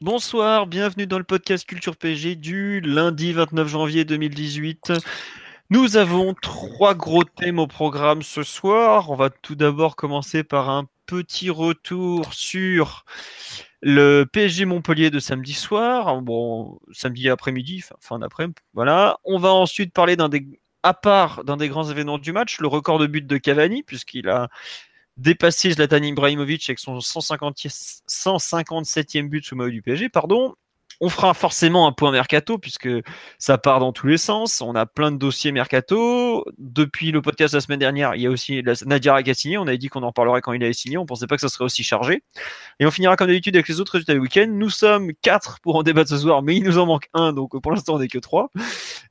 Bonsoir, bienvenue dans le podcast Culture PG du lundi 29 janvier 2018. Nous avons trois gros thèmes au programme ce soir. On va tout d'abord commencer par un petit retour sur le PSG Montpellier de samedi soir. Bon, samedi après-midi, fin, d'après-midi. Voilà. On va ensuite parler à part d'un des grands événements du match, le record de but de Cavani, puisqu'il a dépasser Zlatan Ibrahimovic avec son 150, 157e but sous maillot du PSG, pardon. On fera forcément un point mercato puisque ça part dans tous les sens. On a plein de dossiers mercato. Depuis le podcast la semaine dernière, il y a aussi Nadia qui a signé. On avait dit qu'on en parlerait quand il avait signé. On pensait pas que ça serait aussi chargé. Et on finira comme d'habitude avec les autres résultats du week-end. Nous sommes quatre pour en débattre ce soir, mais il nous en manque un. Donc pour l'instant, on n'est que trois.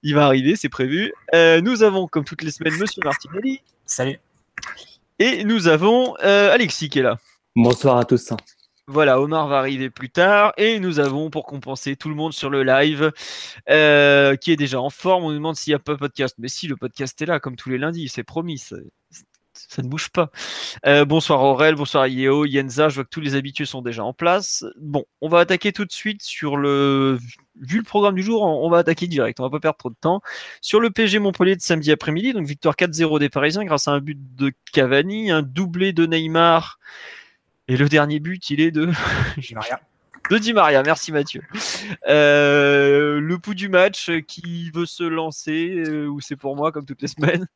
Il va arriver, c'est prévu. Euh, nous avons, comme toutes les semaines, Monsieur Martinelli. Salut. Et nous avons euh, Alexis qui est là. Bonsoir à tous. Voilà, Omar va arriver plus tard. Et nous avons, pour compenser tout le monde sur le live, euh, qui est déjà en forme, on nous demande s'il n'y a pas podcast. Mais si, le podcast est là, comme tous les lundis, c'est promis. Ça, ne bouge pas. Euh, bonsoir Aurel, bonsoir Yeo, Yenza, je vois que tous les habitués sont déjà en place. Bon, on va attaquer tout de suite sur le vu le programme du jour, on va attaquer direct. On va pas perdre trop de temps. Sur le PG Montpellier de samedi après-midi, donc victoire 4-0 des Parisiens grâce à un but de Cavani, un doublé de Neymar. Et le dernier but, il est de Di Maria. De Di Maria, merci Mathieu. Euh, le pouls du match qui veut se lancer, euh, ou c'est pour moi comme toutes les semaines?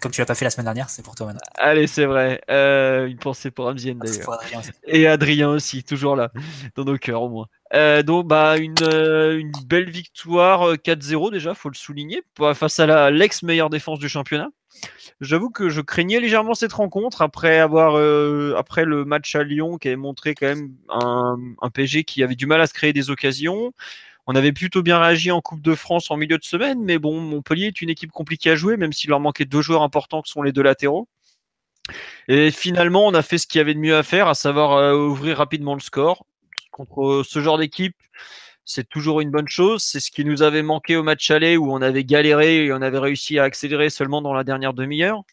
Comme tu l'as pas fait la semaine dernière, c'est pour toi maintenant. Allez, c'est vrai. Euh, une pensée pour Amzien ah, d'ailleurs. Et Adrien aussi, toujours là, dans nos cœurs au moins. Euh, donc, bah, une, euh, une belle victoire 4-0 déjà, faut le souligner, face à l'ex meilleure défense du championnat. J'avoue que je craignais légèrement cette rencontre après avoir après le match à Lyon qui avait montré quand même un, un PG qui avait du mal à se créer des occasions. On avait plutôt bien réagi en Coupe de France en milieu de semaine, mais bon, Montpellier est une équipe compliquée à jouer, même s'il leur manquait deux joueurs importants qui sont les deux latéraux. Et finalement, on a fait ce qu'il y avait de mieux à faire, à savoir euh, ouvrir rapidement le score. Contre ce genre d'équipe, c'est toujours une bonne chose. C'est ce qui nous avait manqué au match aller où on avait galéré et on avait réussi à accélérer seulement dans la dernière demi-heure.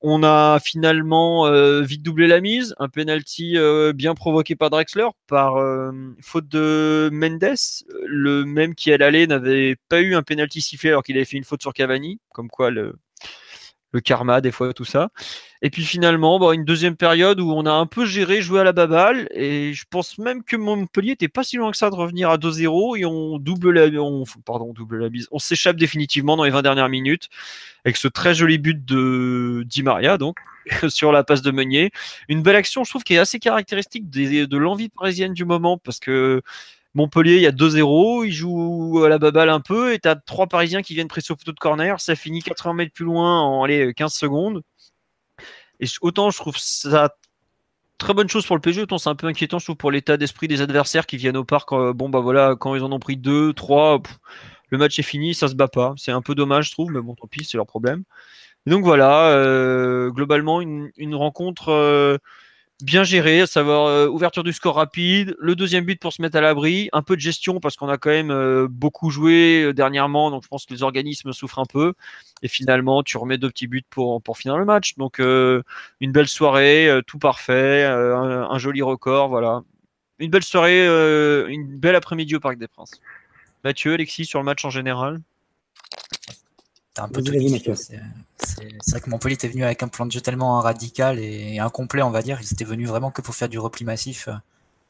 On a finalement euh, vite doublé la mise, un penalty euh, bien provoqué par Drexler, par euh, faute de Mendes, le même qui à l'aller n'avait pas eu un penalty sifflé alors qu'il avait fait une faute sur Cavani, comme quoi le, le karma des fois tout ça. Et puis finalement, bon, une deuxième période où on a un peu géré, joué à la baballe, et je pense même que Montpellier était pas si loin que ça de revenir à 2-0 et on double la, on, pardon, double la bise. On s'échappe définitivement dans les 20 dernières minutes avec ce très joli but de Di Maria, donc sur la passe de Meunier. Une belle action, je trouve, qui est assez caractéristique de l'envie parisienne du moment parce que Montpellier, il y a 2-0, ils jouent à la baballe un peu, et tu as trois Parisiens qui viennent presser au poteau de corner, ça finit 80 mètres plus loin en allez, 15 secondes. Et autant je trouve ça très bonne chose pour le PSG, autant c'est un peu inquiétant, je trouve, pour l'état d'esprit des adversaires qui viennent au parc. Euh, bon, bah voilà, quand ils en ont pris deux, trois, le match est fini, ça se bat pas. C'est un peu dommage, je trouve, mais bon, tant pis, c'est leur problème. donc voilà, euh, globalement, une, rencontre. Euh, bien géré, à savoir euh, ouverture du score rapide, le deuxième but pour se mettre à l'abri, un peu de gestion parce qu'on a quand même euh, beaucoup joué euh, dernièrement, donc je pense que les organismes souffrent un peu. Et finalement, tu remets deux petits buts pour, pour finir le match. Donc une belle soirée, tout parfait, un, joli record, voilà. Une belle soirée, une belle après-midi au Parc des Princes. Mathieu, Alexis, sur le match en général? Un peu C'est vrai que Montpellier était venu avec un plan de jeu tellement radical et incomplet, on va dire. Ils étaient venus vraiment que pour faire du repli massif euh,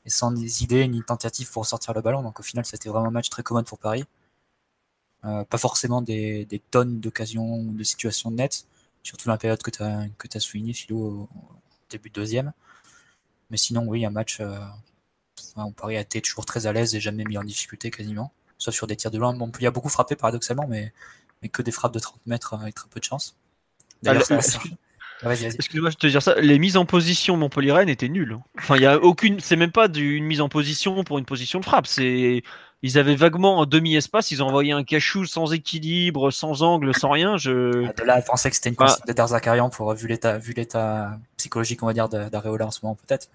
et sans des idées ni tentatives pour sortir le ballon. Donc au final, c'était vraiment un match très commode pour Paris. Euh, pas forcément des, tonnes d'occasions de situations nettes, surtout dans la période que tu as, que as souligné, Philo, au début de deuxième. Mais sinon, oui, un match euh, où Paris a été toujours très à l'aise et jamais mis en difficulté quasiment. Soit sur des tirs de loin. Montpellier a beaucoup frappé paradoxalement, mais mais que des frappes de 30 mètres avec très peu de chance. Ah, Excuse-moi, je te dire ça. Les mises en position Montpellier étaient nulles. Enfin, il y a aucune. C'est même pas une mise en position pour une position de frappe. C'est ils avaient vaguement un demi-espace, ils ont envoyé un cachou sans équilibre, sans angle, sans rien. Je... Ah, de là, je pensais que c'était une bah, consigne de Darzakarian pour vu l'état, vu l'état psychologique, on va dire, d'Areola en ce moment, peut-être.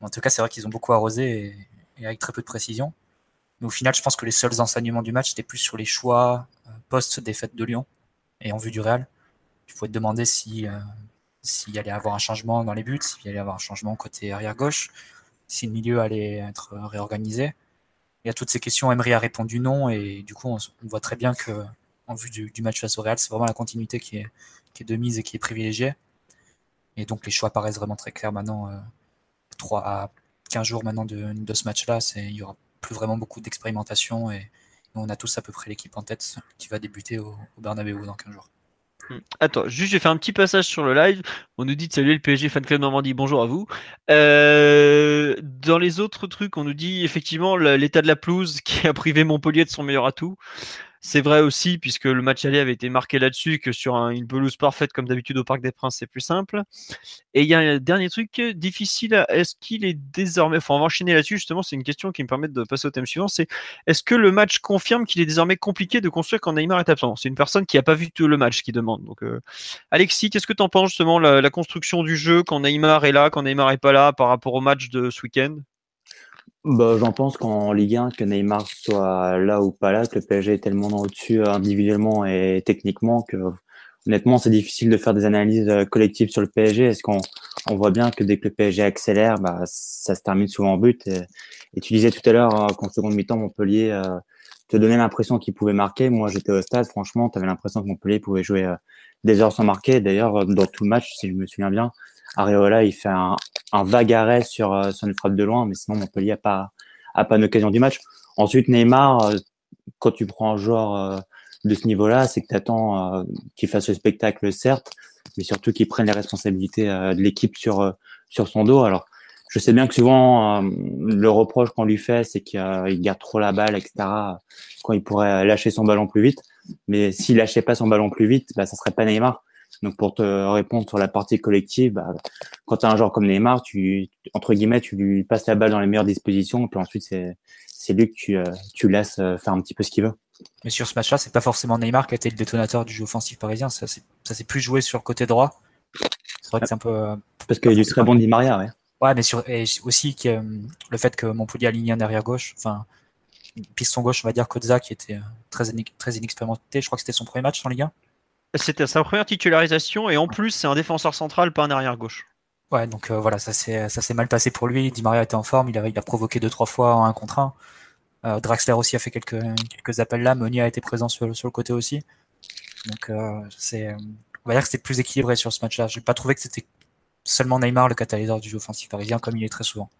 En tout cas, c'est vrai qu'ils ont beaucoup arrosé et, avec très peu de précision. Mais au final, je pense que les seuls enseignements du match étaient plus sur les choix euh, post-défaite de Lyon et en vue du Real. Il faut te demander si, euh, s'il allait avoir un changement dans les buts, s'il allait avoir un changement côté arrière-gauche, si le milieu allait être réorganisé il y a toutes ces questions, Emery a répondu non, et du coup, on, voit très bien que, en vue du, match face au Real, c'est vraiment la continuité qui est, qui est, de mise et qui est privilégiée. Et donc, les choix paraissent vraiment très clairs maintenant, euh, 3 à 15 jours maintenant de, de ce match-là. Il y aura plus vraiment beaucoup d'expérimentation, et on a tous à peu près l'équipe en tête qui va débuter au, au Bernabeu dans 15 jours. Hmm. Attends, juste j'ai fait un petit passage sur le live. On nous dit de saluer le PSG Fan Club Normandie. Bonjour à vous. Euh, dans les autres trucs, on nous dit effectivement l'état de la pelouse qui a privé Montpellier de son meilleur atout. C'est vrai aussi, puisque le match aller avait été marqué là-dessus, que sur une pelouse parfaite comme d'habitude au Parc des Princes, c'est plus simple. Et il y a un dernier truc difficile, est-ce qu'il est désormais, enfin on va enchaîner là-dessus justement, c'est une question qui me permet de passer au thème suivant, c'est est-ce que le match confirme qu'il est désormais compliqué de construire quand Neymar est absent? C'est une personne qui n'a pas vu tout le match qui demande. Donc euh, Alexis, qu'est-ce que tu en penses justement, la, la, construction du jeu quand Neymar est là, quand Neymar est pas là par rapport au match de ce week-end? Bah, J'en pense qu'en Ligue 1, que Neymar soit là ou pas là, que le PSG est tellement au-dessus euh, individuellement et techniquement que honnêtement, c'est difficile de faire des analyses euh, collectives sur le PSG. Est-ce qu'on on voit bien que dès que le PSG accélère, bah, ça se termine souvent en but. Et, tu disais tout à l'heure euh, qu'en seconde mi-temps, Montpellier euh, te donnait l'impression qu'il pouvait marquer. Moi, j'étais au stade, franchement, tu avais l'impression que Montpellier pouvait jouer des heures sans marquer. D'ailleurs, dans tout le match, si je me souviens bien, Areola, il fait un, un vague arrêt sur, euh, sur une frappe de loin, mais sinon Montpellier n'a pas, a pas d'occasion du match. Ensuite, Neymar, euh, quand tu prends un joueur euh, de ce niveau-là, c'est que tu attends qu'il fasse le spectacle, certes, mais surtout qu'il prenne les responsabilités de l'équipe sur, sur son dos. Alors, je sais bien que souvent, le reproche qu'on lui fait, c'est qu'il garde trop la balle, etc., quand il pourrait lâcher son ballon plus vite. Mais s'il lâchait pas son ballon plus vite, bah, ça serait pas Neymar. Donc pour te répondre sur la partie collective, bah, quand tu as un joueur comme Neymar, tu entre guillemets, tu lui passes la balle dans les meilleures dispositions, et puis ensuite c'est c'est lui que tu, euh, tu laisses euh, faire un petit peu ce qu'il veut. Mais sur ce match-là, c'est pas forcément Neymar qui a été le détonateur du jeu offensif parisien. Ça s'est plus joué sur le côté droit. C'est vrai que c'est un peu. Euh, Parce qu'il y a du très bon Di Maria, ouais. Ouais, mais sur, et aussi que, le fait que Montpellier aligne un derrière gauche, enfin, piston gauche, on va dire Kodza qui était très, très inexpérimenté. Je crois que c'était son premier match en Ligue 1. C'était sa première titularisation et en plus c'est un défenseur central, pas un arrière gauche. Ouais, donc euh, voilà, ça s'est ça s'est mal passé pour lui. Di Maria était en forme, il a, il a provoqué deux trois fois en un contre un. Euh, Draxler aussi a fait quelques quelques appels là. Meunier a été présent sur, sur le côté aussi. Donc euh, c'est on va dire que c'était plus équilibré sur ce match-là. J'ai pas trouvé que c'était seulement Neymar le catalyseur du jeu offensif parisien comme il est très souvent.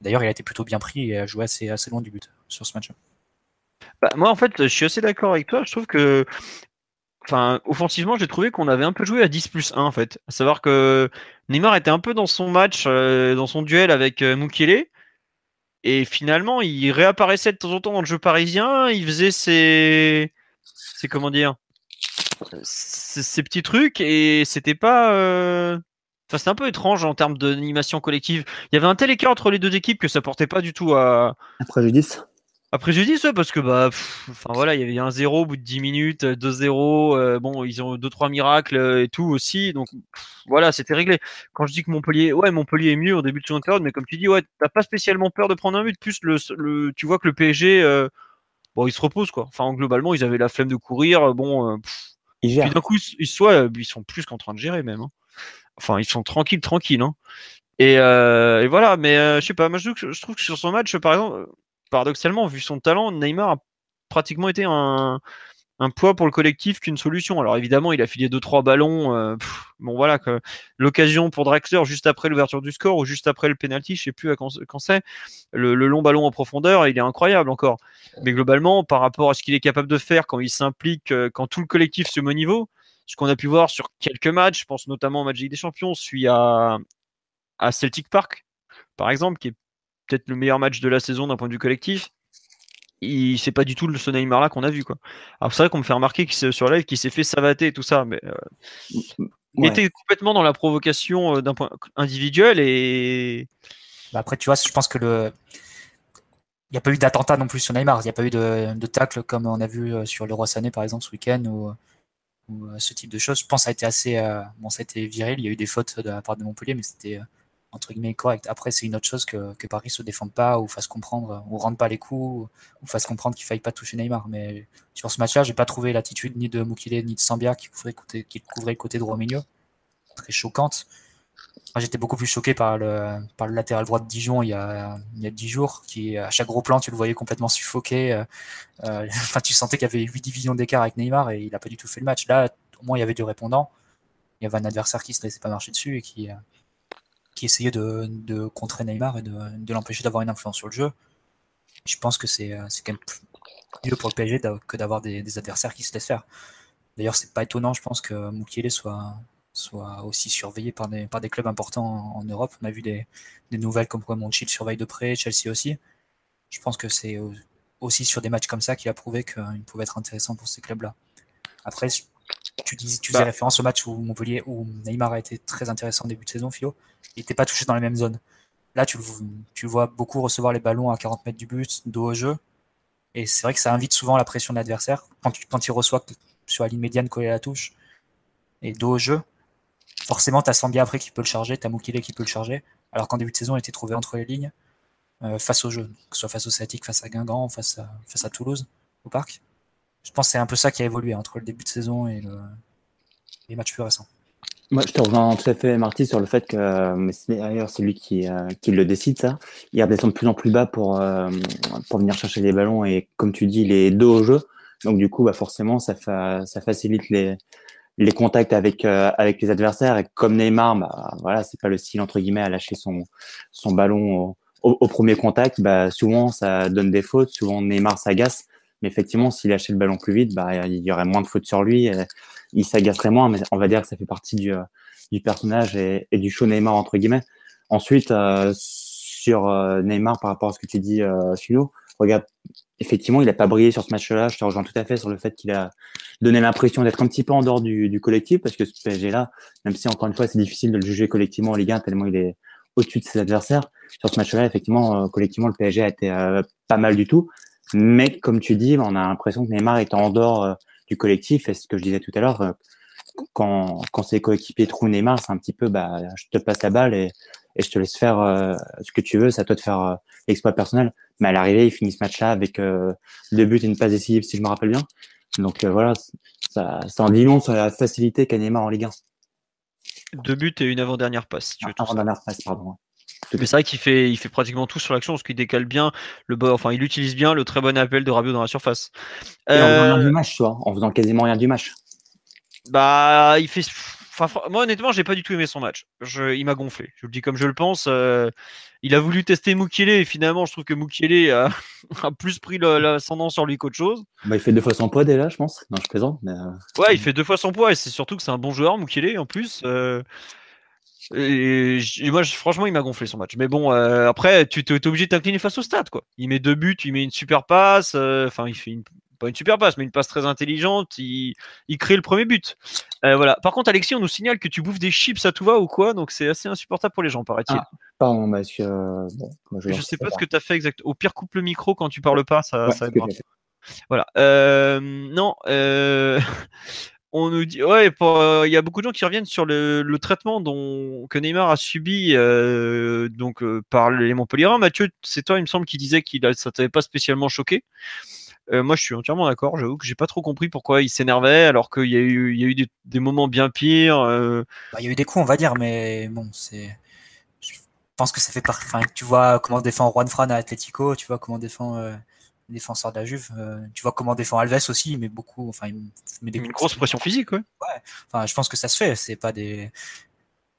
D'ailleurs, il a été plutôt bien pris et a joué assez assez loin du but sur ce match. -là. Bah, moi, en fait, je suis assez d'accord avec toi. Je trouve que Enfin, offensivement, j'ai trouvé qu'on avait un peu joué à 10 plus 1 en fait. À savoir que Neymar était un peu dans son match, euh, dans son duel avec euh. Et finalement, il réapparaissait de temps en temps dans le jeu parisien. Il faisait ses. ses comment dire ses, petits trucs. Et c'était pas. Euh... C'était un peu étrange en termes d'animation collective. Il y avait un tel écart entre les deux équipes que ça portait pas du tout à. Un préjudice après, je dis ça parce que, bah, enfin voilà, il y avait un 0 au bout de 10 minutes, 2-0. Euh, bon, ils ont 2-3 miracles euh, et tout aussi. Donc, voilà, c'était réglé. Quand je dis que Montpellier, ouais, Montpellier est mieux au début de seconde période, mais comme tu dis, ouais, t'as pas spécialement peur de prendre un but. Plus, le, le tu vois que le PSG, euh, bon, il se repose, quoi. Enfin, globalement, ils avaient la flemme de courir. Bon, ils gèrent. Puis d'un coup, ils, soit, ils sont plus qu'en train de gérer, même. Hein. Enfin, ils sont tranquilles, tranquilles. Hein. Et, et, voilà, mais je sais pas, moi je trouve que sur son match, par exemple, paradoxalement, vu son talent, Neymar a pratiquement été un, poids pour le collectif qu'une solution. Alors évidemment, il a filé 2-3 ballons. Euh, bon voilà, l'occasion pour Drexler juste après l'ouverture du score ou juste après le penalty, je sais plus quand, c'est. Le, long ballon en profondeur, il est incroyable encore. Mais globalement, par rapport à ce qu'il est capable de faire quand il s'implique, euh, quand tout le collectif se met au niveau, ce qu'on a pu voir sur quelques matchs, je pense notamment au match des Champions, celui à, à Celtic Park, par exemple, qui est peut-être le meilleur match de la saison d'un point de vue collectif. C'est pas du tout ce Neymar là qu'on a vu quoi. Alors c'est vrai qu'on me fait remarquer qu'il sur live qu'il s'est fait savater et tout ça, mais euh, était complètement dans la provocation d'un point individuel et. Bah, après, tu vois, je pense que le. Il n'y a pas eu d'attentat non plus sur Neymar. Il n'y a pas eu de, de tacle comme on a vu sur le Roi Sané par exemple ce week-end ou, ce type de choses. Je pense que ça a été assez. bon, ça a été viril. Il y a eu des fautes de la part de Montpellier, mais c'était entre guillemets correct. Après, c'est une autre chose que, que Paris se défende pas ou fasse comprendre ou rentre pas les coups ou fasse comprendre qu'il faille pas toucher Neymar. Mais sur ce match-là, j'ai pas trouvé l'attitude ni de Mukile ni de Sambia qui couvrait, qui couvrait le côté droit au. Très choquante. J'étais beaucoup plus choqué par le, par le latéral droit de Dijon il y, a, il y a 10 jours, qui à chaque gros plan, tu le voyais complètement suffoqué. Euh, euh, tu sentais qu'il y avait 8 divisions d'écart avec Neymar et il a pas du tout fait le match. Là, au moins, il y avait du répondant. Il y avait un adversaire qui se laissait pas marcher dessus et qui, euh, qui essayait de, contrer Neymar et de, l'empêcher d'avoir une influence sur le jeu. Je pense que c'est euh, quand même mieux pour le PSG que d'avoir des, adversaires qui se laissent faire. D'ailleurs, c'est pas étonnant, je pense, que Moukielé soit, soit aussi surveillé par des, par des clubs importants en, Europe. On a vu des, nouvelles comme quoi Monchiel surveille de près, Chelsea aussi. Je pense que c'est aussi sur des matchs comme ça qu'il a prouvé qu'il pouvait être intéressant pour ces clubs-là. Après, tu, dis, tu faisais bah. référence au match où Montpellier, où Neymar a été très intéressant en début de saison, Philo. Il n'était pas touché dans la même zone. Là, tu, tu vois beaucoup recevoir les ballons à 40 mètres du but, dos au jeu. Et c'est vrai que ça invite souvent la pression de l'adversaire. Quand, quand il reçoit sur la ligne médiane collé à la touche et dos au jeu, forcément, tu as Sambia après qui peut le charger, tu as Mukile qui peut le charger. Alors qu'en début de saison, il était trouvé entre les lignes euh, face au jeu, que ce soit face au Celtic, face à Guingamp, face à, face à Toulouse, au parc. Je pense que c'est un peu ça qui a évolué entre le début de saison et les matchs plus récents. Moi, je te rejoins tout à fait, Marty, sur le fait que euh, d'ailleurs c'est lui qui, euh, qui le décide, ça. Il redescend de plus en plus bas pour, euh, pour venir chercher les ballons et, comme tu dis, les deux au jeu. Donc, du coup, bah, forcément, ça, fa ça facilite les, les contacts avec, avec les adversaires. Et comme Neymar, bah, voilà, c'est pas le style, entre guillemets, à lâcher son, son ballon au, au, premier contact. Bah, souvent, ça donne des fautes. Souvent, Neymar s'agace. Mais effectivement, s'il lâchait le ballon plus vite, bah, il y aurait moins de fautes sur lui il s'agacerait moins, mais on va dire que ça fait partie du, euh, du personnage et, du show Neymar, entre guillemets. Ensuite, euh, sur euh, Neymar, par rapport à ce que tu dis, euh, Philo, regarde, effectivement, il n'a pas brillé sur ce match-là. Je te rejoins tout à fait sur le fait qu'il a donné l'impression d'être un petit peu en dehors du, du collectif, parce que ce PSG-là, même si encore une fois, c'est difficile de le juger collectivement en Ligue 1, tellement il est au-dessus de ses adversaires. Sur ce match-là, effectivement, collectivement, le PSG a été pas mal du tout. Mais comme tu dis, on a l'impression que Neymar est en dehors du collectif. Et ce que je disais tout à l'heure, euh, quand, quand ses coéquipiers trouvent Neymar, c'est un petit peu, bah, je te passe la balle et, et je te laisse faire euh, ce que tu veux. C'est à toi de faire euh, l'exploit personnel. Mais à l'arrivée, il finit ce match-là avec deux buts et une passe décisive, si je me rappelle bien. Donc voilà, ça, ça en dit long sur la facilité qu'a Neymar en Ligue 1. Deux buts et une avant-dernière passe. Tu avant-dernière passe, pardon. Mais c'est vrai qu'il fait, il fait pratiquement tout sur l'action, parce qu'il décale bien, le enfin, il utilise bien le très bon appel de Rabiot dans la surface. en faisant rien euh, du match, en faisant quasiment rien du match. Bah, il fait. Enfin, moi, honnêtement, j'ai pas du tout aimé son match. Je, il m'a gonflé. Je le dis comme je le pense. Euh, il a voulu tester Mukele et finalement, je trouve que Mukele a, a plus pris l'ascendant sur lui qu'autre chose. Bah, il fait deux fois son poids déjà, je pense. Non, je plaisante. Mais... Euh, ouais, il fait deux fois son poids et c'est surtout que c'est un bon joueur, Mukele en plus. Et, moi, franchement, il m'a gonflé son match. Mais bon, euh, après, tu es, obligé de t'incliner face au stade. Quoi. Il met deux buts, il met une super passe. Euh, enfin, il fait une, pas une super passe, mais une passe très intelligente. Il, il crée le premier but. Euh, voilà. Par contre, Alexis, on nous signale que tu bouffes des chips à tout va ou quoi. Donc, c'est assez insupportable pour les gens, paraît-il. Ah, pardon, monsieur. Bon, je, sais pas ce que tu as fait exact. Au pire, coupe le micro quand tu parles pas. Ça, ça voilà. non. on nous dit ouais euh, il y a beaucoup de gens qui reviennent sur le, traitement dont que Neymar a subi euh, donc euh, par les Montpellierins Mathieu c'est toi il me semble qui disait qu'il ça t'avait pas spécialement choqué. Moi je suis entièrement d'accord j'avoue que j'ai pas trop compris pourquoi il s'énervait alors qu'il y a eu y a eu des, moments bien pires bah, il y a eu des coups on va dire mais bon c'est je pense que ça fait partie tu vois comment défend Juan Fran à Atletico tu vois comment défend défenseur de la Juve. Euh, tu vois comment défend Alves aussi, mais beaucoup. Enfin, il met des une grosse pression physique, ouais. ouais. Enfin, je pense que ça se fait. C'est pas des.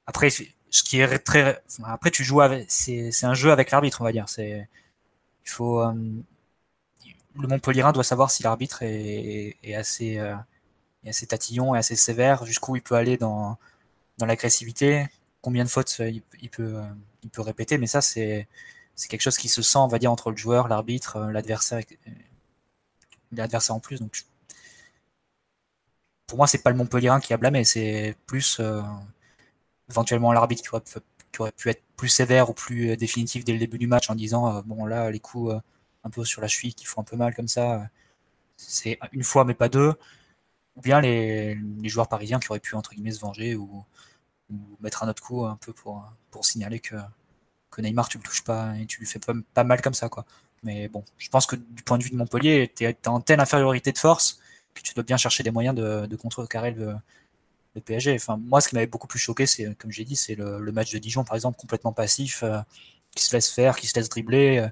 Après, ce qui est très. après, tu joues avec. C'est un jeu avec l'arbitre, on va dire. C'est. Il faut. Euh, le Montpellierin doit savoir si l'arbitre est, est, assez. Euh, est assez tatillon et assez sévère, jusqu'où il peut aller dans, dans l'agressivité, combien de fautes il, il, peut, il peut répéter, mais ça, c'est c'est quelque chose qui se sent, on va dire, entre le joueur, l'arbitre, euh, l'adversaire, l'adversaire en plus. Donc, pour moi, c'est pas le Montpellier qui a blâmé, c'est plus éventuellement l'arbitre qui aurait, pu être plus sévère ou plus définitif dès le début du match en disant bon là les coups un peu sur la cheville qui font un peu mal comme ça, c'est une fois mais pas deux. Ou bien les, joueurs parisiens qui auraient pu entre guillemets se venger ou, mettre un autre coup un peu pour signaler que, que Neymar tu le touches pas et tu lui fais pas, mal comme ça quoi. Mais bon, je pense que du point de vue de Montpellier, tu es, en telle infériorité de force que tu dois bien chercher des moyens de, de contrecarrer le, le, PSG. Enfin, moi, ce qui m'avait beaucoup plus choqué, c'est, comme j'ai dit, c'est le, match de Dijon, par exemple, complètement passif, euh, qui se laisse faire, qui se laisse dribbler. Euh,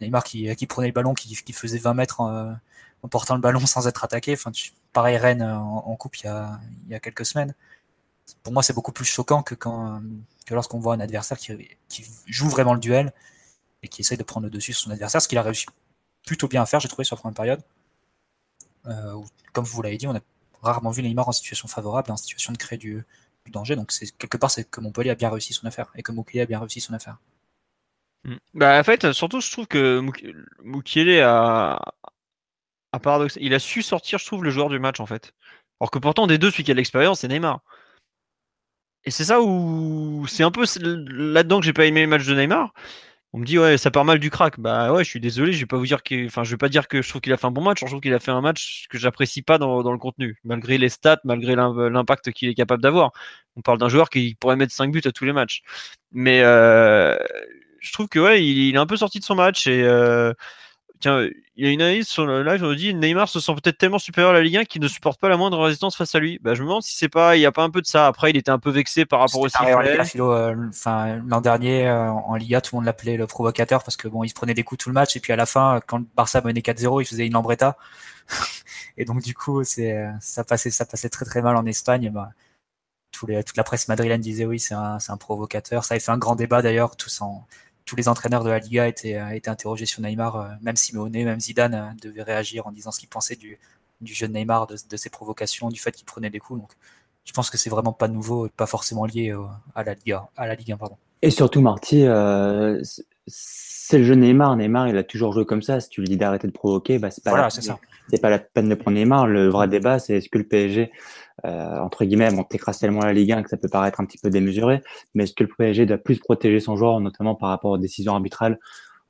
Neymar qui, prenait le ballon, qui, faisait 20 mètres en, portant le ballon sans être attaqué. Enfin, pareil, Rennes en, coupe il y, a, quelques semaines. Pour moi, c'est beaucoup plus choquant que, lorsqu'on voit un adversaire qui, joue vraiment le duel et qui essaye de prendre le dessus sur son adversaire, ce qu'il a réussi plutôt bien à faire, j'ai trouvé, sur la première période. Euh, comme vous l'avez dit, on a rarement vu Neymar en situation favorable, en situation de créer du, danger. Donc, quelque part, c'est que Montpellier a bien réussi son affaire et que Moukele a bien réussi son affaire. Hmm. Bah, en fait, surtout, je trouve que Moukele a, a. Il a su sortir, je trouve, le joueur du match, en fait. Alors que pourtant, des deux, celui qui a l'expérience, c'est Neymar. Et c'est ça où c'est un peu là-dedans que j'ai pas aimé le match de Neymar. On me dit ouais ça part mal du crack. Bah ouais je suis désolé, je vais pas vous dire que, enfin je vais pas dire que je trouve qu'il a fait un bon match. Je trouve qu'il a fait un match que j'apprécie pas dans, le contenu, malgré les stats, malgré l'impact qu'il est capable d'avoir. On parle d'un joueur qui pourrait mettre 5 buts à tous les matchs. Mais euh, je trouve que ouais il, est un peu sorti de son match et euh, Tiens, il y a une analyse sur le live, on nous dit Neymar se sent peut-être tellement supérieur à la Ligue 1 qu'il ne supporte pas la moindre résistance face à lui. Bah, je me demande si c'est pas, il n'y a pas un peu de ça. Après, il était un peu vexé par rapport au. Euh, enfin, l'an dernier, euh, en Liga, tout le monde l'appelait le provocateur parce que bon, il se prenait des coups tout le match et puis à la fin, quand le Barça menait 4-0, il faisait une lambretta. et donc, du coup, c'est, ça passait, ça passait très très mal en Espagne. Bah, tous les, toute la presse madrilène disait oui, c'est un, un provocateur. Ça a fait un grand débat d'ailleurs, tous en, tous les entraîneurs de la Liga étaient, euh, interrogés sur Neymar, euh, même Simeone, même Zidane euh, devait réagir en disant ce qu'il pensait du, du jeune Neymar, de, ses provocations, du fait qu'il prenait des coups. Donc, je pense que c'est vraiment pas nouveau, pas forcément lié à la Liga, à la Ligue 1, pardon. Et surtout, Marty, c'est le jeune Neymar. Neymar, il a toujours joué comme ça. Si tu lui dis d'arrêter de provoquer, bah, c'est pas, voilà, c'est pas la peine de prendre Neymar. Le vrai débat, c'est est-ce que le PSG euh, entre guillemets, bon, t'écrases tellement la Ligue 1 que ça peut paraître un petit peu démesuré, mais est-ce que le PSG doit plus protéger son joueur, notamment par rapport aux décisions arbitrales,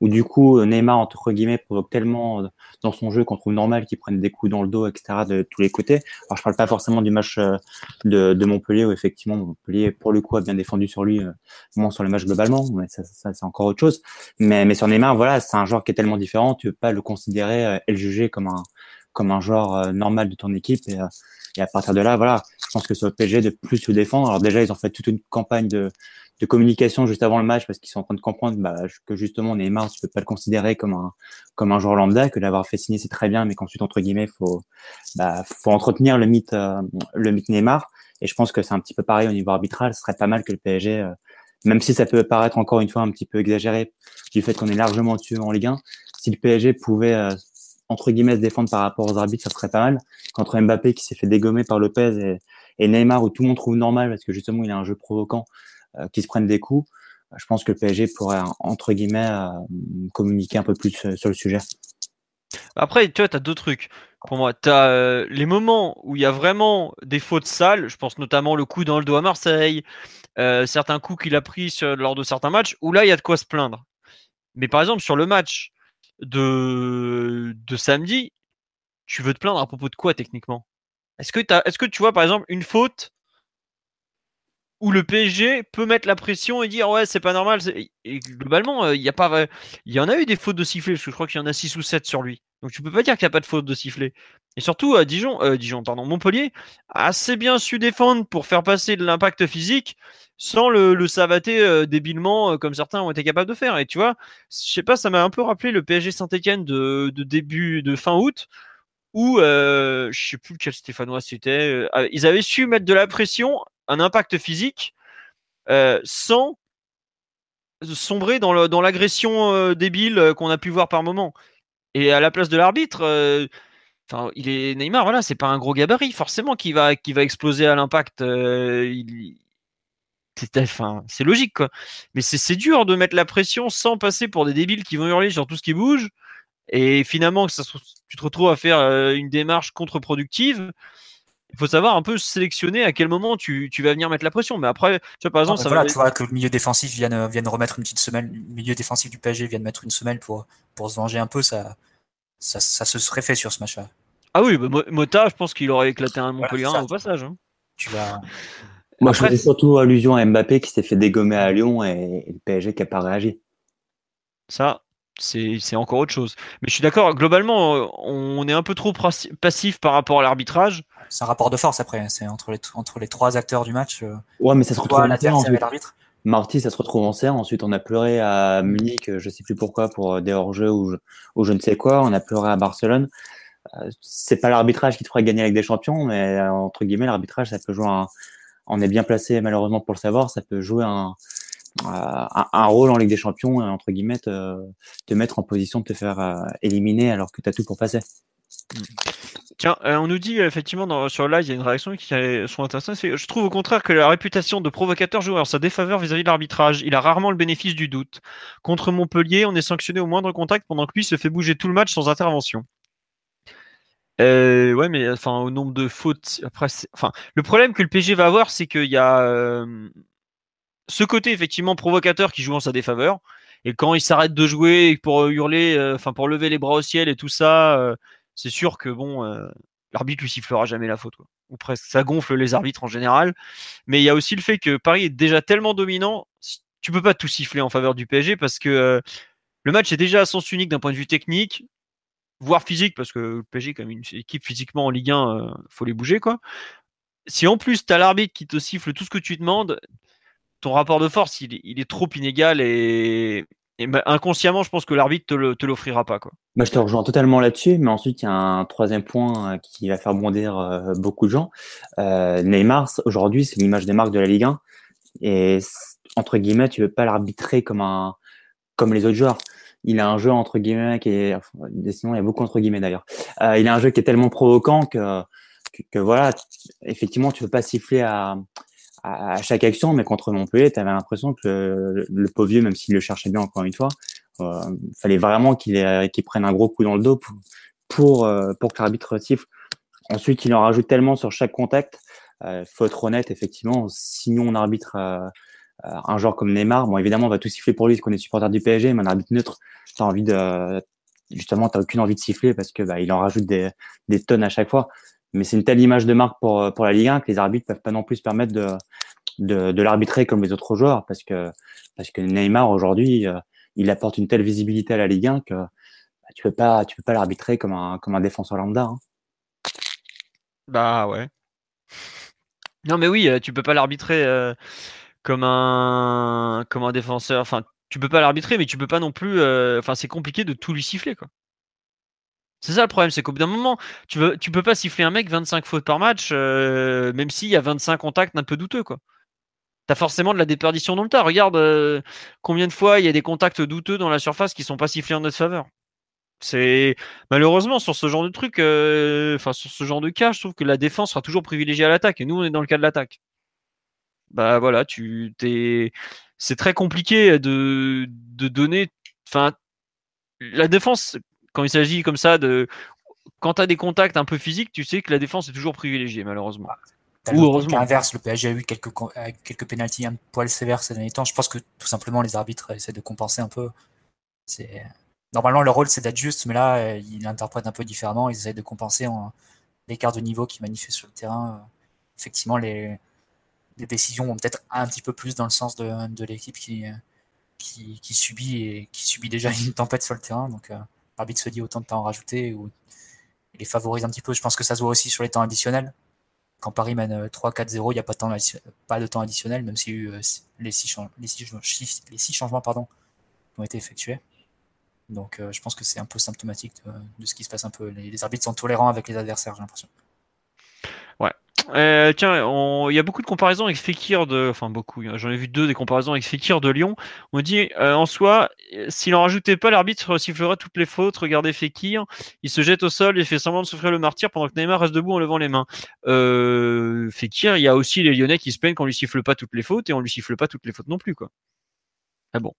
où du coup Neymar, entre guillemets, provoque tellement euh, dans son jeu qu'on trouve normal qu'il prenne des coups dans le dos, etc., de tous les côtés. Alors je parle pas forcément du match euh, de, de Montpellier, où effectivement Montpellier, pour le coup, a bien défendu sur lui, moins sur le match globalement, mais ça, ça c'est encore autre chose. Mais, mais sur Neymar, voilà, c'est un joueur qui est tellement différent, tu peux pas le considérer et le juger comme un comme un joueur normal de ton équipe. Et, et à partir de là, voilà, je pense que c'est au PSG de plus se défendre. Alors déjà, ils ont fait toute une campagne de, de communication juste avant le match parce qu'ils sont en train de comprendre bah, que justement Neymar, tu peux pas le considérer comme un comme un joueur lambda, que l'avoir fait signer c'est très bien, mais qu'ensuite entre guillemets faut bah, faut entretenir le mythe euh, le mythe Neymar. Et je pense que c'est un petit peu pareil au niveau arbitral. Ce serait pas mal que le PSG, euh, même si ça peut paraître encore une fois un petit peu exagéré du fait qu'on est largement dessus en Ligue 1, si le PSG pouvait euh, entre guillemets se défendre par rapport aux arbitres, ça serait pas mal. Contre Mbappé qui s'est fait dégommer par Lopez et, Neymar où tout le monde trouve normal parce que justement il a un jeu provoquant euh, qui se prennent des coups, euh, je pense que le PSG pourrait entre guillemets euh, communiquer un peu plus sur le sujet. Après, tu vois, tu as deux trucs. Pour moi, tu as les moments où il y a vraiment des fautes sales. Je pense notamment le coup dans le dos à Marseille, certains coups qu'il a pris lors de certains matchs, où là, il y a de quoi se plaindre. Mais par exemple, sur le match de, de samedi, tu veux te plaindre à propos de quoi techniquement? Est-ce que, tu vois par exemple une faute où le PSG peut mettre la pression et dire ouais c'est pas normal et globalement il y a pas il y en a eu des fautes de sifflet parce que je crois qu'il y en a 6 ou 7 sur lui donc tu peux pas dire qu'il n'y a pas de faute de sifflet et surtout à Dijon euh, Dijon pardon Montpellier a assez bien su défendre pour faire passer de l'impact physique sans le, le savater euh, débilement comme certains ont été capables de faire et tu vois je sais pas ça m'a un peu rappelé le PSG Saint-Etienne de, début de fin août où je sais plus quel Stéphanois c'était ils avaient su mettre de la pression un impact physique euh, sans sombrer dans l'agression euh, débile euh, qu'on a pu voir par moment. Et à la place de l'arbitre, enfin, il est Neymar, voilà, c'est pas un gros gabarit forcément qui va exploser à l'impact. c'est logique. Mais c'est dur de mettre la pression sans passer pour des débiles qui vont hurler sur tout ce qui bouge. Et finalement, ça, tu te retrouves à faire une démarche contre-productive il faut savoir un peu sélectionner à quel moment tu, vas venir mettre la pression. Mais après, tu vois, par exemple, ça voilà, tu vois que le milieu défensif vienne, vienne remettre une petite semaine, le milieu défensif du PSG vienne mettre une semaine pour, pour se venger un peu, ça, ça, se serait fait sur ce match-là. Ah oui, bah, Mota, je pense qu'il aurait éclaté un Montpellier au passage. Hein. Tu vas. Moi, je faisais surtout allusion à Mbappé qui s'est fait dégommer à Lyon et, le PSG qui n'a pas réagi. Ça, c'est encore autre chose. Mais je suis d'accord, globalement, euh, on est un peu trop passif par rapport à l'arbitrage. C'est un rapport de force après, c'est entre les, entre les trois acteurs du match. Euh, ouais, mais ça se retrouve en l'arbitre. Marty, ça se retrouve en serre. Ensuite, on a pleuré à Munich, je sais plus pourquoi, pour des hors-jeux ou, ou, je ne sais quoi. On a pleuré à Barcelone. Euh, c'est pas l'arbitrage qui te fera gagner avec des champions, mais entre guillemets, l'arbitrage, ça peut jouer un, on est bien placé malheureusement pour le savoir, ça peut jouer un, un, rôle en Ligue des Champions, entre guillemets, te, te mettre en position de te faire euh, éliminer alors que tu as tout pour passer. Tiens, euh, on nous dit effectivement dans, sur live, il y a une réaction qui sont intéressantes. Je trouve au contraire que la réputation de provocateur joue en sa défaveur vis-à-vis de l'arbitrage. Il a rarement le bénéfice du doute. Contre Montpellier, on est sanctionné au moindre contact pendant que lui se fait bouger tout le match sans intervention. Euh, ouais, mais enfin, au nombre de fautes, après, enfin, le problème que le PG va avoir, c'est qu'il y a euh, ce côté effectivement provocateur qui joue en sa défaveur. Et quand il s'arrête de jouer pour hurler, euh, enfin, pour lever les bras au ciel et tout ça, c'est sûr que bon, l'arbitre lui sifflera jamais la faute, Ou presque. Ça gonfle les arbitres en général. Mais il y a aussi le fait que Paris est déjà tellement dominant, tu peux pas tout siffler en faveur du PSG parce que le match est déjà à sens unique d'un point de vue technique voire physique, parce que le PSG, comme une équipe physiquement en Ligue 1, euh, faut les bouger, quoi. Si en plus tu as l'arbitre qui te siffle tout ce que tu demandes, ton rapport de force, il, est trop inégal et, bah, inconsciemment, je pense que l'arbitre te, te l'offrira pas. Quoi. Bah, je te rejoins totalement là-dessus, mais ensuite, il y a un troisième point euh, qui va faire bondir euh, beaucoup de gens. Neymar, aujourd'hui, c'est l'image des marques de la Ligue 1. Et entre guillemets, tu ne veux pas l'arbitrer comme, les autres joueurs il a un jeu entre guillemets qui est, sinon il y a beaucoup entre guillemets d'ailleurs. Euh, il a un jeu qui est tellement provoquant que, voilà, effectivement, tu peux pas siffler à, à, chaque action, mais contre Montpellier, tu avais l'impression que le, pauvre vieux, même s'il le cherchait bien encore une fois, euh, fallait vraiment qu'il qu'il prenne un gros coup dans le dos pour pour, euh, pour que l'arbitre siffle. Ensuite, il en rajoute tellement sur chaque contact. Euh, faut être honnête, effectivement. Sinon, on arbitre euh, euh, un joueur comme Neymar, bon évidemment on va tout siffler pour lui parce qu'on est supporter du PSG, mais un arbitre neutre, t'as envie de justement t'as aucune envie de siffler parce que bah, il en rajoute des, des tonnes à chaque fois. Mais c'est une telle image de marque pour pour la Ligue 1 que les arbitres peuvent pas non plus se permettre de de, de l'arbitrer comme les autres joueurs parce que parce que Neymar aujourd'hui euh, il apporte une telle visibilité à la Ligue 1 que bah, tu peux pas tu peux pas l'arbitrer comme un comme un défenseur lambda. Hein. Bah ouais. Non mais oui, euh, tu peux pas l'arbitrer comme un, comme un défenseur. Enfin, tu peux pas l'arbitrer, mais tu peux pas non plus. Euh, enfin, c'est compliqué de tout lui siffler, quoi. C'est ça le problème, c'est qu'au bout d'un moment, tu, veux, peux pas siffler un mec 25 fautes par match, euh, même s'il y a 25 contacts un peu douteux, quoi. T'as forcément de la déperdition dans le tas. Regarde euh, combien de fois il y a des contacts douteux dans la surface qui sont pas sifflés en notre faveur. C'est malheureusement sur ce genre de truc, enfin sur ce genre de cas, je trouve que la défense sera toujours privilégiée à l'attaque. Et nous, on est dans le cas de l'attaque bah voilà, tu t'es, c'est très compliqué de, de donner, enfin, la défense quand il s'agit comme ça de, quand tu as des contacts un peu physiques, tu sais que la défense est toujours privilégiée malheureusement. Ou heureusement. Inverse, le PSG a eu quelques quelques pénalties un poil sévères ces derniers temps. Je pense que tout simplement les arbitres essaient de compenser un peu. C'est normalement leur rôle c'est d'être juste, mais là ils l'interprètent un peu différemment. Ils essaient de compenser l'écart de niveau qui manifeste sur le terrain. Effectivement, les les décisions vont peut-être un petit peu plus dans le sens de, de l'équipe qui, qui, subit et qui subit déjà une tempête sur le terrain. Donc, euh, l'arbitre se dit autant de temps en rajouter ou les favorise un petit peu. Je pense que ça se voit aussi sur les temps additionnels. Quand Paris mène 3-4-0, il n'y a pas de, temps, pas de temps additionnel, même s'il y a eu euh, les, six, les, six, changements pardon, qui ont été effectués. Donc euh, je pense que c'est un peu symptomatique de, ce qui se passe un peu. Les arbitres sont tolérants avec les adversaires, j'ai l'impression. Ouais, euh, tiens, il y a beaucoup de comparaisons avec Fekir de, enfin beaucoup, j'en ai vu deux des comparaisons avec Fekir de Lyon. On dit euh, en soi, s'il en rajoutait pas, l'arbitre sifflerait toutes les fautes. Regardez Fekir, il se jette au sol et fait semblant de souffrir le martyr pendant que Neymar reste debout en levant les mains. Euh, Fekir, il y a aussi les Lyonnais qui se plaignent qu'on lui siffle pas toutes les fautes et on lui siffle pas toutes les fautes non plus, quoi. Ah bon,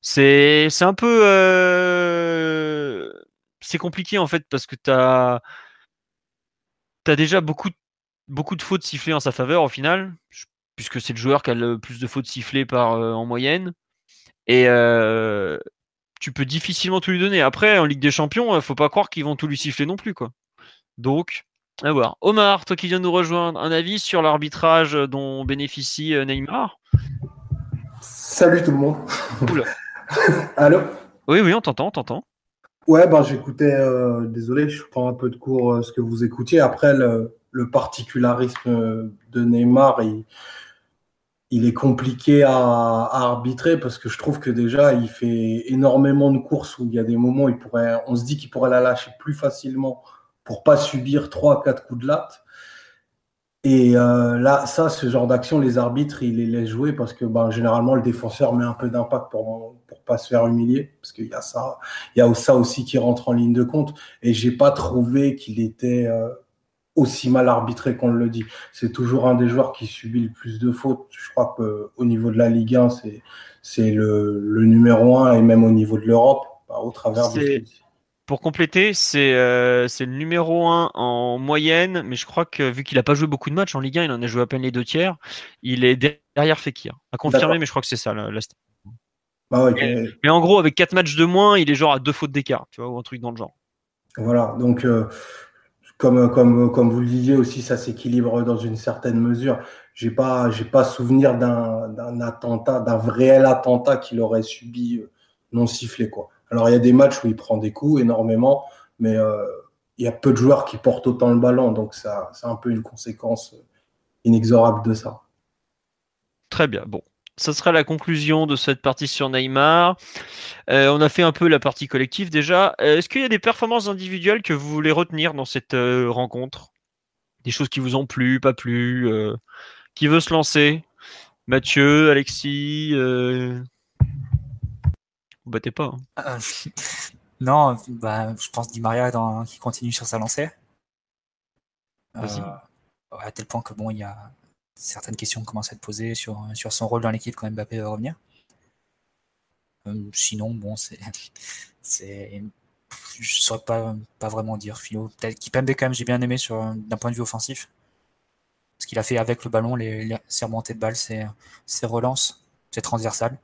c'est un peu c'est compliqué en fait parce que t'as as déjà beaucoup de beaucoup de fautes sifflées en sa faveur au final, puisque c'est le joueur qui a le plus de fautes sifflées par, en moyenne. Et tu peux difficilement tout lui donner. Après, en Ligue des Champions, il faut pas croire qu'ils vont tout lui siffler non plus. quoi. Donc, à voir. Omar, toi qui viens nous rejoindre, un avis sur l'arbitrage dont bénéficie Neymar? Salut tout le monde. Allô? Oui, oui, on t'entend, on t'entend. Ouais, ben j'écoutais, euh, désolé, je prends un peu de cours euh, ce que vous écoutiez. Après, le, particularisme de Neymar, il, est compliqué à, arbitrer parce que je trouve que déjà, il fait énormément de courses où il y a des moments où il pourrait, on se dit qu'il pourrait la lâcher plus facilement pour pas subir trois, quatre coups de latte. Et euh, là, ça, ce genre d'action, les arbitres, ils les laissent jouer parce que ben, généralement, le défenseur met un peu d'impact pour pour pas se faire humilier. Parce qu'il y a ça, il y a ça aussi qui rentre en ligne de compte. Et j'ai pas trouvé qu'il était euh, aussi mal arbitré qu'on le dit. C'est toujours un des joueurs qui subit le plus de fautes. Je crois qu'au niveau de la Ligue 1, c'est, c'est le, le, numéro un et même au niveau de l'Europe, bah, au travers de pour compléter, euh, c'est le numéro 1 en moyenne, mais je crois que vu qu'il n'a pas joué beaucoup de matchs en Ligue 1, il en a joué à peine les deux tiers, il est derrière Fekir. À confirmer, mais je crois que c'est ça la, bah mais, en gros, avec 4 matchs de moins, il est genre à deux fautes d'écart, tu vois, ou un truc dans le genre. Voilà, donc euh, comme, comme, comme vous le disiez aussi, ça s'équilibre dans une certaine mesure. J'ai pas, j'ai pas souvenir d'un attentat, d'un réel attentat qu'il aurait subi euh, non sifflé, quoi. Alors, il y a des matchs où il prend des coups énormément, mais euh, il y a peu de joueurs qui portent autant le ballon, donc ça, c'est un peu une conséquence inexorable de ça. Très bien. Bon, ça sera la conclusion de cette partie sur Neymar. Euh, on a fait un peu la partie collective déjà. Euh, est-ce qu'il y a des performances individuelles que vous voulez retenir dans cette rencontre? Des choses qui vous ont plu, pas plu Qui veut se lancer? Mathieu, Alexis vous battez pas. Hein. Euh, non, bah, je pense Di Maria dans, qui continue sur sa lancée. Euh, à tel point que bon, il y a certaines questions commencent à être posées sur, son rôle dans l'équipe quand Mbappé va revenir. Euh, sinon, bon, c'est. c'est je saurais pas, pas vraiment dire. Philo. Peut-être Kipembe, quand même, j'ai bien aimé sur, d'un point de vue offensif. Ce qu'il a fait avec le ballon, les, les, ses remontées de balles, ses, ses relances, c'est transversal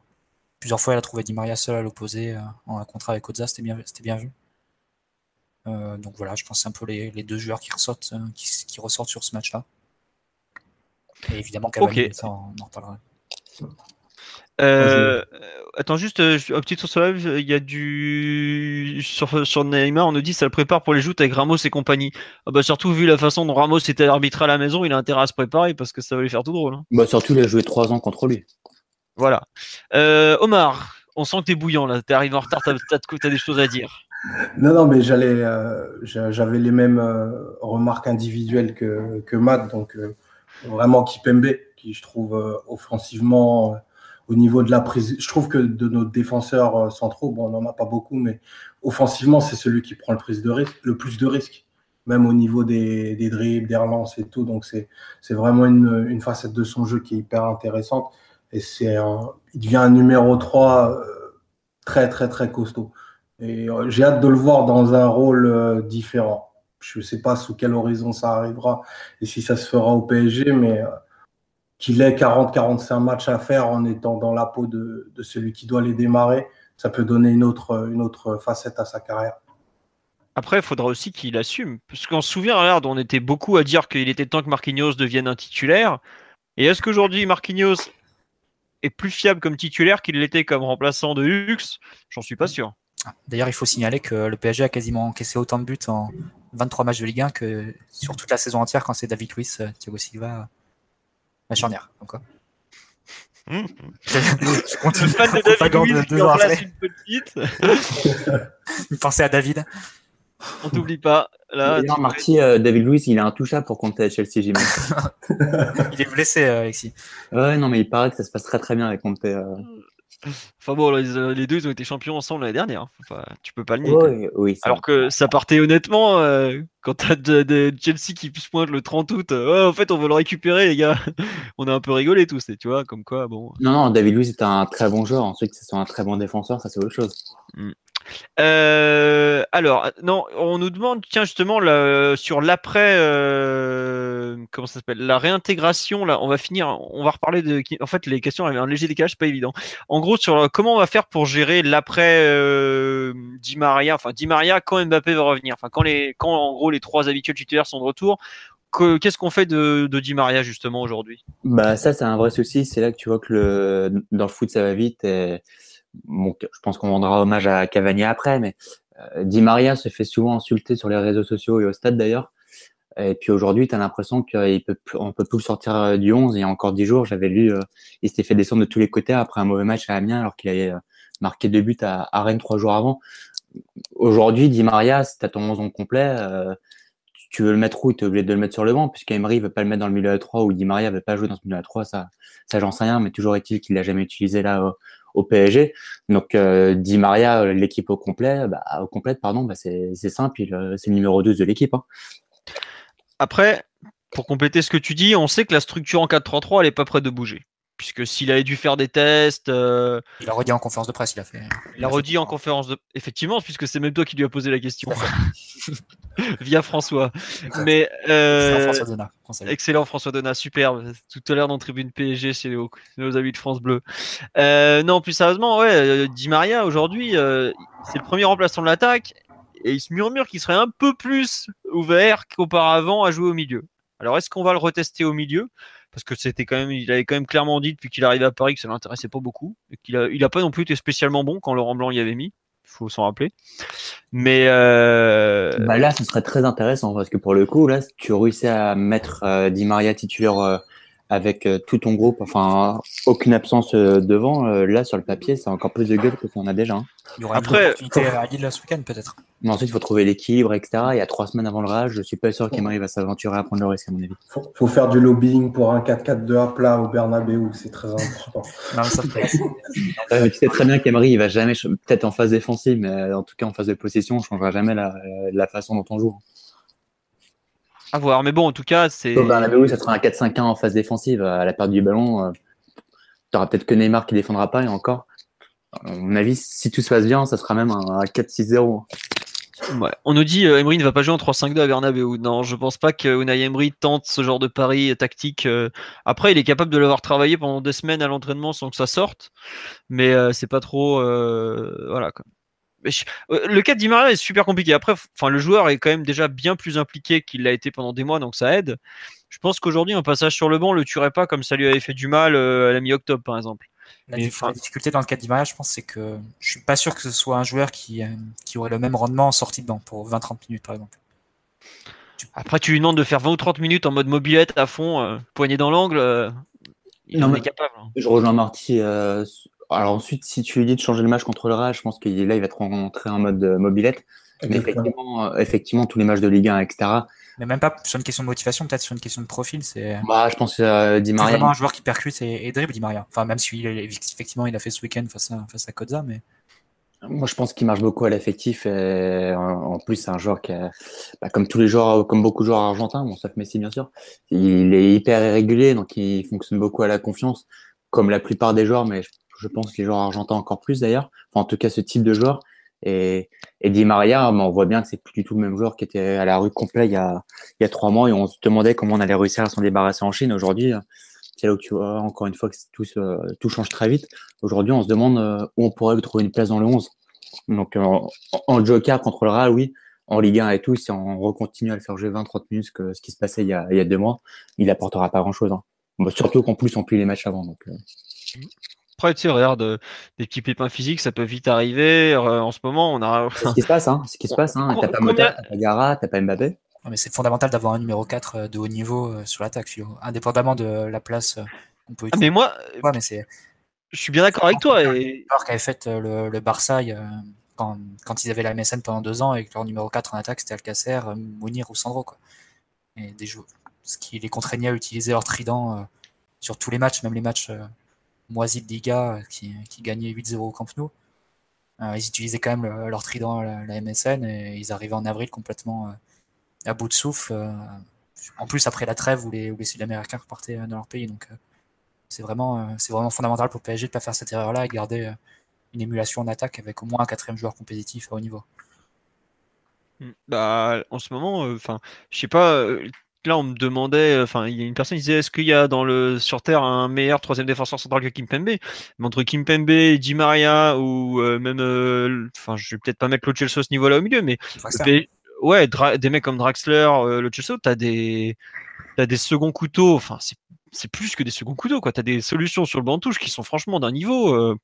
plusieurs fois, elle a trouvé Di Maria seul à l'opposé euh, en un contrat avec Ozza, c'était bien, vu. Euh, donc voilà, je pense que c'est un peu les, deux joueurs qui ressortent, qui, ressortent sur ce match-là. Et évidemment, Cavani, ça, on en reparlera. attends, juste un petit sur live, il y a du. Sur, sur, Neymar, on nous dit ça le prépare pour les joutes avec Ramos et compagnie. Ah bah, surtout, vu la façon dont Ramos était arbitré à la maison, il a intérêt à se préparer parce que ça va lui faire tout drôle. Hein. Bah, surtout, il a joué 3 ans contre lui. Voilà. Euh, Omar, on sent que t'es bouillant là. T'es arrivé en retard, t'as as, des choses à dire. Non, non, mais j'allais, euh, j'avais les mêmes euh, remarques individuelles que, que Matt, donc vraiment Kipembe, qui je trouve offensivement au niveau de la prise. Je trouve que de nos défenseurs centraux, bon, on n'en a pas beaucoup, mais offensivement, c'est celui qui prend le, de le plus de risques, même au niveau des, des dribbles, des relances et tout. Donc, c'est vraiment une, une, facette de son jeu qui est hyper intéressante. Et c'est il devient un numéro 3 euh, très, très, très costaud. Et euh, j'ai hâte de le voir dans un rôle euh, différent. Je ne sais pas sous quel horizon ça arrivera et si ça se fera au PSG, mais qu'il ait 40-45 matchs à faire en étant dans la peau de, de, celui qui doit les démarrer, ça peut donner une autre, une autre facette à sa carrière. Après, il faudra aussi qu'il assume. Parce qu'on se souvient, regarde, on était beaucoup à dire qu'il était temps que Marquinhos devienne un titulaire. Et est-ce qu'aujourd'hui, Marquinhos est plus fiable comme titulaire qu'il l'était comme remplaçant de Hux, j'en suis pas sûr. D'ailleurs, il faut signaler que le PSG a quasiment encaissé autant de buts en 23 matchs de Ligue 1 que sur toute la saison entière quand c'est David Luiz, euh, Thiago Silva, la charnière. Quoi. Mmh. je continue fan de David Luiz qui en place une petite. Pensez à David. On t'oublie pas. Là, Marty, euh, David Luiz, il est intouchable pour compter à Chelsea, j'imagine. il est blessé, euh, Alexis. Ouais, non, mais il paraît que ça se passe très très bien avec Conte. Euh. Enfin bon, les, deux, ils ont été champions ensemble l'année dernière. Enfin, tu peux pas le nier. oui, Alors que ça partait honnêtement, quand t'as de, Chelsea qui se pointe le 30 août, en fait, on veut le récupérer, les gars. on a un peu rigolé tous, tu vois, comme quoi, bon. Non, non, David Luiz est un très bon joueur. Ensuite, que ce soit un très bon défenseur, ça c'est autre chose. Mm. Euh, alors, non, on nous demande, tiens, justement, sur l'après euh, comment ça s'appelle? La réintégration, là, on va finir, on va reparler de. En fait, les questions avaient un léger décalage, pas évident. En gros, sur comment on va faire pour gérer l'après euh, Di Maria, enfin Di Maria quand Mbappé va revenir, enfin quand les, quand en gros les trois habituels titulaires sont de retour. Qu'est-ce qu'on fait de, Di Maria justement aujourd'hui? Bah ça, c'est un vrai souci. C'est là que tu vois que le, dans le foot ça va vite. Je pense qu'on rendra hommage à Cavani après, mais euh, Di Maria se fait souvent insulter sur les réseaux sociaux et au stade d'ailleurs. Et puis aujourd'hui, tu as l'impression qu'on on peut plus sortir euh, du 11. Il y a encore 10 jours, j'avais lu, euh, il s'était fait descendre de tous les côtés après un mauvais match à Amiens alors qu'il avait marqué deux buts à, Rennes trois jours avant. Aujourd'hui, Di Maria, si tu as ton 11 en complet, tu veux le mettre où? Tu es obligé de le mettre sur le banc, puisqu'Emery ne veut pas le mettre dans le milieu à 3 ou Di Maria ne veut pas jouer dans ce milieu à 3. Ça, ça j'en sais rien, mais toujours est-il qu'il l'a jamais utilisé là au PSG. Donc euh, Di Maria, l'équipe au complet, bah, au complète, pardon, bah, c'est simple, c'est le numéro 2 de l'équipe. Hein. Après, pour compléter ce que tu dis, on sait que la structure en 4-3-3, elle n'est pas prête de bouger puisque s'il avait dû faire des tests. Euh, il a redit en conférence de presse, il a fait. Il, a, redit en conférence de. Effectivement, puisque c'est même toi qui lui as posé la question. Via François. Mais. Euh... François Donat. Excellent François Donat, super. Tout à l'heure dans Tribune PSG chez nos, amis de France Bleu. Euh, non, plus sérieusement, ouais, Di Maria aujourd'hui, c'est le premier remplaçant de l'attaque. Et il se murmure qu'il serait un peu plus ouvert qu'auparavant à jouer au milieu. Alors est-ce qu'on va le retester au milieu? Parce que c'était quand même, il avait quand même clairement dit depuis qu'il arrivait à Paris que ça l'intéressait pas beaucoup, qu'il a, il a pas non plus été spécialement bon quand Laurent Blanc y avait mis. Il faut s'en rappeler. Mais euh... bah là, ce serait très intéressant parce que pour le coup, là, tu réussis à mettre euh, Di Maria titulaire euh, avec euh, tout ton groupe, enfin aucune absence euh, devant, euh, là sur le papier, c'est encore plus de gueule que qu'on a déjà. Hein. Il y aura Après, une opportunité à Lille ce week-end peut-être. Mais ensuite, il faut trouver l'équilibre, etc. Il y a trois semaines avant le rage, je suis pas sûr qu'Emery va s'aventurer à prendre le risque, à mon avis. Faut, faut faire du lobbying pour un 4-4-2 à plat au Bernabeu, c'est très important. non, ça tu sais très bien qu'Emery, il va jamais, peut-être en phase défensive, mais en tout cas en phase de possession, on changera jamais la, la façon dont on joue. À voir, mais bon, en tout cas, c'est. oui, ça sera un 4-5-1 en phase défensive à la perte du ballon. Euh, tu auras peut-être que Neymar qui défendra pas et encore. À mon avis, si tout se passe bien, ça sera même un 4-6-0. Ouais. On nous dit euh, Emery ne va pas jouer en 3-5-2 à Bernabeu. Non, je pense pas que Unai Emery tente ce genre de pari tactique. Euh. Après, il est capable de l'avoir travaillé pendant des semaines à l'entraînement sans que ça sorte, mais c'est pas trop. voilà. Quoi. Euh, le cas d'Imaria est super compliqué. Après, enfin, le joueur est quand même déjà bien plus impliqué qu'il l'a été pendant des mois, donc ça aide. Je pense qu'aujourd'hui, un passage sur le banc le tuerait pas comme ça lui avait fait du mal euh, à la mi-octobre, par exemple. La, difficulté dans le cas d'Imaria, je pense, c'est que je suis pas sûr que ce soit un joueur qui, euh, qui aurait le même rendement en sortie de banc pour 20-30 minutes, par exemple. Après, tu lui demandes de faire 20 ou 30 minutes en mode mobilette à fond, poignet dans l'angle. il en est capable. Hein. Je rejoins Marty alors ensuite, si tu lui dis de changer le match contre le Real, je pense qu'il là, il va te rentrer en mode euh, mobilette. Mais effectivement, euh, effectivement, tous les matchs de Ligue 1, etc. Mais même pas sur une question de motivation, peut-être sur une question de profil. C'est. Bah, je pense euh, Di Maria. C'est vraiment un joueur qui percute et, dribble Di Maria. Enfin, même si effectivement il a fait ce week-end face à face à Kodza, mais. Moi, je pense qu'il marche beaucoup à l'effectif. Et en plus, c'est un joueur qui, a, bah, comme tous les joueurs, comme beaucoup de joueurs argentins, bon, sauf Messi bien sûr, il est hyper irrégulier, donc il fonctionne beaucoup à la confiance, comme la plupart des joueurs. Mais je pense, les joueurs argentins encore plus d'ailleurs. en tout cas, ce type de joueur. Et, et Di Maria, on voit bien que c'est plus du tout le même joueur qui était à la rue complet il y a, trois mois et on se demandait comment on allait réussir à s'en débarrasser en Chine. Aujourd'hui, c'est là où tu vois encore une fois que tout, change très vite. Aujourd'hui, on se demande euh, où on pourrait trouver une place dans le 11. Donc, en, en joker contre le Real, oui. En Ligue 1 et tout, si on recontinue à le faire jouer 20-30 minutes, que ce qui se passait il y a, deux mois, il apportera pas grand-chose. Hein. surtout qu'en plus, on plie les matchs avant. Euh. Après, tu sais, regarde, euh, des petits pépins physiques, ça peut vite arriver. Euh, en ce moment, on a. C'est ce qui se passe, hein. Ce qui se passe, hein. T'as pas Mota, t'as pas Gara, t'as pas Mbappé. mais c'est fondamental d'avoir un numéro 4 euh, de haut niveau sur l'attaque, Philo. Indépendamment de la place qu'on peut utiliser. Ah, mais moi, mais c'est... je suis bien d'accord avec toi. Et... Alors qu'avait fait le, le Barça quand, quand, ils avaient la MSN pendant deux ans et que leur numéro 4 en attaque c'était Alcacer, Mounir ou Sandro. Quoi. Et des joueurs, ce qui les contraignait à utiliser leur trident sur tous les matchs, même les matchs moisi de Liga euh, qui, gagnait 8-0 au Camp Nou. Euh, ils utilisaient quand même leur trident à la, MSN et ils arrivaient en avril complètement euh, à bout de souffle. en plus, après la trêve où les, où les Sud-Américains repartaient dans leur pays. Donc, c'est vraiment, c'est vraiment fondamental pour PSG de ne pas faire cette erreur-là et garder une émulation en attaque avec au moins un quatrième joueur compétitif à haut niveau. Hmm. Bah, en ce moment, enfin, je sais pas, là, on me demandait, enfin, il y a une personne qui disait, est-ce qu'il y a dans le sur Terre un meilleur troisième défenseur central que Kimpembe Mais entre Kimpembe, Di Maria ou même, enfin, je vais peut-être pas mettre le Chelsea à ce niveau-là au milieu, mais ouais, des mecs comme Draxler, le Chelsea, t'as des t'as des seconds couteaux. Enfin, c'est plus que des seconds couteaux, quoi. T'as des solutions sur le banc de touche qui sont franchement d'un niveau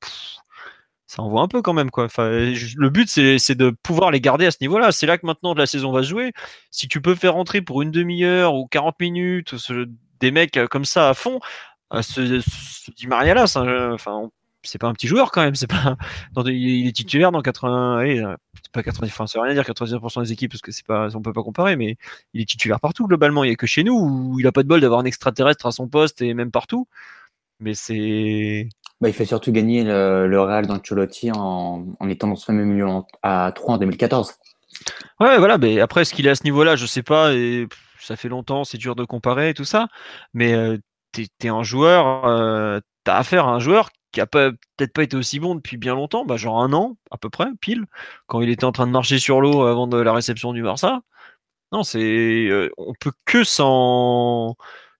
ça envoie un peu quand même quoi. Enfin, le but c'est de pouvoir les garder à ce niveau-là. C'est là que maintenant de la saison va jouer. Si tu peux faire rentrer pour une demi-heure ou 40 minutes des mecs euh, comme ça à fond, euh, ce, ce Maria là, enfin c'est pas un petit joueur quand même. C'est pas il est titulaire dans 80, allez, euh, pas 80, enfin ça veut rien dire 90% des équipes parce que c'est pas, on peut pas comparer, mais il est titulaire partout globalement. Il y a que chez nous où il a pas de bol d'avoir un extraterrestre à son poste et même partout. Mais c'est bah, il fait surtout gagner le, le Real d'Ancelotti en, en étant dans ce fameux milieu à 3 en 2014. Ouais, voilà. Mais après, ce qu'il est à ce niveau-là, je sais pas. Et ça fait longtemps, c'est dur de comparer et tout ça. Mais euh, tu es, un joueur, euh, tu as affaire à un joueur qui a peut-être pas été aussi bon depuis bien longtemps, bah, genre un an à peu près, pile, quand il était en train de marcher sur l'eau avant de la réception du Barça. Non, c'est, euh, on peut que s'en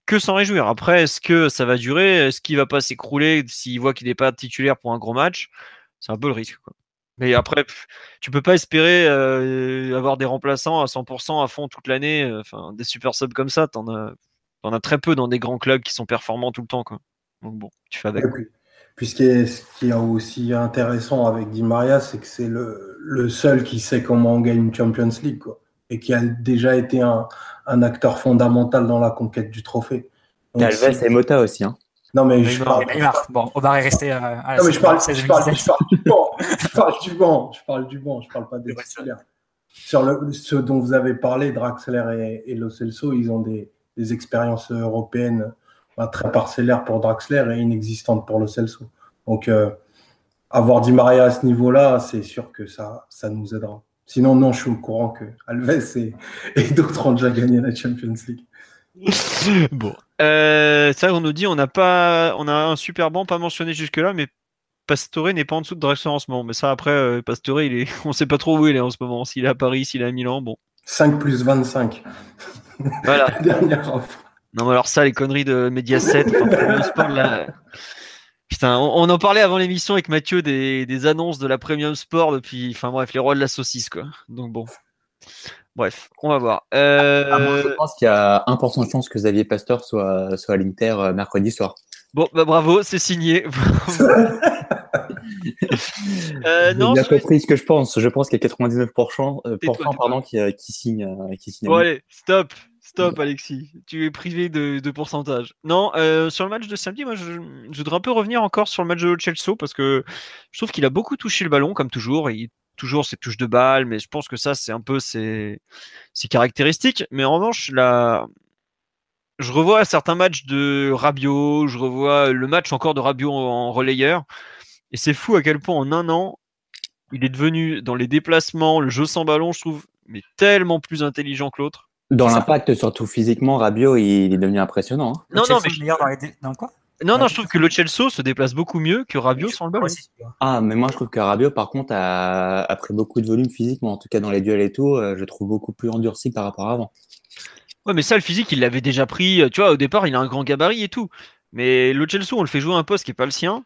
que s'en réjouir. Après, est-ce que ça va durer? Est-ce qu'il va pas s'écrouler s'il voit qu'il n'est pas titulaire pour un gros match? C'est un peu le risque. Mais après, tu peux pas espérer euh, avoir des remplaçants à 100% à fond toute l'année. Euh, enfin, des super subs comme ça, t'en as, as très peu dans des grands clubs qui sont performants tout le temps. Quoi. Donc bon, tu fais avec. puis, ce, qui est, aussi intéressant avec Di Maria, c'est que c'est le, le, seul qui sait comment on gagne une Champions League. Quoi et qui a déjà été un, un, acteur fondamental dans la conquête du trophée. Alves et Mota aussi. Hein. Non, mais je parle. Bon, est resté. Euh, non, mais je parle, je, parle, je parle, du banc. Je parle du banc. Je parle du banc. Je parle pas des titulaires. Sur le, ce dont vous avez parlé, Draxler et, et Lo Celso, ils ont des, des expériences européennes très parcellaires pour Draxler et inexistantes pour Lo Celso. Donc, euh, avoir dit Maria à ce niveau-là, c'est sûr que ça, ça nous aidera. Sinon, non, je suis au courant que Alves et, d'autres ont déjà gagné la Champions League. bon. Euh, ça, on nous dit on a pas, on a un super banc pas mentionné jusque-là, mais Pastore n'est pas en dessous de Draxler en ce moment. Mais ça, après, euh, Pastore, il est, on sait pas trop où il est en ce moment. S'il est à Paris, s'il est à Milan, bon. 5 plus 25. Voilà. Dernière offre. Non, mais alors ça, les conneries de Mediaset, enfin, Putain, on, en parlait avant l'émission avec Mathieu des, annonces de la Premium Sport depuis, enfin bref, les rois de la saucisse, quoi. Donc bon. Bref, on va voir. Euh... Ah, je pense qu'il y a 1% de chance que Xavier Pasteur soit, soit à l'Inter euh, mercredi soir. Bon, bah bravo, c'est signé. euh, non, bien compris ce que je pense. Je pense qu'il y a 99% euh, pardon, qui, euh, qui signe. qui signe bon, allez, stop. Stop, Alexis. Tu es privé de, pourcentage. Non, euh, sur le match de samedi, moi, je, voudrais un peu revenir encore sur le match de Chelsea parce que je trouve qu'il a beaucoup touché le ballon, comme toujours. Il toujours ses touches de balle, mais je pense que ça, c'est un peu ses, caractéristiques. Mais en revanche, là, je revois certains matchs de Rabiot, je revois le match encore de Rabiot en relayeur. Et c'est fou à quel point en un an, il est devenu, dans les déplacements, le jeu sans ballon, je trouve, mais tellement plus intelligent que l'autre. Dans l'impact, surtout physiquement, Rabiot, il est devenu impressionnant. Hein. Non, non, mais meilleur dans, les dans quoi? Non, non, je trouve que le Chelsea se déplace beaucoup mieux que Rabiot sans le ballon. Ah, mais moi je trouve que Rabiot, par contre, a, pris beaucoup de volume physiquement. En tout cas, dans les duels et tout, euh, je trouve beaucoup plus endurci par rapport à avant. Ouais, mais ça, le physique, il l'avait déjà pris. Tu vois, au départ, il a un grand gabarit et tout. Mais le Chelsea, on le fait jouer un poste qui n'est pas le sien.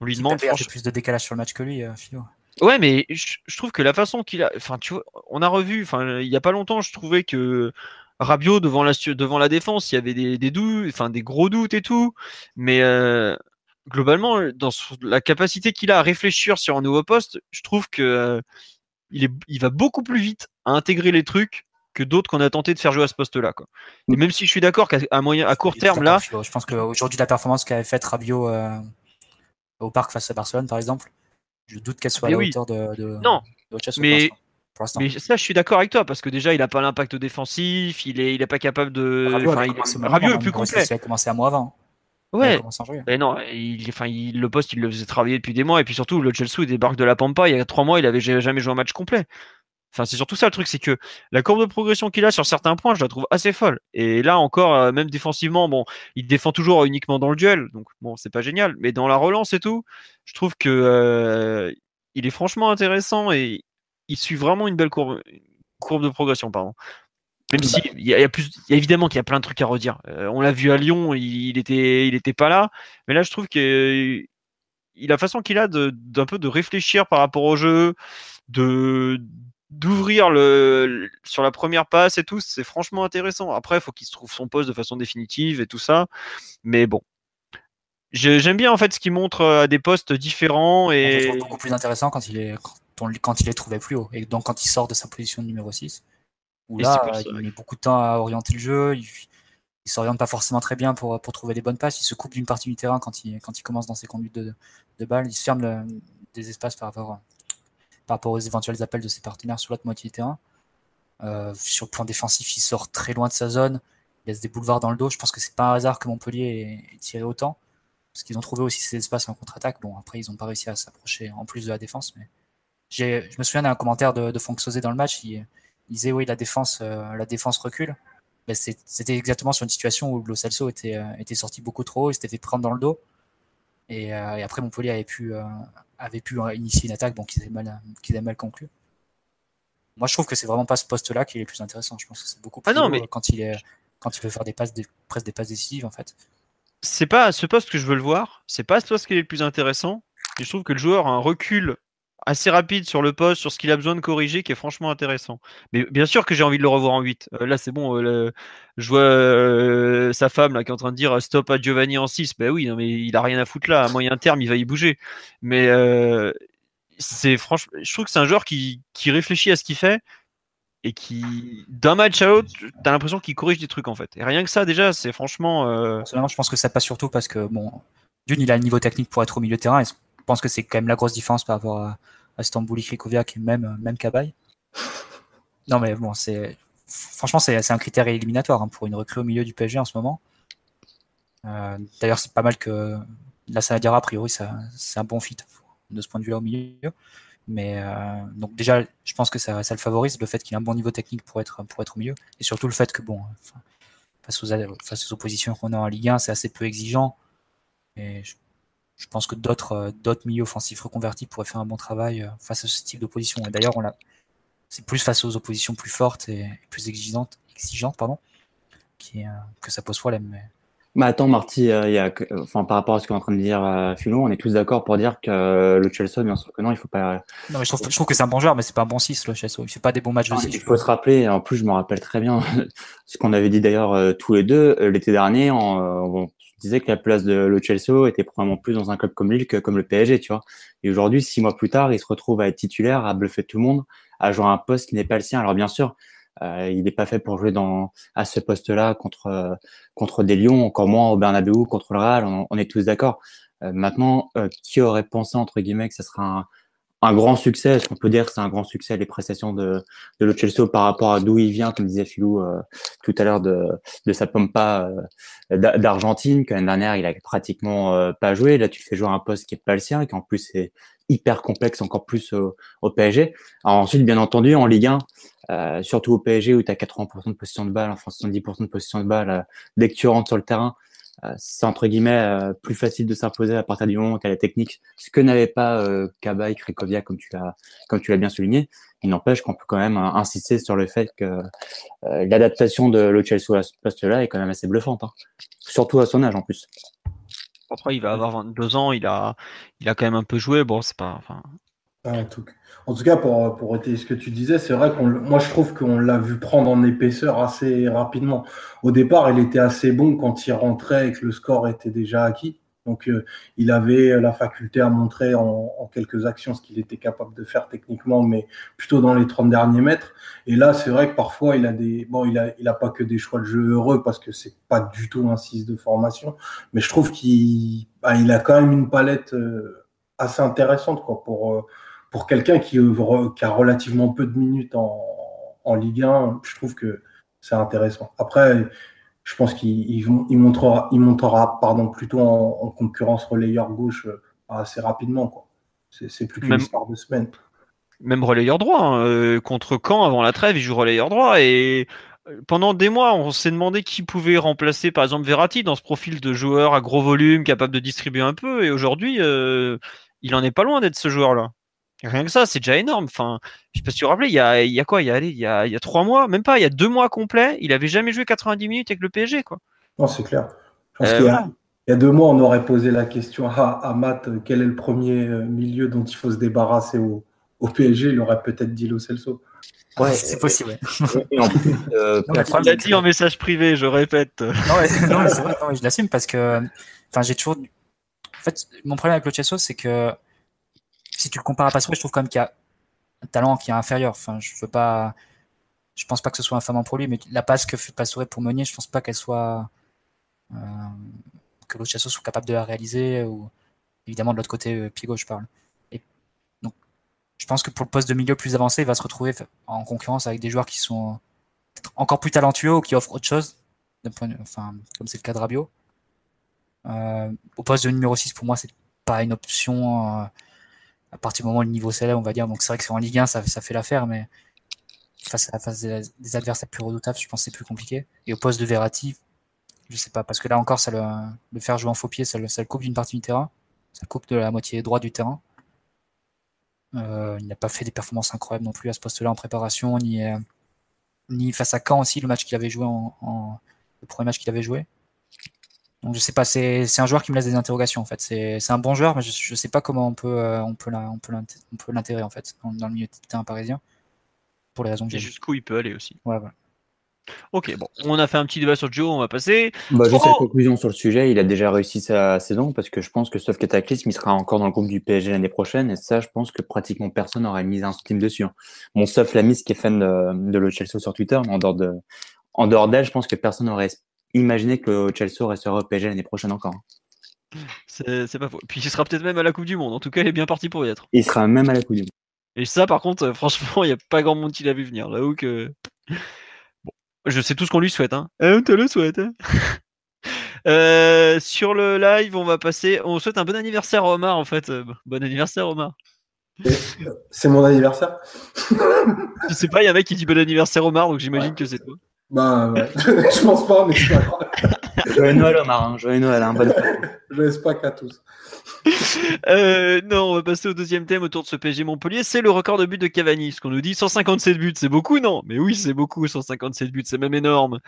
On lui demande. Il a plus de décalage sur le match que lui, euh, Philo. Ouais, mais je, trouve que la façon qu'il a. Enfin, tu vois, on a revu. Enfin, il y a pas longtemps, je trouvais que Rabiot devant la, devant la défense, il y avait des, des doutes, enfin des gros doutes et tout, mais euh, globalement, dans la capacité qu'il a à réfléchir sur un nouveau poste, je trouve que euh, il, est, il va beaucoup plus vite à intégrer les trucs que d'autres qu'on a tenté de faire jouer à ce poste-là. Et même si je suis d'accord qu'à moyen, à court terme, là, je pense qu'aujourd'hui la performance qu'avait faite Rabiot euh, au parc face à Barcelone, par exemple, je doute qu'elle soit à la hauteur de, de, non, mais mais ça, je suis d'accord avec toi parce que déjà, il n'a pas l'impact défensif, il est, il est pas capable de. Rabiot, est plus complet. Il a commencé à mois avant. Ouais. Mais non, il, enfin, il, le poste, il le faisait travailler depuis des mois et puis surtout, le Chelsea il débarque de la Pampa. Il y a trois mois, il avait jamais joué un match complet. Enfin, c'est surtout ça le truc, c'est que la courbe de progression qu'il a sur certains points, je la trouve assez folle. Et là encore, euh, même défensivement, bon, il défend toujours uniquement dans le duel, donc bon, c'est pas génial. Mais dans la relance et tout, je trouve que euh, il est franchement intéressant et il suit vraiment une belle courbe, courbe de progression, pardon. Même si il y, a plus, évidemment qu'il y a plein de trucs à redire. on l'a vu à Lyon, il, était, il était pas là, mais là je trouve que il a la façon qu'il a d'un peu de réfléchir par rapport au jeu, de d'ouvrir le sur la première passe et tout, c'est franchement intéressant. Après, il faut qu'il se trouve son poste de façon définitive et tout ça, mais bon. J'aime bien en fait ce qu'il montre euh, à des postes différents et beaucoup plus intéressant quand il est quand il est trouvé plus haut et donc quand il sort de sa position de numéro 6 où là il met beaucoup de temps à orienter le jeu, il, il s'oriente pas forcément très bien pour, pour trouver les bonnes passes, il se coupe d'une partie du terrain quand il, quand il commence dans ses conduites de, de balles, il se ferme des espaces par rapport, par rapport aux éventuels appels de ses partenaires sur l'autre moitié du terrain. Euh, sur le plan défensif, il sort très loin de sa zone, il laisse des boulevards dans le dos. Je pense que c'est pas un hasard que Montpellier ait, tiré autant, parce qu'ils ont trouvé aussi ces espaces en contre-attaque. Bon, après, ils n'ont pas réussi à s'approcher en plus de la défense, mais je me souviens d'un commentaire de, de Franck Sauzé dans le match, il, disait oui, la défense, euh, la défense recule. C'était exactement sur une situation où Lo était, euh, était sorti beaucoup trop haut, il s'était fait prendre dans le dos. Et, et après, Montpellier avait pu, avait pu initier une attaque bon, qu'ils avaient, mal, qu'ils avaient mal conclu. Moi, je trouve que c'est vraiment pas ce poste-là qui est le plus intéressant. Je pense que c'est beaucoup ah plus ah mais... quand il est quand il peut faire des passes, des, presque des passes décisives en fait. C'est pas ce poste que je veux le voir. C'est pas ce poste qui est le plus intéressant. Je trouve que le joueur a un recul assez rapide sur le poste, sur ce qu'il a besoin de corriger, qui est franchement intéressant. Mais bien sûr que j'ai envie de le revoir en 8. Euh, là, c'est bon. Euh, je vois euh, sa femme là, qui est en train de dire stop à Giovanni en 6. Ben oui, mais il a rien à foutre là. À moyen terme, il va y bouger. Mais c'est franchement, je trouve que c'est un joueur qui réfléchit à ce qu'il fait et qui, d'un match à l'autre, t'as l'impression qu'il corrige des trucs en fait. Et rien que ça, déjà, c'est franchement. je pense que ça passe surtout parce que, bon, d'une, il a le niveau technique pour être au milieu de terrain. Et je pense que c'est quand même la grosse différence par rapport à, à Stambouli, Krikoviak et même, même Kabay. Non, mais bon, c'est franchement, c'est un critère éliminatoire hein, pour une recrue au milieu du PSG en ce moment. Euh, d'ailleurs, c'est pas mal que la Sanadiara, a priori, c'est un bon fit de ce point de vue-là au milieu. Mais euh, donc déjà, je pense que ça, le favorise, le fait qu'il ait un bon niveau technique pour être, pour être au milieu. Et surtout le fait que, bon, face, aux, face aux oppositions qu'on a en Ligue 1, c'est assez peu exigeant. Et je pense que d'autres euh, d'autres milieux offensifs reconvertis pourraient faire un bon travail euh, face à ce type d'opposition. Et d'ailleurs, c'est plus face aux oppositions plus fortes et plus exigeantes, exigeantes pardon, qui, euh, que ça pose problème. Mais attends, Marty, il y a, enfin, par rapport à ce qu'est en train de dire euh, on est tous d'accord pour dire que le Chelsea, bien sûr que non, il faut pas. Non, mais je trouve, je trouve que c'est un bon joueur, mais c'est pas un bon 6, le Chelsea. Il fait pas des bons matchs de 6. Il faut se rappeler, en plus, je me rappelle très bien ce qu'on avait dit d'ailleurs tous les deux l'été dernier. En, disais que la place de Lo Chelsea était probablement plus dans un club comme Lille que comme le PSG, tu vois. Et aujourd'hui, six mois plus tard, il se retrouve à être titulaire, à bluffer tout le monde, à jouer un poste qui n'est pas le sien. Alors bien sûr, euh, il n'est pas fait pour jouer dans à ce poste-là contre euh, contre des Lions, encore moins au Bernabeu, contre le Real. On, est tous d'accord. Euh, maintenant, qui aurait pensé entre guillemets que ça sera un, un grand succès? Est-ce qu'on peut dire que c'est un grand succès les prestations de, de par rapport à d'où il vient, comme disait Philou euh, tout à l'heure de, de sa pompa euh, d'Argentine, que l'année dernière il a pratiquement euh, pas joué. Là, tu fais jouer un poste qui est pas le sien, qui en plus est hyper complexe, encore plus au, au PSG. Alors ensuite, bien entendu, en Ligue 1, surtout au PSG où tu as 80% de possession de balle, enfin 70% de possession de balle, dès que tu rentres sur le terrain, euh, c'est entre guillemets euh, plus facile de s'imposer à partir du moment où tu as la technique, ce que n'avait pas euh, Kaba et Krekovia comme tu l'as comme tu l'as bien souligné. Il n'empêche qu'on peut quand même insister sur le fait que l'adaptation de Lo Celso à ce poste-là est quand même assez bluffante, hein. surtout à son âge en plus. Après, il va avoir 22 ans, il a, il a quand même un peu joué. Bon, c'est pas. Enfin... en tout cas, pour, pour ce que tu disais, c'est vrai qu'on, moi je trouve qu'on l'a vu prendre en épaisseur assez rapidement. Au départ, il était assez bon quand il rentrait et que le score était déjà acquis. Donc, euh, il avait la faculté à montrer en, quelques actions ce qu'il était capable de faire techniquement, mais plutôt dans les 30 derniers mètres. Et là, c'est vrai que parfois, il a des, bon, il a, il a pas que des choix de jeu heureux parce que c'est pas du tout un 6 de formation, mais je trouve qu'il, bah, il a quand même une palette euh, assez intéressante, quoi, pour, euh, pour quelqu'un qui, qui, a relativement peu de minutes en, en Ligue 1, je trouve que c'est intéressant. Après, je pense qu'il il montera, il montera pardon, plutôt en, concurrence relayeur gauche euh, assez rapidement. C'est plus qu'une histoire de semaine. Même relayeur droit. Hein, euh, contre Caen, avant la trêve, il joue relayeur droit. Et euh, pendant des mois, on s'est demandé qui pouvait remplacer, par exemple, Verratti dans ce profil de joueur à gros volume, capable de distribuer un peu. Et aujourd'hui, il en est pas loin d'être ce joueur-là. Rien que ça, c'est déjà énorme. Enfin, je sais pas si vous vous rappelez, il y a, il y a quoi il y a, il y, a, il y a trois mois, même pas, il y a deux mois complets, il avait jamais joué 90 minutes avec le PSG, quoi. Non, c'est clair. Je pense qu'il y, a, il y a deux mois, on aurait posé la question à, à Matt, quel est le premier milieu dont il faut se débarrasser au, au PSG Il aurait peut-être dit Lo Celso. Ouais, c'est possible. Et en plus, euh, il a dit en message privé, je répète. Non, non c'est vrai, non, je l'assume parce que, enfin, j'ai toujours. En fait, mon problème avec le Chelsea, c'est que si tu le compares à Pastore, je trouve quand même qu'il y a un talent qui est inférieur. Enfin, je veux pas. Je pense pas que ce soit infamant pour lui, mais la passe que fait Pastore pour Meunier, je pense pas qu'elle soit. Euh, que l'autre soit capable de la réaliser. Ou évidemment, de l'autre côté, euh, pied gauche, je parle. Je pense que pour le poste de milieu plus avancé, il va se retrouver en concurrence avec des joueurs qui sont encore plus talentueux ou qui offrent autre chose, enfin, comme c'est le cas de Rabiot. Euh, au poste de numéro 6, pour moi, c'est pas une option euh, à partir du moment où le niveau s'élève, on va dire. Donc c'est vrai que c'est en Ligue 1, ça, fait l'affaire, mais face à face des, adversaires plus redoutables, je pense c'est plus compliqué. Et au poste de Verratti, je sais pas, parce que là encore, ça le, faire jouer en faux pied, ça le, le coupe d'une partie du terrain, ça coupe de la moitié droite du terrain. Euh, il n'a pas fait des performances incroyables non plus à ce poste-là en préparation, ni, euh, ni face à Caen aussi, le match qu'il avait joué en, le premier match qu'il avait joué. Donc je sais pas, c'est un joueur qui me laisse des interrogations en fait. C'est un bon joueur, mais je, ne sais pas comment on peut euh, on peut l'intégrer en fait dans, le milieu de terrain parisien pour les raisons que j'ai. Jusqu'où il peut aller aussi. Ouais, voilà. Ok, bon, on a fait un petit débat sur Joe, on va passer. Bah, Juste oh conclusion sur le sujet, il a déjà réussi sa saison parce que je pense que sauf Cataclysme, il sera encore dans le groupe du PSG l'année prochaine et ça, je pense que pratiquement personne n'aurait mis un team dessus. Hein. Bon, sauf la Miss qui est fan de, de le Chelsea sur Twitter, mais en dehors de, en dehors d'elle, je pense que personne n'aurait imaginé que Chelsea resterait au PSG l'année prochaine encore. Hein. C'est pas faux. Puis il sera peut-être même à la Coupe du Monde. En tout cas, il est bien parti pour y être. Il sera même à la Coupe du Monde. Et ça, par contre, franchement, il n'y a pas grand monde qui l'a vu venir. Là où que. Je sais tout ce qu'on lui souhaite. Hein. Euh, te le souhaite. Hein. Euh, sur le live, on va passer. On souhaite un bon anniversaire à Omar, en fait. Euh, bon anniversaire, Omar. C'est mon anniversaire Je sais pas, il y a un mec qui dit bon anniversaire, Omar, donc j'imagine que c'est toi. Bah ouais, je pense pas, mais c'est pas grave. Joyeux Noël, Omar. Hein. Joyeux Noël. Hein. Bonne je laisse pas qu'à tous. Euh, non, on va passer au deuxième thème autour de ce PSG Montpellier. C'est le record de buts de Cavani. Ce qu'on nous dit 157 buts, c'est beaucoup, non? Mais oui, c'est beaucoup, 157 buts, c'est même énorme.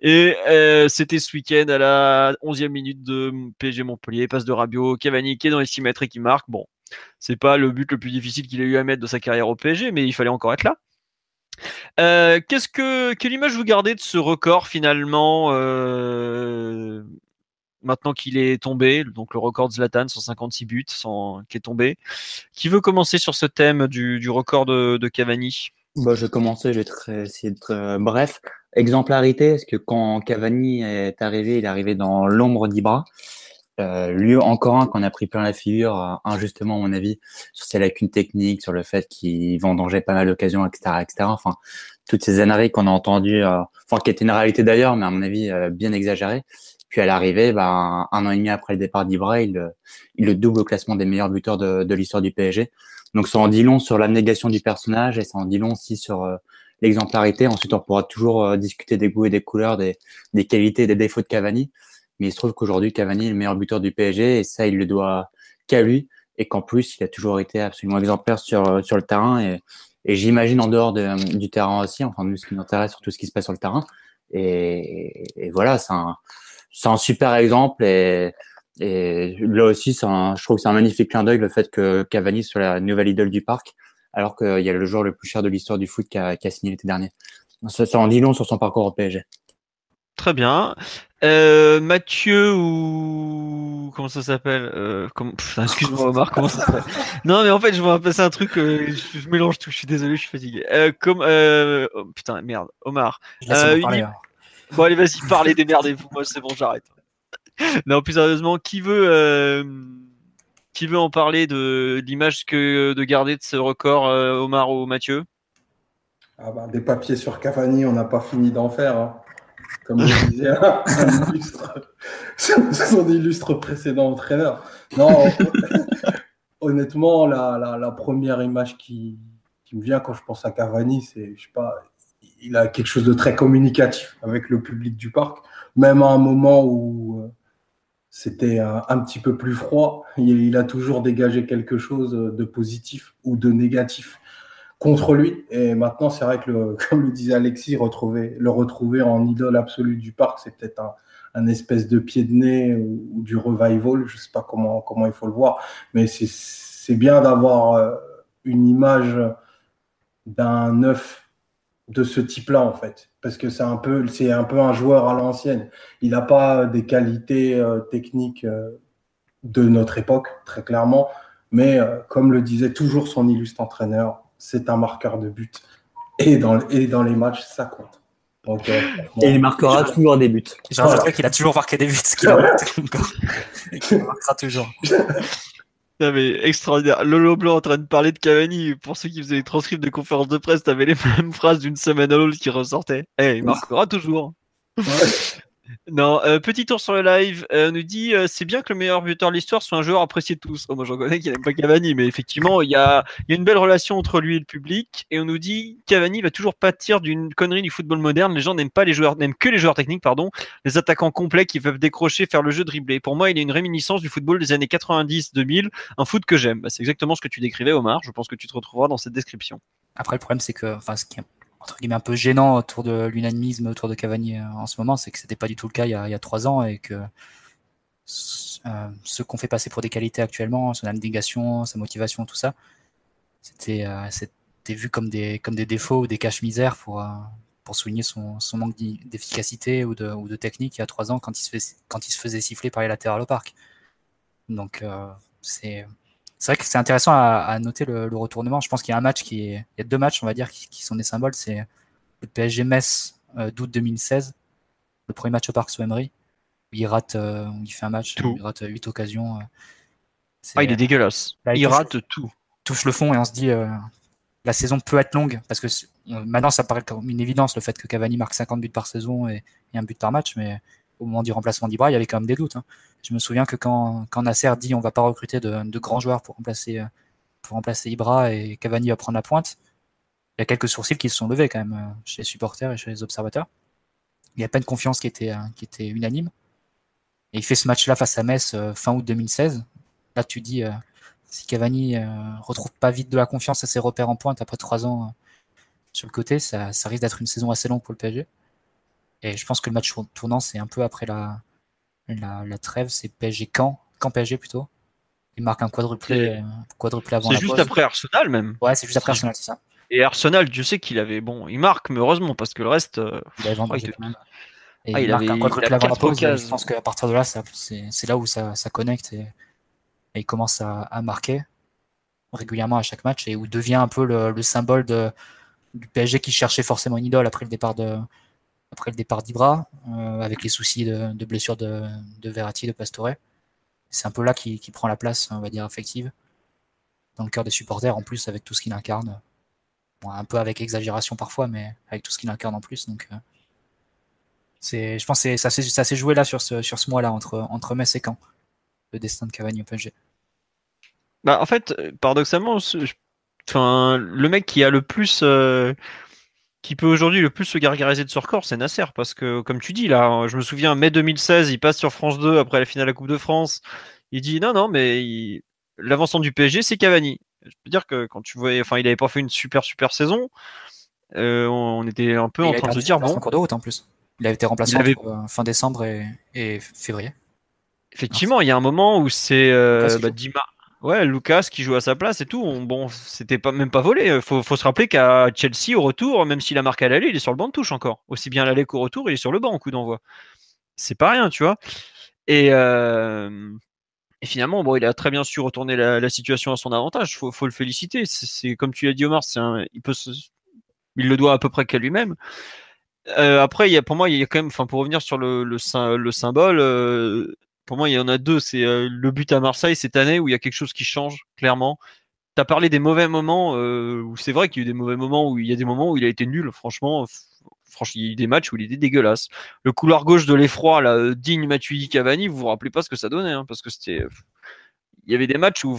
Et euh, c'était ce week-end à la 11e minute de PSG Montpellier, passe de Rabiot, Cavani qui est dans les 6 mètres et qui marque. Bon, c'est pas le but le plus difficile qu'il ait eu à mettre de sa carrière au PSG, mais il fallait encore être là. Euh, qu'est-ce que quelle image vous gardez de ce record finalement maintenant qu'il est tombé, donc le record de Zlatan, 156 buts, qui est tombé. Qui veut commencer sur ce thème du, record de, Cavani? Bah, Je vais commencer, je vais essayer d'être euh, bref. Exemplarité, parce que quand Cavani est arrivé, il est arrivé dans l'ombre d'Ibra. Euh, lui, encore un qu'on a pris plein la figure, euh, injustement à mon avis, sur ses lacunes techniques, sur le fait qu'il vendangeait pas mal d'occasions, etc., etc. Enfin, toutes ces âneries qu'on a entendues, enfin, qui étaient une réalité d'ailleurs, mais à mon avis bien exagérées. Puis à l'arrivée, bah, un, an et demi après le départ d'Ibra, il, il, le double au classement des meilleurs buteurs de, de l'histoire du PSG. Donc ça en dit long sur l'abnégation du personnage et ça en dit long aussi sur euh, l'exemplarité. Ensuite, on pourra toujours euh, discuter des goûts et des couleurs, des, des, qualités et des défauts de Cavani. Mais il se trouve qu'aujourd'hui, Cavani est le meilleur buteur du PSG et ça, il le doit qu'à lui. Et qu'en plus, il a toujours été absolument exemplaire sur, euh, sur le terrain. Et, j'imagine en dehors de, du terrain aussi, enfin, nous, ce qui nous intéresse, sur tout ce qui se passe sur le terrain. Et, voilà, c'est un, un super exemple et, là aussi, je trouve que c'est un magnifique clin d'œil le fait que Cavani soit la nouvelle idole du parc, alors qu'il y a le joueur le plus cher de l'histoire du foot qui a, signé l'été dernier. Ça en dit long sur son parcours au PSG. Très bien. Euh, Mathieu ou comment ça s'appelle euh, Excuse-moi Omar, comment ça s'appelle? Non mais en fait je vais passer un truc, euh, je, mélange tout, je suis désolé, je suis fatigué. Euh, comme oh, putain merde, Omar. Hein. Bon, allez, vas-y, parlez, démerdez-vous. Moi, c'est bon, j'arrête. non, plus sérieusement, qui veut, euh, qui veut en parler de, l'image que de garder de ce record, euh, Omar ou Mathieu? Ah bah, Des papiers sur Cavani, on n'a pas fini d'en faire. Hein. Comme je disais, un illustre, précédents entraîneurs. Non, honnêtement, la, première image qui, qui me vient quand je pense à Cavani, c'est, je sais pas, il a quelque chose de très communicatif avec le public du parc, même à un moment où euh, c'était un, petit peu plus froid. Il, a toujours dégagé quelque chose de positif ou de négatif contre lui. Et maintenant, c'est vrai que, comme le disait Alexis, retrouver, le retrouver en idole absolue du parc, c'est peut-être un, espèce de pied de nez ou, du revival. Je ne sais pas comment, comment il faut le voir, mais c'est bien d'avoir euh, une image d'un neuf de ce type-là, en fait. Parce que c'est un, peu, un peu un joueur à l'ancienne. Il n'a pas des qualités euh, techniques euh, de notre époque, très clairement. Mais comme le disait toujours son illustre entraîneur, c'est un marqueur de but. Et dans, et dans les matchs, ça compte. Euh, et il marquera toujours des buts. J'ai l'impression qu'il a toujours marqué des buts, ce qu'il a encore. Et qu'il marquera toujours. Non mais extraordinaire. Lolo Blanc en train de parler de Cavani. Pour ceux qui faisaient les transcripts de conférences de presse, t'avais les mêmes phrases d'une semaine à l'autre qui ressortaient. Eh, il marquera toujours. Non, euh, petit tour sur le live. Euh, on nous dit euh, c'est bien que le meilleur buteur de l'histoire soit un joueur apprécié de tous. Oh, moi, j'en connais qui n'aime pas Cavani, mais effectivement, il y a, y a, une belle relation entre lui et le public. Et on nous dit Cavani va toujours pâtir d'une connerie du football moderne. Les gens n'aiment pas les joueurs, n'aiment que les joueurs techniques, pardon, les attaquants complets qui peuvent décrocher, faire le jeu dribbler. Pour moi, il est une réminiscence du football des années 90-2000, un foot que j'aime. Bah, c'est exactement ce que tu décrivais, Omar. Je pense que tu te retrouveras dans cette description. Après, le problème, c'est que, enfin, ce qui entre guillemets un peu gênant autour de l'unanimisme autour de Cavani euh, en ce moment, c'est que c'était pas du tout le cas il y a, trois ans et que euh, ce qu'on fait passer pour des qualités actuellement, son abnégation, sa motivation, tout ça, c'était euh, vu comme des comme des défauts ou des caches misères pour euh, pour souligner son, son manque d'efficacité ou de, ou de technique il y a trois ans quand il se fait, quand il se faisait siffler par les latérales au parc. Donc euh, c'est c'est vrai que c'est intéressant à, noter le, retournement. Je pense qu'il y a un match qui est, il y a deux matchs, on va dire, qui, sont des symboles. C'est le PSG Metz euh, d'août 2016, le premier match au Parc sous Emery. Il rate, euh, il fait un match, il rate huit occasions. Euh. ah, il est dégueulasse. il, rate tout. Touche le fond et on se dit, la saison peut être longue parce que maintenant ça paraît comme une évidence le fait que Cavani marque 50 buts par saison et, et un but par match, mais au moment du remplacement d'Ibra, il y avait quand même des doutes. Hein. Je me souviens que quand, Nasser dit on va pas recruter de, grands joueurs pour remplacer, Ibra et Cavani va prendre la pointe, il y a quelques sourcils qui se sont levés quand même euh, chez les supporters et chez les observateurs. Il n'y a pas de confiance qui était, euh, qui était unanime. Et il fait ce match-là face à Metz euh, fin août 2016. Là, tu dis, si Cavani retrouve pas vite de la confiance à ses repères en pointe après trois ans sur le côté, ça, ça risque d'être une saison assez longue pour le PSG. Et je pense que le match tournant, c'est un peu après la, la, trêve, c'est PSG Caen, Caen PSG plutôt? Il marque un quadruplé, quadruplé avant C'est juste après Arsenal même. Ouais, c'est juste après Arsenal, c'est ça. Et Arsenal, je sais qu'il avait bon, il marque, mais heureusement parce que le reste. Euh, il, avait Et ah, il, marque un quadruplé avant la pause. Je pense qu'à partir de là, c'est là où ça, ça connecte et, il commence à, à, marquer régulièrement à chaque match et où devient un peu le, le symbole de, du PSG qui cherchait forcément une idole après le départ de, après le départ d'Ibra, euh, avec les soucis de, de blessure de, de Verratti, de Pastore. C'est un peu là qui, qui, prend la place, on va dire, affective, dans le cœur des supporters, en plus avec tout ce qu'il incarne. Un peu avec exagération parfois, mais avec tout ce qu'il incarne en plus. Donc, euh, je pense que ça, s'est joué là sur ce, sur ce mois-là, entre, entre Metz et Caen, le destin de Cavani au PSG. Bah, en fait, paradoxalement, enfin, le mec qui a le plus. Euh, qui peut aujourd'hui le plus se gargariser de ce record, c'est Nasser. Parce que, comme tu dis, là, je me souviens, mai 2016, il passe sur France 2 après la finale de la Coupe de France. Il dit non, non, mais l'avancement du PSG, c'est Cavani. Je peux dire que quand tu voyais, enfin, il avait pas fait une super, super saison. Euh, on était un peu en train de se dire bon. cours de route en plus. Il avait été remplacé avait... Euh, fin décembre et, février. Effectivement, il y a un moment où c'est euh, bah, Ouais, Lucas qui joue à sa place et tout. bon, c'était pas même pas volé. Faut, faut se rappeler qu'à Chelsea au retour, même s'il a marqué à l'aller, il est sur le banc de touche encore. Aussi bien à l'aller qu'au retour, il est sur le banc au coup d'envoi. C'est pas rien, tu vois. Et, euh, et, finalement, bon, il a très bien su retourner la, situation à son avantage. Faut, faut le féliciter. C'est comme tu l'as dit, Omar, un, il le doit à peu près qu'à lui-même. Euh, après, pour moi, il y a quand même, enfin, pour revenir sur le symbole, euh, pour moi, il y en a deux. C'est euh, le but à Marseille cette année où il y a quelque chose qui change, clairement. Tu as parlé des mauvais moments, euh, où c'est vrai qu'il y a eu des mauvais moments, où il y a des moments où il a été nul, franchement. Franchement, il y a eu des matchs où il était dégueulasse. Le couloir gauche de l'effroi, là, euh, digne Matuidi Cavani, vous vous rappelez pas ce que ça donnait, hein, parce que c'était. Il y avait des matchs où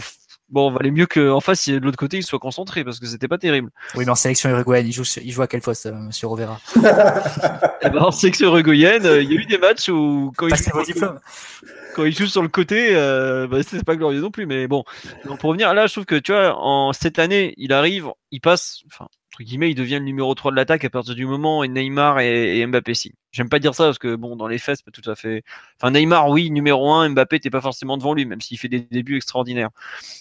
bon, valait mieux qu'en face, de l'autre côté, il soit concentré parce que c'était pas terrible. Oui, mais en sélection uruguayenne, il joue, il joue à quel poste, monsieur Rovera? Eh ben, En sélection uruguayenne, il y a eu des matchs où. Quand il... quand joue sur le côté, euh, bah, c'est pas glorieux non plus. Mais bon, pour revenir là, je trouve que tu vois, en cette année, il arrive, il passe, enfin, guillemets, il devient le numéro 3 de l'attaque à partir du moment où Neymar et, Mbappé signent. J'aime pas dire ça parce que bon, dans les faits, c'est pas tout à fait. Enfin, Neymar, oui, numéro 1, Mbappé, t'es pas forcément devant lui, même s'il fait des débuts extraordinaires.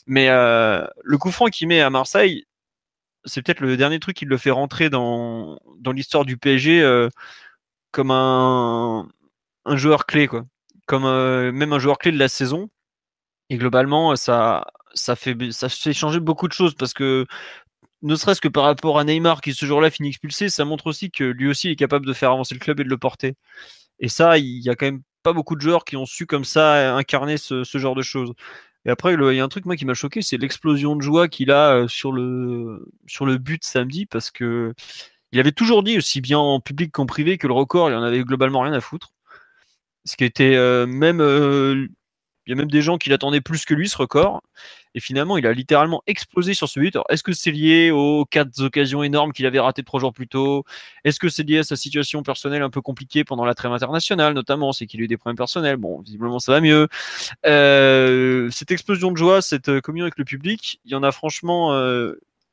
Mais euh, le coup franc qu'il met à Marseille, c'est peut-être le dernier truc qui le fait rentrer dans, l'histoire du PSG euh, comme un, un joueur clé, quoi comme euh, même un joueur clé de la saison. Et globalement, ça, ça, fait, ça fait changer beaucoup de choses parce que ne serait-ce que par rapport à Neymar qui ce jour-là finit expulsé, ça montre aussi que lui aussi est capable de faire avancer le club et de le porter. Et ça, il y a quand même pas beaucoup de joueurs qui ont su comme ça incarner ce, genre de choses. Et après, il y a un truc moi qui m'a choqué, c'est l'explosion de joie qu'il a euh, sur le, but samedi parce que il avait toujours dit aussi bien en public qu'en privé que le record, il en avait globalement rien à foutre. Ce qui était euh, même. Euh, il y a même des gens qui l'attendaient plus que lui, ce record. Et finalement, il a littéralement explosé sur ce but. Est-ce que c'est lié aux quatre occasions énormes qu'il avait ratées trois jours plus tôt? Est-ce que c'est lié à sa situation personnelle un peu compliquée pendant la trêve internationale, notamment C'est qu'il a eu des problèmes personnels. Bon, visiblement, ça va mieux. Euh, cette explosion de joie, cette communion avec le public, il y en a franchement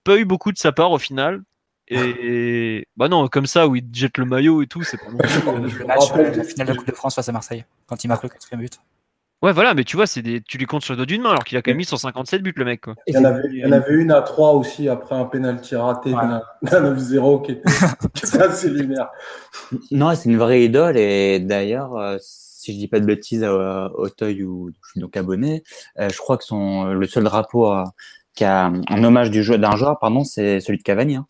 pas eu beaucoup de sa part au final. Et bah non, comme ça, où il jette le maillot et tout, c'est pas euh, le match, euh, la finale de la Coupe de France face à Marseille, quand il marque le quatrième but. Ouais, voilà, mais tu vois, c'est des... tu lui comptes sur le dos d'une main, alors qu'il a quand même mis 157 buts, le mec. Quoi. Il, y en avait, il y en avait une à 3 aussi, après un penalty raté d'un 9-0 qui était, assez lunaire. Non, c'est une vraie idole, et d'ailleurs, euh, si je dis pas de bêtises au Toy où je suis donc abonné, je crois que son, le seul drapeau qui a en hommage du jeu d'un joueur, pardon, c'est celui de Cavani. Hein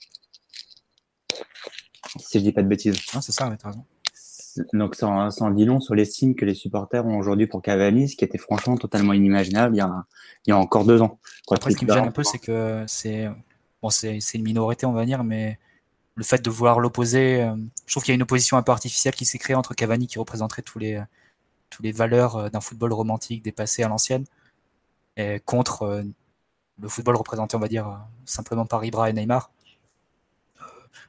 si je dis pas de bêtises. c'est ça, t'as raison. Donc, ça en, dit long sur l'estime que les supporters ont aujourd'hui pour Cavani, ce qui était franchement totalement inimaginable il y a, il y a encore deux ans. Après, ce qui me gêne un peu, c'est que c'est bon, c'est une minorité, on va dire, mais le fait de vouloir l'opposer, euh, je trouve qu'il y a une opposition un peu artificielle qui s'est créée entre Cavani, qui représenterait tous les, tous les valeurs euh, d'un football romantique dépassé à l'ancienne, et contre euh, le football représenté, on va dire, simplement par Ibra et Neymar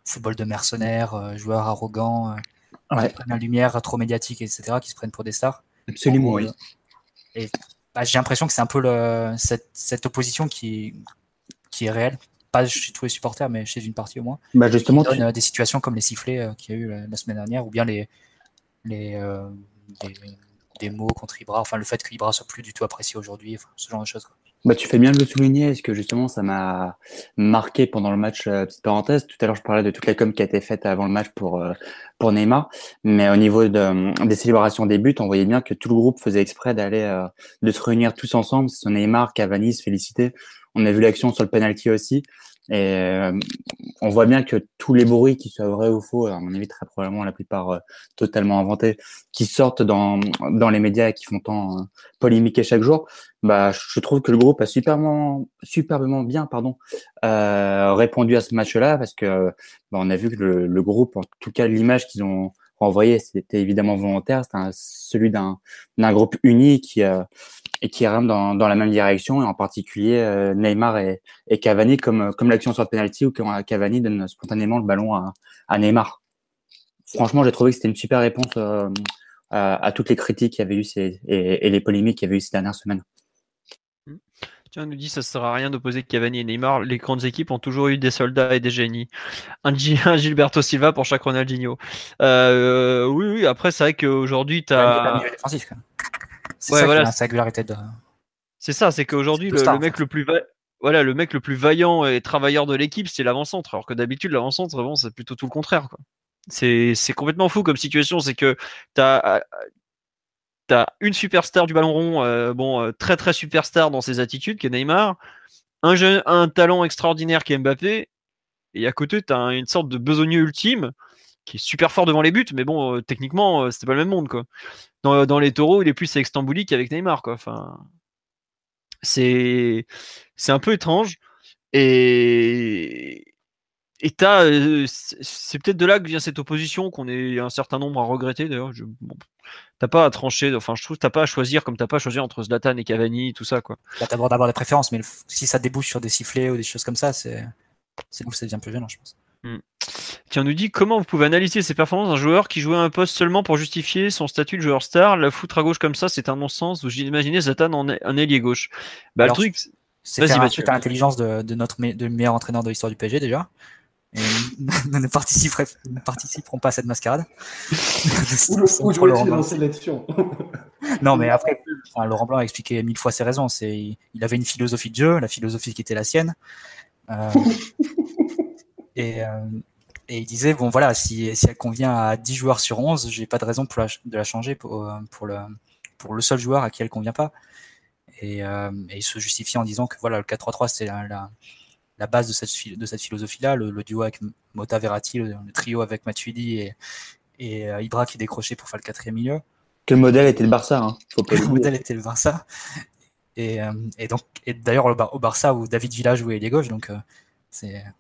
football de mercenaires, euh, joueurs arrogants, euh, la lumière trop médiatique, etc., qui se prennent pour des stars. Absolument, oui. Et bah, j'ai l'impression que c'est un peu le, cette, cette, opposition qui, qui est réelle, pas chez tous les supporters, mais chez une partie au moins. Bah justement, donne, euh, des situations comme les sifflets qu'il y a eu la, semaine dernière, ou bien les, les, des, mots contre Ibra, enfin le fait que Ibra soit plus du tout apprécié aujourd'hui, ce genre de choses. Quoi. Bah, tu fais bien de le souligner, parce que justement, ça m'a marqué pendant le match. Euh, petite parenthèse, tout à l'heure, je parlais de toute la com qui a été faite avant le match pour euh, pour Neymar, mais au niveau de, des célébrations des buts, on voyait bien que tout le groupe faisait exprès d'aller euh, de se réunir tous ensemble. C'est Neymar, Cavani se féliciter. On a vu l'action sur le penalty aussi. Et euh, on voit bien que tous les bruits, qui soient vrais ou faux, à mon avis très probablement la plupart euh, totalement inventés, qui sortent dans, dans les médias et qui font tant euh, polémiquer chaque jour, bah, je trouve que le groupe a superbement, superbement bien pardon, répondu à ce match-là parce que bah, on a vu que le, le groupe, en tout cas l'image qu'ils ont renvoyée, c'était évidemment volontaire, c'était celui d'un groupe uni qui, et qui rament dans, dans, la même direction, et en particulier euh, Neymar et, et, Cavani, comme, comme l'action sur le penalty où Cavani donne spontanément le ballon à, à Neymar. Franchement, j'ai trouvé que c'était une super réponse euh, à, à, toutes les critiques qu'il y avait eu ces, et, et, les polémiques qu'il y avait eu ces dernières semaines. Tiens, on nous dit ça ne sert à rien d'opposer Cavani et Neymar. Les grandes équipes ont toujours eu des soldats et des génies. Un, un Gilberto Silva pour chaque Ronaldinho. Euh, oui, oui, après, c'est vrai qu'aujourd'hui, tu as. C'est ça voilà. singularité de. C'est ça, c'est qu'aujourd'hui, le, mec le plus voilà, le mec le plus vaillant et travailleur de l'équipe, c'est l'avant-centre. Alors que d'habitude, l'avant-centre, bon, c'est plutôt tout le contraire. C'est complètement fou comme situation. C'est que tu as, as, une superstar du ballon rond, euh, bon, euh, très très superstar dans ses attitudes, qui est Neymar. Un, jeune, un talent extraordinaire qui est Mbappé. Et à côté, tu as une sorte de besogneux ultime qui est super fort devant les buts, mais bon, euh, techniquement, euh, c'était pas le même monde, quoi. Dans, dans, les taureaux, il est plus avec Stambouli qu'avec Neymar, quoi. Enfin, c'est, c'est un peu étrange. Et, et euh, c'est peut-être de là que vient cette opposition qu'on est un certain nombre à regretter d'ailleurs. T'as pas à trancher, enfin je trouve t'as pas à choisir comme t'as pas à choisir entre Zlatan et Cavani, tout ça quoi. Là t'as d'avoir des préférences, mais si ça débouche sur des sifflets ou des choses comme ça, c'est c'est devient plus gênant, je pense. Hmm. Tiens, on nous dit comment vous pouvez analyser ses performances d'un joueur qui jouait un poste seulement pour justifier son statut de joueur star. La foutre à gauche comme ça, c'est un non-sens. Vous imaginez Zatan en un ailier gauche. Bah, le truc, c'est faire un à l'intelligence de, de, notre de meilleur entraîneur de l'histoire du PSG déjà. Et nous ne, participerons, pas à cette mascarade. En sélection Non, mais après, Laurent Blanc a expliqué mille fois ses raisons. C'est, il avait une philosophie de jeu, la philosophie qui était la sienne. Euh, et, euh, et, il disait bon voilà, si, si, elle convient à 10 joueurs sur 11, j'ai pas de raison pour de la changer pour, pour, le, pour le seul joueur à qui elle convient pas. Et, euh, et il se justifie en disant que voilà, le 4-3-3 c'est la, la, la, base de cette, de cette philosophie-là, le, duo avec Mota Verratti, le, trio avec Matuidi et, et euh, Ibra qui décrochait pour faire le quatrième milieu. Que le modèle était le Barça, hein, le modèle était le Barça? Et, euh, et donc, et d'ailleurs au Barça où David Villa jouait les gauche, donc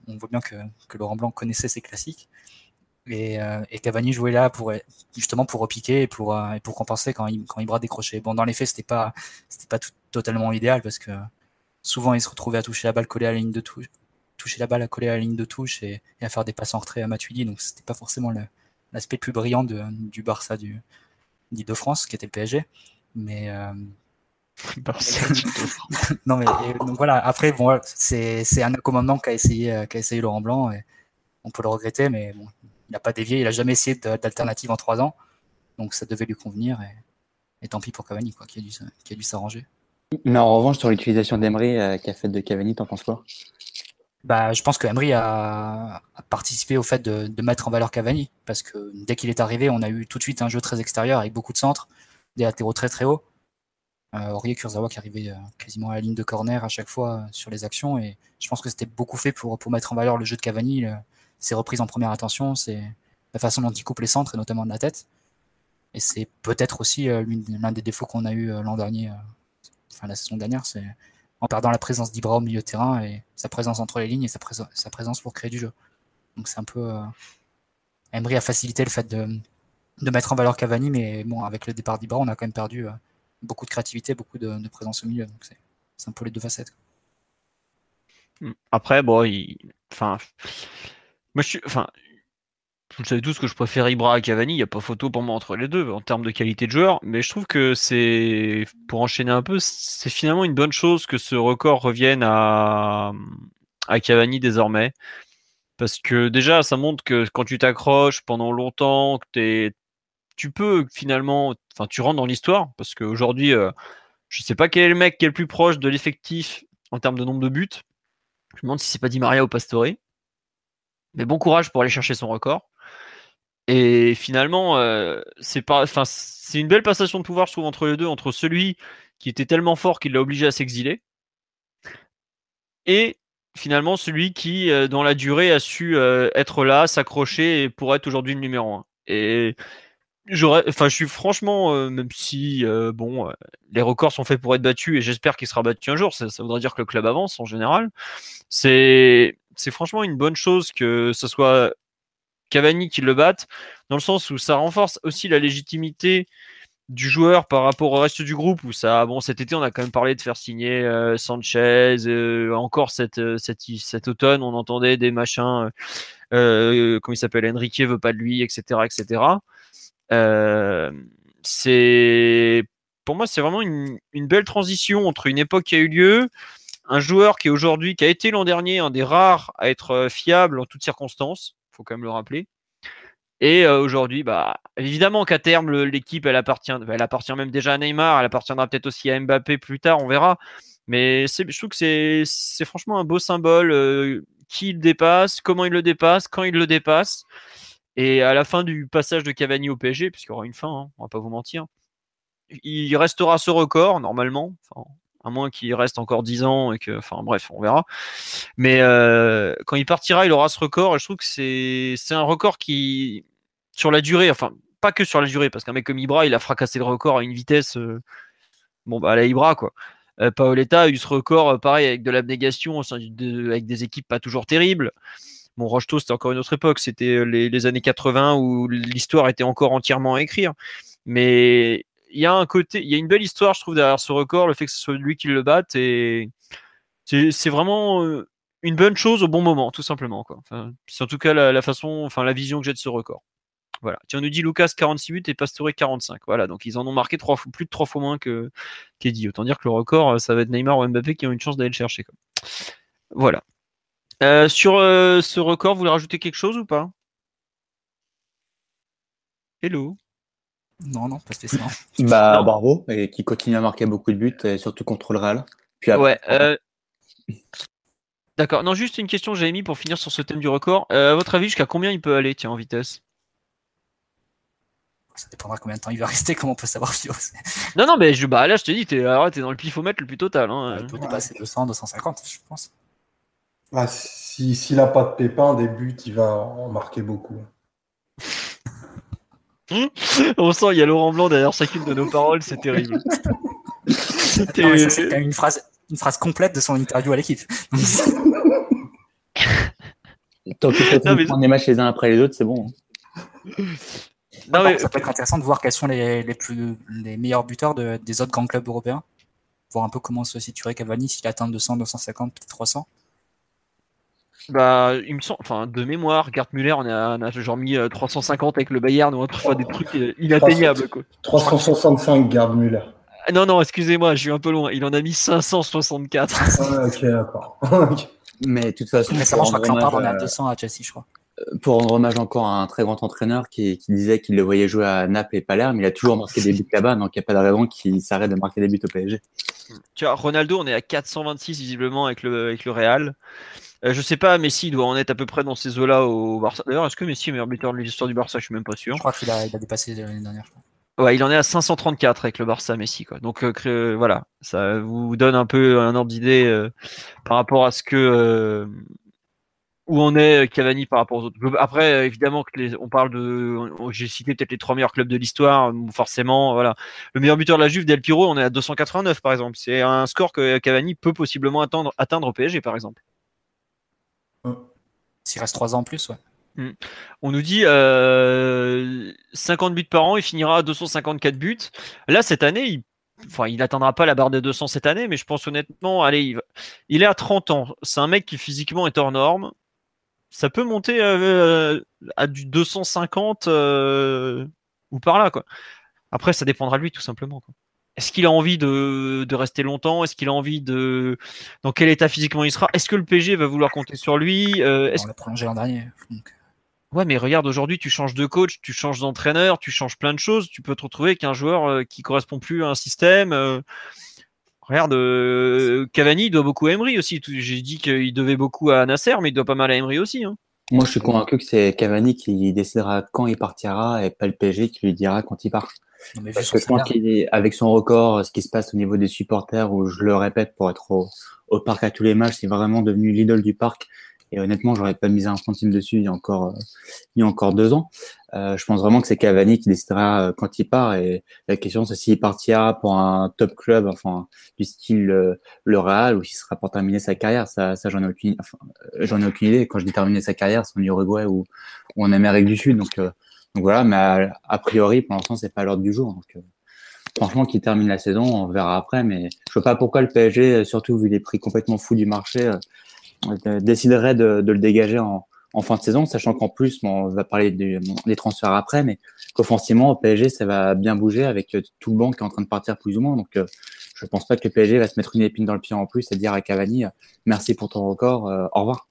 on voit bien que, Laurent Blanc connaissait ses classiques. Et, et, Cavani jouait là pour justement pour repiquer et pour, pour compenser quand, quand Ibra décrochait. Bon, dans les faits, c'était pas pas tout, totalement idéal parce que souvent il se retrouvait à toucher la balle collée à la ligne de touche, toucher la balle à coller à la ligne de touche et, à faire des passes en retrait à Matuidi. Donc c'était pas forcément l'aspect le plus brillant de, du Barça du d'Île-de-France qui était le PSG. Mais euh, non mais donc voilà. Après bon, c'est un commandement qu'a essayé qu'a essayé Laurent Blanc et on peut le regretter, mais bon, il n'a pas dévié. Il a jamais essayé d'alternative en trois ans, donc ça devait lui convenir et, tant pis pour Cavani quoi, qui a dû qui a dû s'arranger. Mais en revanche, sur l'utilisation d'Emery euh, qu'a fait de Cavani, t'en penses quoi? Bah, je pense que Emery a, participé au fait de, mettre en valeur Cavani, parce que dès qu'il est arrivé, on a eu tout de suite un jeu très extérieur avec beaucoup de centres, des latéraux très très hauts. Euh, Aurier Kurzawa qui arrivait euh, quasiment à la ligne de corner à chaque fois euh, sur les actions, et je pense que c'était beaucoup fait pour, mettre en valeur le jeu de Cavani, ses reprises en première attention, c'est la façon dont il coupe les centres, et notamment de la tête. Et c'est peut-être aussi l'un des défauts qu'on a eu l'an dernier enfin la saison dernière, c'est en perdant la présence d'Ibra au milieu de terrain et sa présence entre les lignes et sa, sa présence pour créer du jeu. Donc c'est un peu. Euh... A facilité le fait de, de, mettre en valeur Cavani, mais bon, avec le départ d'Ibra, on a quand même perdu euh, beaucoup de créativité, beaucoup de, présence au milieu. Donc c'est un peu les deux facettes. Après, bon, enfin, moi je enfin, vous savez tous que je préfère Ibra à Cavani, il n'y a pas photo pour moi entre les deux en termes de qualité de joueur, mais je trouve que c'est, pour enchaîner un peu, c'est finalement une bonne chose que ce record revienne à, à Cavani désormais. Parce que déjà, ça montre que quand tu t'accroches pendant longtemps, que tu peux finalement, enfin, tu rentres dans l'histoire, parce qu'aujourd'hui, euh, je sais pas quel est le mec qui est le plus proche de l'effectif en termes de nombre de buts. Je me demande si c'est pas Di Maria ou Pastore. Mais bon courage pour aller chercher son record. Et finalement, euh, c'est pas, enfin, c'est une belle passation de pouvoir, je trouve, entre les deux, entre celui qui était tellement fort qu'il l'a obligé à s'exiler, et finalement celui qui, euh, dans la durée, a su être là, s'accrocher pour être aujourd'hui le numéro un. Et j'aurais, enfin, je suis franchement, même si, bon, les records sont faits pour être battus et j'espère qu'il sera battu un jour, ça, ça, voudrait dire que le club avance en général. C'est, c'est franchement une bonne chose que ce soit Cavani qui le batte, dans le sens où ça renforce aussi la légitimité du joueur par rapport au reste du groupe où ça bon cet été on a quand même parlé de faire signer euh, Sanchez euh, encore cette, euh, cette, cet automne on entendait des machins euh, comment il s'appelle Enrique veut pas de lui etc etc c'est pour moi c'est vraiment une, belle transition entre une époque qui a eu lieu un joueur qui est aujourd'hui qui a été l'an dernier un des rares à être fiable en toutes circonstances faut quand même le rappeler. Et euh, aujourd'hui, bah, évidemment qu'à terme, l'équipe, elle appartient, elle appartient même déjà à Neymar, elle appartiendra peut-être aussi à Mbappé plus tard, on verra. Mais je trouve que c'est franchement un beau symbole. Euh, qui il dépasse, comment il le dépasse, quand il le dépasse. Et à la fin du passage de Cavani au PSG, puisqu'il y aura une fin, hein, on va pas vous mentir, il restera ce record normalement. À moins qu'il reste encore 10 ans et que, enfin bref, on verra. Mais euh, quand il partira, il aura ce record et je trouve que c'est un record qui sur la durée, enfin pas que sur la durée, parce qu'un mec comme Ibra, il a fracassé le record à une vitesse, euh, bon bah à la Ibra quoi. Euh, Paoletta a eu ce record pareil avec de l'abnégation, avec des équipes pas toujours terribles. Bon, Rocheteau, c'était encore une autre époque, c'était les, les, années 80 où l'histoire était encore entièrement à écrire. Mais il y a un côté, il y a une belle histoire, je trouve, derrière ce record, le fait que ce soit lui qui le batte. Et c'est vraiment euh, une bonne chose au bon moment, tout simplement. Quoi. c'est en tout cas la, façon, enfin la vision que j'ai de ce record. Voilà. Tu nous dit Lucas 46 buts et Pastore 45. Voilà, donc ils en ont marqué trois, plus de trois fois moins que qu'Eddie. Autant dire que le record, ça va être Neymar ou Mbappé qui ont une chance d'aller le chercher. Voilà. Euh, sur euh, ce record, vous voulez rajouter quelque chose ou pas? Hello? Non, non, pas spécialement. bah, bravo, et qui continue à marquer beaucoup de buts, et surtout contre le Real. Puis Ouais. Euh, d'accord. Non, juste une question que j'avais mis pour finir sur ce thème du record. à votre avis, jusqu'à combien il peut aller, tiens, en vitesse? Ça dépendra combien de temps il va rester, comment on peut savoir Non, non, mais je, bah, là, je te dis, t'es es dans le pifomètre le plus total. Hein. il peut dépasser 200, 250, je pense. Ah, s'il n'a pas de pépin, des buts, il va en marquer beaucoup. On sent, il y a Laurent Blanc derrière chacune de nos paroles, c'est terrible. c'est une phrase, une phrase complète de son interview à l'équipe. Tant que tu mais... des matchs les uns après les autres, c'est bon. Non, mais... Ça peut être intéressant de voir quels sont les, les plus, les meilleurs buteurs de, des autres grands clubs européens. Voir un peu comment se situerait Cavani, s'il atteint 200, 250, 300. Bah, il me semble, enfin, de mémoire, Gerd Müller, on a, genre mis 350 euh, avec le Bayern ou autrefois des trucs euh, inatteignables. Quoi. 365 Gerd Müller. Ah, non, non, excusez-moi, je suis un peu loin. Il en a mis 564. Ah, ok, d'accord. Mais de toute façon, récemment, je crois que Lampard en a 200 à Chelsea, je crois. Euh, pour rendre hommage encore à un très grand entraîneur qui, qui disait qu'il le voyait jouer à Naples et Palerme, il a toujours marqué des buts là-bas, donc il n'y a pas de raison qu'il s'arrête de marquer des buts au PSG. Tu vois, Ronaldo, on est à 426 visiblement avec le, avec le Real. Euh, je sais pas, Messi doit en être à peu près dans ces eaux-là au Barça. D'ailleurs, est-ce que Messi est meilleur buteur de l'histoire du Barça? Je suis même pas sûr. Je crois qu'il a, il a dépassé l'année dernière. Ouais, il en est à 534 avec le Barça Messi quoi. Donc euh, voilà, ça vous donne un peu un ordre d'idée euh, par rapport à ce que où on est Cavani par rapport aux autres. Après évidemment que les, on parle de j'ai cité peut-être les trois meilleurs clubs de l'histoire, forcément voilà. Le meilleur buteur de la Juve Del Piro, on est à 289 par exemple. C'est un score que Cavani peut possiblement atteindre atteindre au PSG par exemple. S'il reste 3 ans en plus, ouais. Hmm. On nous dit euh, 50 buts par an, il finira à 254 buts. Là, cette année, il n'atteindra pas la barre des 200 cette année, mais je pense honnêtement, allez, il, est à 30 ans. C'est un mec qui physiquement est hors norme. Ça peut monter euh, à du 250 euh, ou par là. Après, ça dépendra de lui, tout simplement. Est-ce qu'il a envie de, rester longtemps? Est-ce qu'il a envie de. Dans quel état physiquement il sera? Est-ce que le PG va vouloir compter sur lui? Euh, On l'a prolongé l'an dernier. Ouais, mais regarde, aujourd'hui, tu changes de coach, tu changes d'entraîneur, tu changes plein de choses. Tu peux te retrouver avec un joueur euh, qui correspond plus à un système. Euh. Regarde, Cavani doit beaucoup à Emery aussi. J'ai dit qu'il devait beaucoup à Nasser, mais il doit pas mal à Emery aussi. Hein. Moi, je suis convaincu que c'est Cavani qui décidera quand il partira et pas le PG qui lui dira quand il part. Parce que je pense qu'avec son record, ce qui se passe au niveau des supporters, où je le répète, pour être au, parc à tous les matchs, c'est vraiment devenu l'idole du parc. Et honnêtement, j'aurais pas mis un centime dessus il y a encore, euh, il y a encore deux ans. Euh, je pense vraiment que c'est Cavani qui décidera euh, quand il part. Et la question, c'est s'il partira pour un top club, enfin, du style le Real, ou s'il sera pour terminer sa carrière. Ça, ça j'en ai aucune, enfin, j'en ai aucune idée. Quand je dis terminer sa carrière, c'est en Uruguay ou, ou en Amérique du Sud. Donc, donc voilà, mais a, priori, pour l'instant, c'est pas l'ordre du jour. Donc, euh, franchement, qui termine la saison, on verra après. Mais je vois pas pourquoi le PSG, surtout vu les prix complètement fous du marché, euh, déciderait de, le dégager en, fin de saison, sachant qu'en plus, on va parler des transferts après, mais qu'offensivement, au PSG, ça va bien bouger avec euh, tout le banc qui est en train de partir plus ou moins. Donc, je pense pas que le PSG va se mettre une épine dans le pied en plus et dire à Cavani, merci pour ton record, au revoir.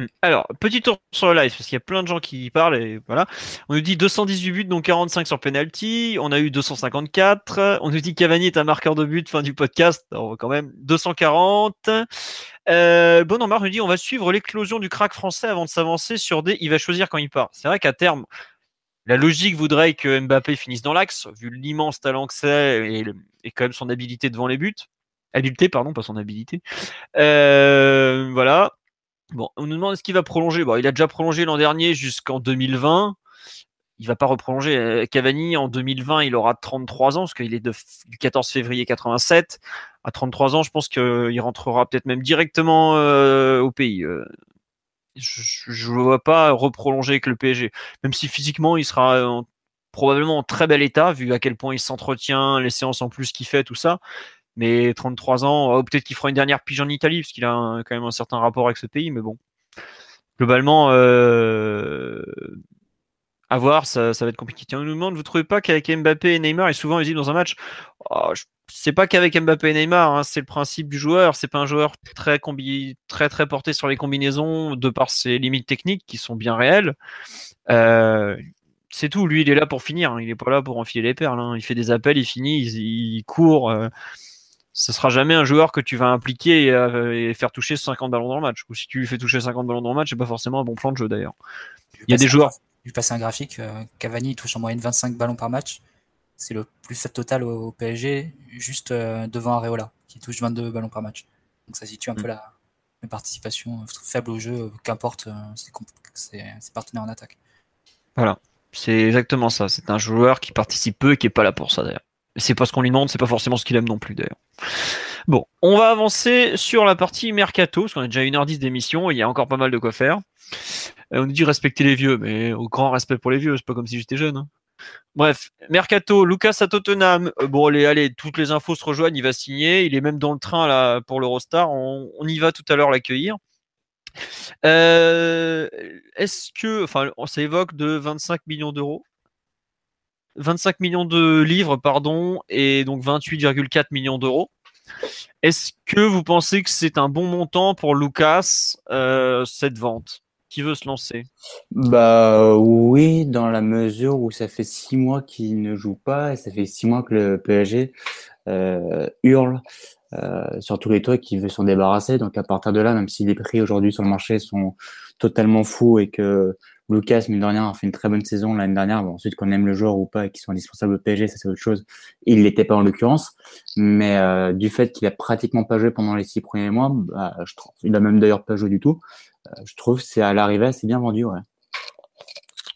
Hmm. Alors, petit tour sur le live, parce qu'il y a plein de gens qui parlent, et voilà. On nous dit 218 buts, donc 45 sur penalty. On a eu 254. On nous dit Cavani est un marqueur de but, fin du podcast. Alors, quand même, 240. Euh, bon, nous dit on va suivre l'éclosion du crack français avant de s'avancer sur des. Il va choisir quand il part. C'est vrai qu'à terme, la logique voudrait que Mbappé finisse dans l'axe, vu l'immense talent que c'est et, et, quand même son habilité devant les buts. Habileté, pardon, pas son habilité. Euh, voilà. On nous demande est-ce qu'il va prolonger? Il a déjà prolongé l'an dernier jusqu'en 2020. Il va pas reprolonger. Euh, Cavani, en 2020, il aura 33 ans, parce qu'il est du 14 février 87. À 33 ans, je pense qu'il rentrera peut-être même directement euh, au pays. Euh. je ne vois pas reprolonger avec le PSG. Même si physiquement, il sera probablement en très bel état, vu à quel point il s'entretient, les séances en plus qu'il fait, tout ça. Mais 33 ans, oh, peut-être qu'il fera une dernière pige en Italie, parce qu'il a quand même un certain rapport avec ce pays, mais bon. Globalement, euh, à voir, ça, va être compliqué. Tiens, on nous demande, vous trouvez pas qu'avec Mbappé et Neymar, est souvent visible dans un match? Oh, C'est pas qu'avec Mbappé et Neymar, hein, c'est le principe du joueur. C'est pas un joueur très, très très porté sur les combinaisons de par ses limites techniques qui sont bien réelles. Euh, c'est tout. Lui, il est là pour finir. Hein. Il est pas là pour enfiler les perles. Hein. Il fait des appels, il finit, il, court. Euh. Ce sera jamais un joueur que tu vas impliquer euh, et, faire toucher 50 ballons dans le match. Ou si tu lui fais toucher 50 ballons dans le match, c'est pas forcément un bon plan de jeu d'ailleurs. Il y a des joueurs. Lui passer un graphique. Euh, Cavani touche en moyenne 25 ballons par match. C'est le plus fait total au, PSG, juste devant Areola, qui touche 22 ballons par match. Donc ça situe un peu mm. la, la, participation faible au jeu, qu'importe ses partenaires en attaque. Voilà. C'est exactement ça. C'est un joueur qui participe peu et qui est pas là pour ça d'ailleurs. C'est pas ce qu'on lui demande, c'est pas forcément ce qu'il aime non plus d'ailleurs. Bon, on va avancer sur la partie mercato, parce qu'on a déjà 1h10 d'émission, il y a encore pas mal de quoi faire. Euh, on nous dit respecter les vieux, mais au grand respect pour les vieux, c'est pas comme si j'étais jeune. Hein. Bref, Mercato, Lucas à Tottenham. Euh, bon, allez, allez, toutes les infos se rejoignent, il va signer. Il est même dans le train pour l'Eurostar. On, on y va tout à l'heure l'accueillir. Euh, est-ce que, enfin, ça évoque de 25 millions d'euros? 25 millions de livres, pardon, et donc 28,4 millions d'euros. Est-ce que vous pensez que c'est un bon montant pour Lucas, euh, cette vente Qui veut se lancer? Bah oui, dans la mesure où ça fait six mois qu'il ne joue pas, et ça fait six mois que le PSG euh, hurle euh, sur tous les trucs qui veut s'en débarrasser. Donc à partir de là, même si les prix aujourd'hui sur le marché sont totalement fous et que Lucas, mine de rien, a fait une très bonne saison l'année dernière. Bon, ensuite, qu'on aime le joueur ou pas et qu'ils sont indispensables au PSG, ça c'est autre chose. Il l'était pas en l'occurrence. Mais euh, du fait qu'il a pratiquement pas joué pendant les six premiers mois, bah, je trouve, il a même d'ailleurs pas joué du tout. Euh, je trouve c'est à l'arrivée c'est bien vendu, ouais.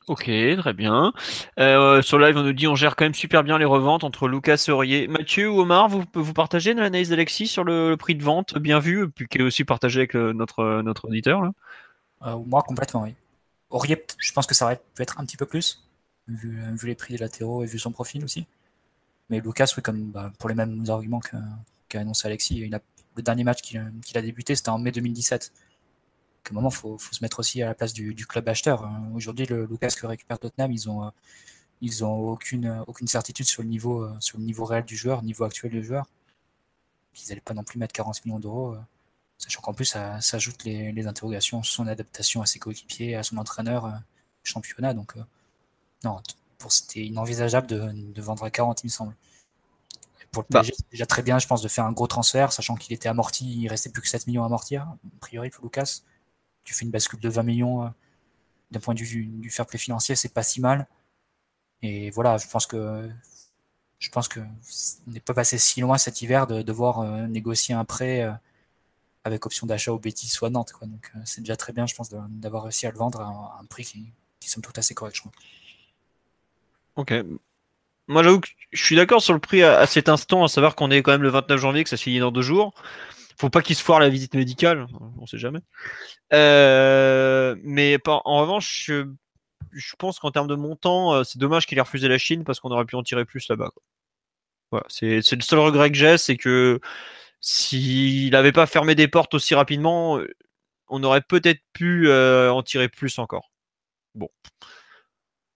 Ok, très bien. Euh, sur live, on nous dit on gère quand même super bien les reventes entre Lucas et Aurier. Mathieu ou Omar, vous, vous partagez l'analyse d'Alexis sur le, prix de vente, bien vu, puis qui est aussi partagé avec notre, notre auditeur là? Euh, Moi, complètement, oui. Aurier, je pense que ça aurait pu être un petit peu plus, vu, les prix des latéraux et vu son profil aussi. Mais Lucas, oui, comme bah, pour les mêmes arguments qu'a annoncé Alexis, le dernier match qu'il a débuté, c'était en mai 2017 à un moment, il faut, se mettre aussi à la place du, club acheteur. Aujourd'hui, le Lucas que récupère Tottenham, ils ont, euh, ils ont aucune, aucune certitude sur le, niveau, euh, sur le niveau réel du joueur, niveau actuel du joueur. Ils n'allaient pas non plus mettre 40 millions d'euros, euh, sachant qu'en plus, ça s'ajoute les, les, interrogations sur son adaptation à ses coéquipiers, à son entraîneur, championnat. Donc, non, c'était inenvisageable de, de, vendre à 40, il me semble. pour le bah. PSG, c'est déjà très bien, je pense, de faire un gros transfert, sachant qu'il était amorti, il restait plus que 7 millions à amortir, a priori, pour Lucas tu fais une bascule de 20 millions euh, d'un point de vue du fair play financier, c'est pas si mal. Et voilà, je pense que je pense que n'est pas passé si loin cet hiver de devoir euh, négocier un prêt euh, avec option d'achat au Betis à Nantes. Quoi. Donc c'est déjà très bien, je pense, d'avoir réussi à le vendre à un, prix qui, qui somme tout assez correct, je crois. Ok. Moi, j'avoue que je suis d'accord sur le prix à, cet instant, à savoir qu'on est quand même le 29 janvier, que ça se finit dans deux jours. Faut pas qu'il se foire la visite médicale, on sait jamais. Euh, mais en revanche, je, pense qu'en termes de montant, euh, c'est dommage qu'il ait refusé la Chine parce qu'on aurait pu en tirer plus là-bas. Voilà, c'est le seul regret que j'ai, c'est que s'il n'avait pas fermé des portes aussi rapidement, on aurait peut-être pu euh, en tirer plus encore. Bon.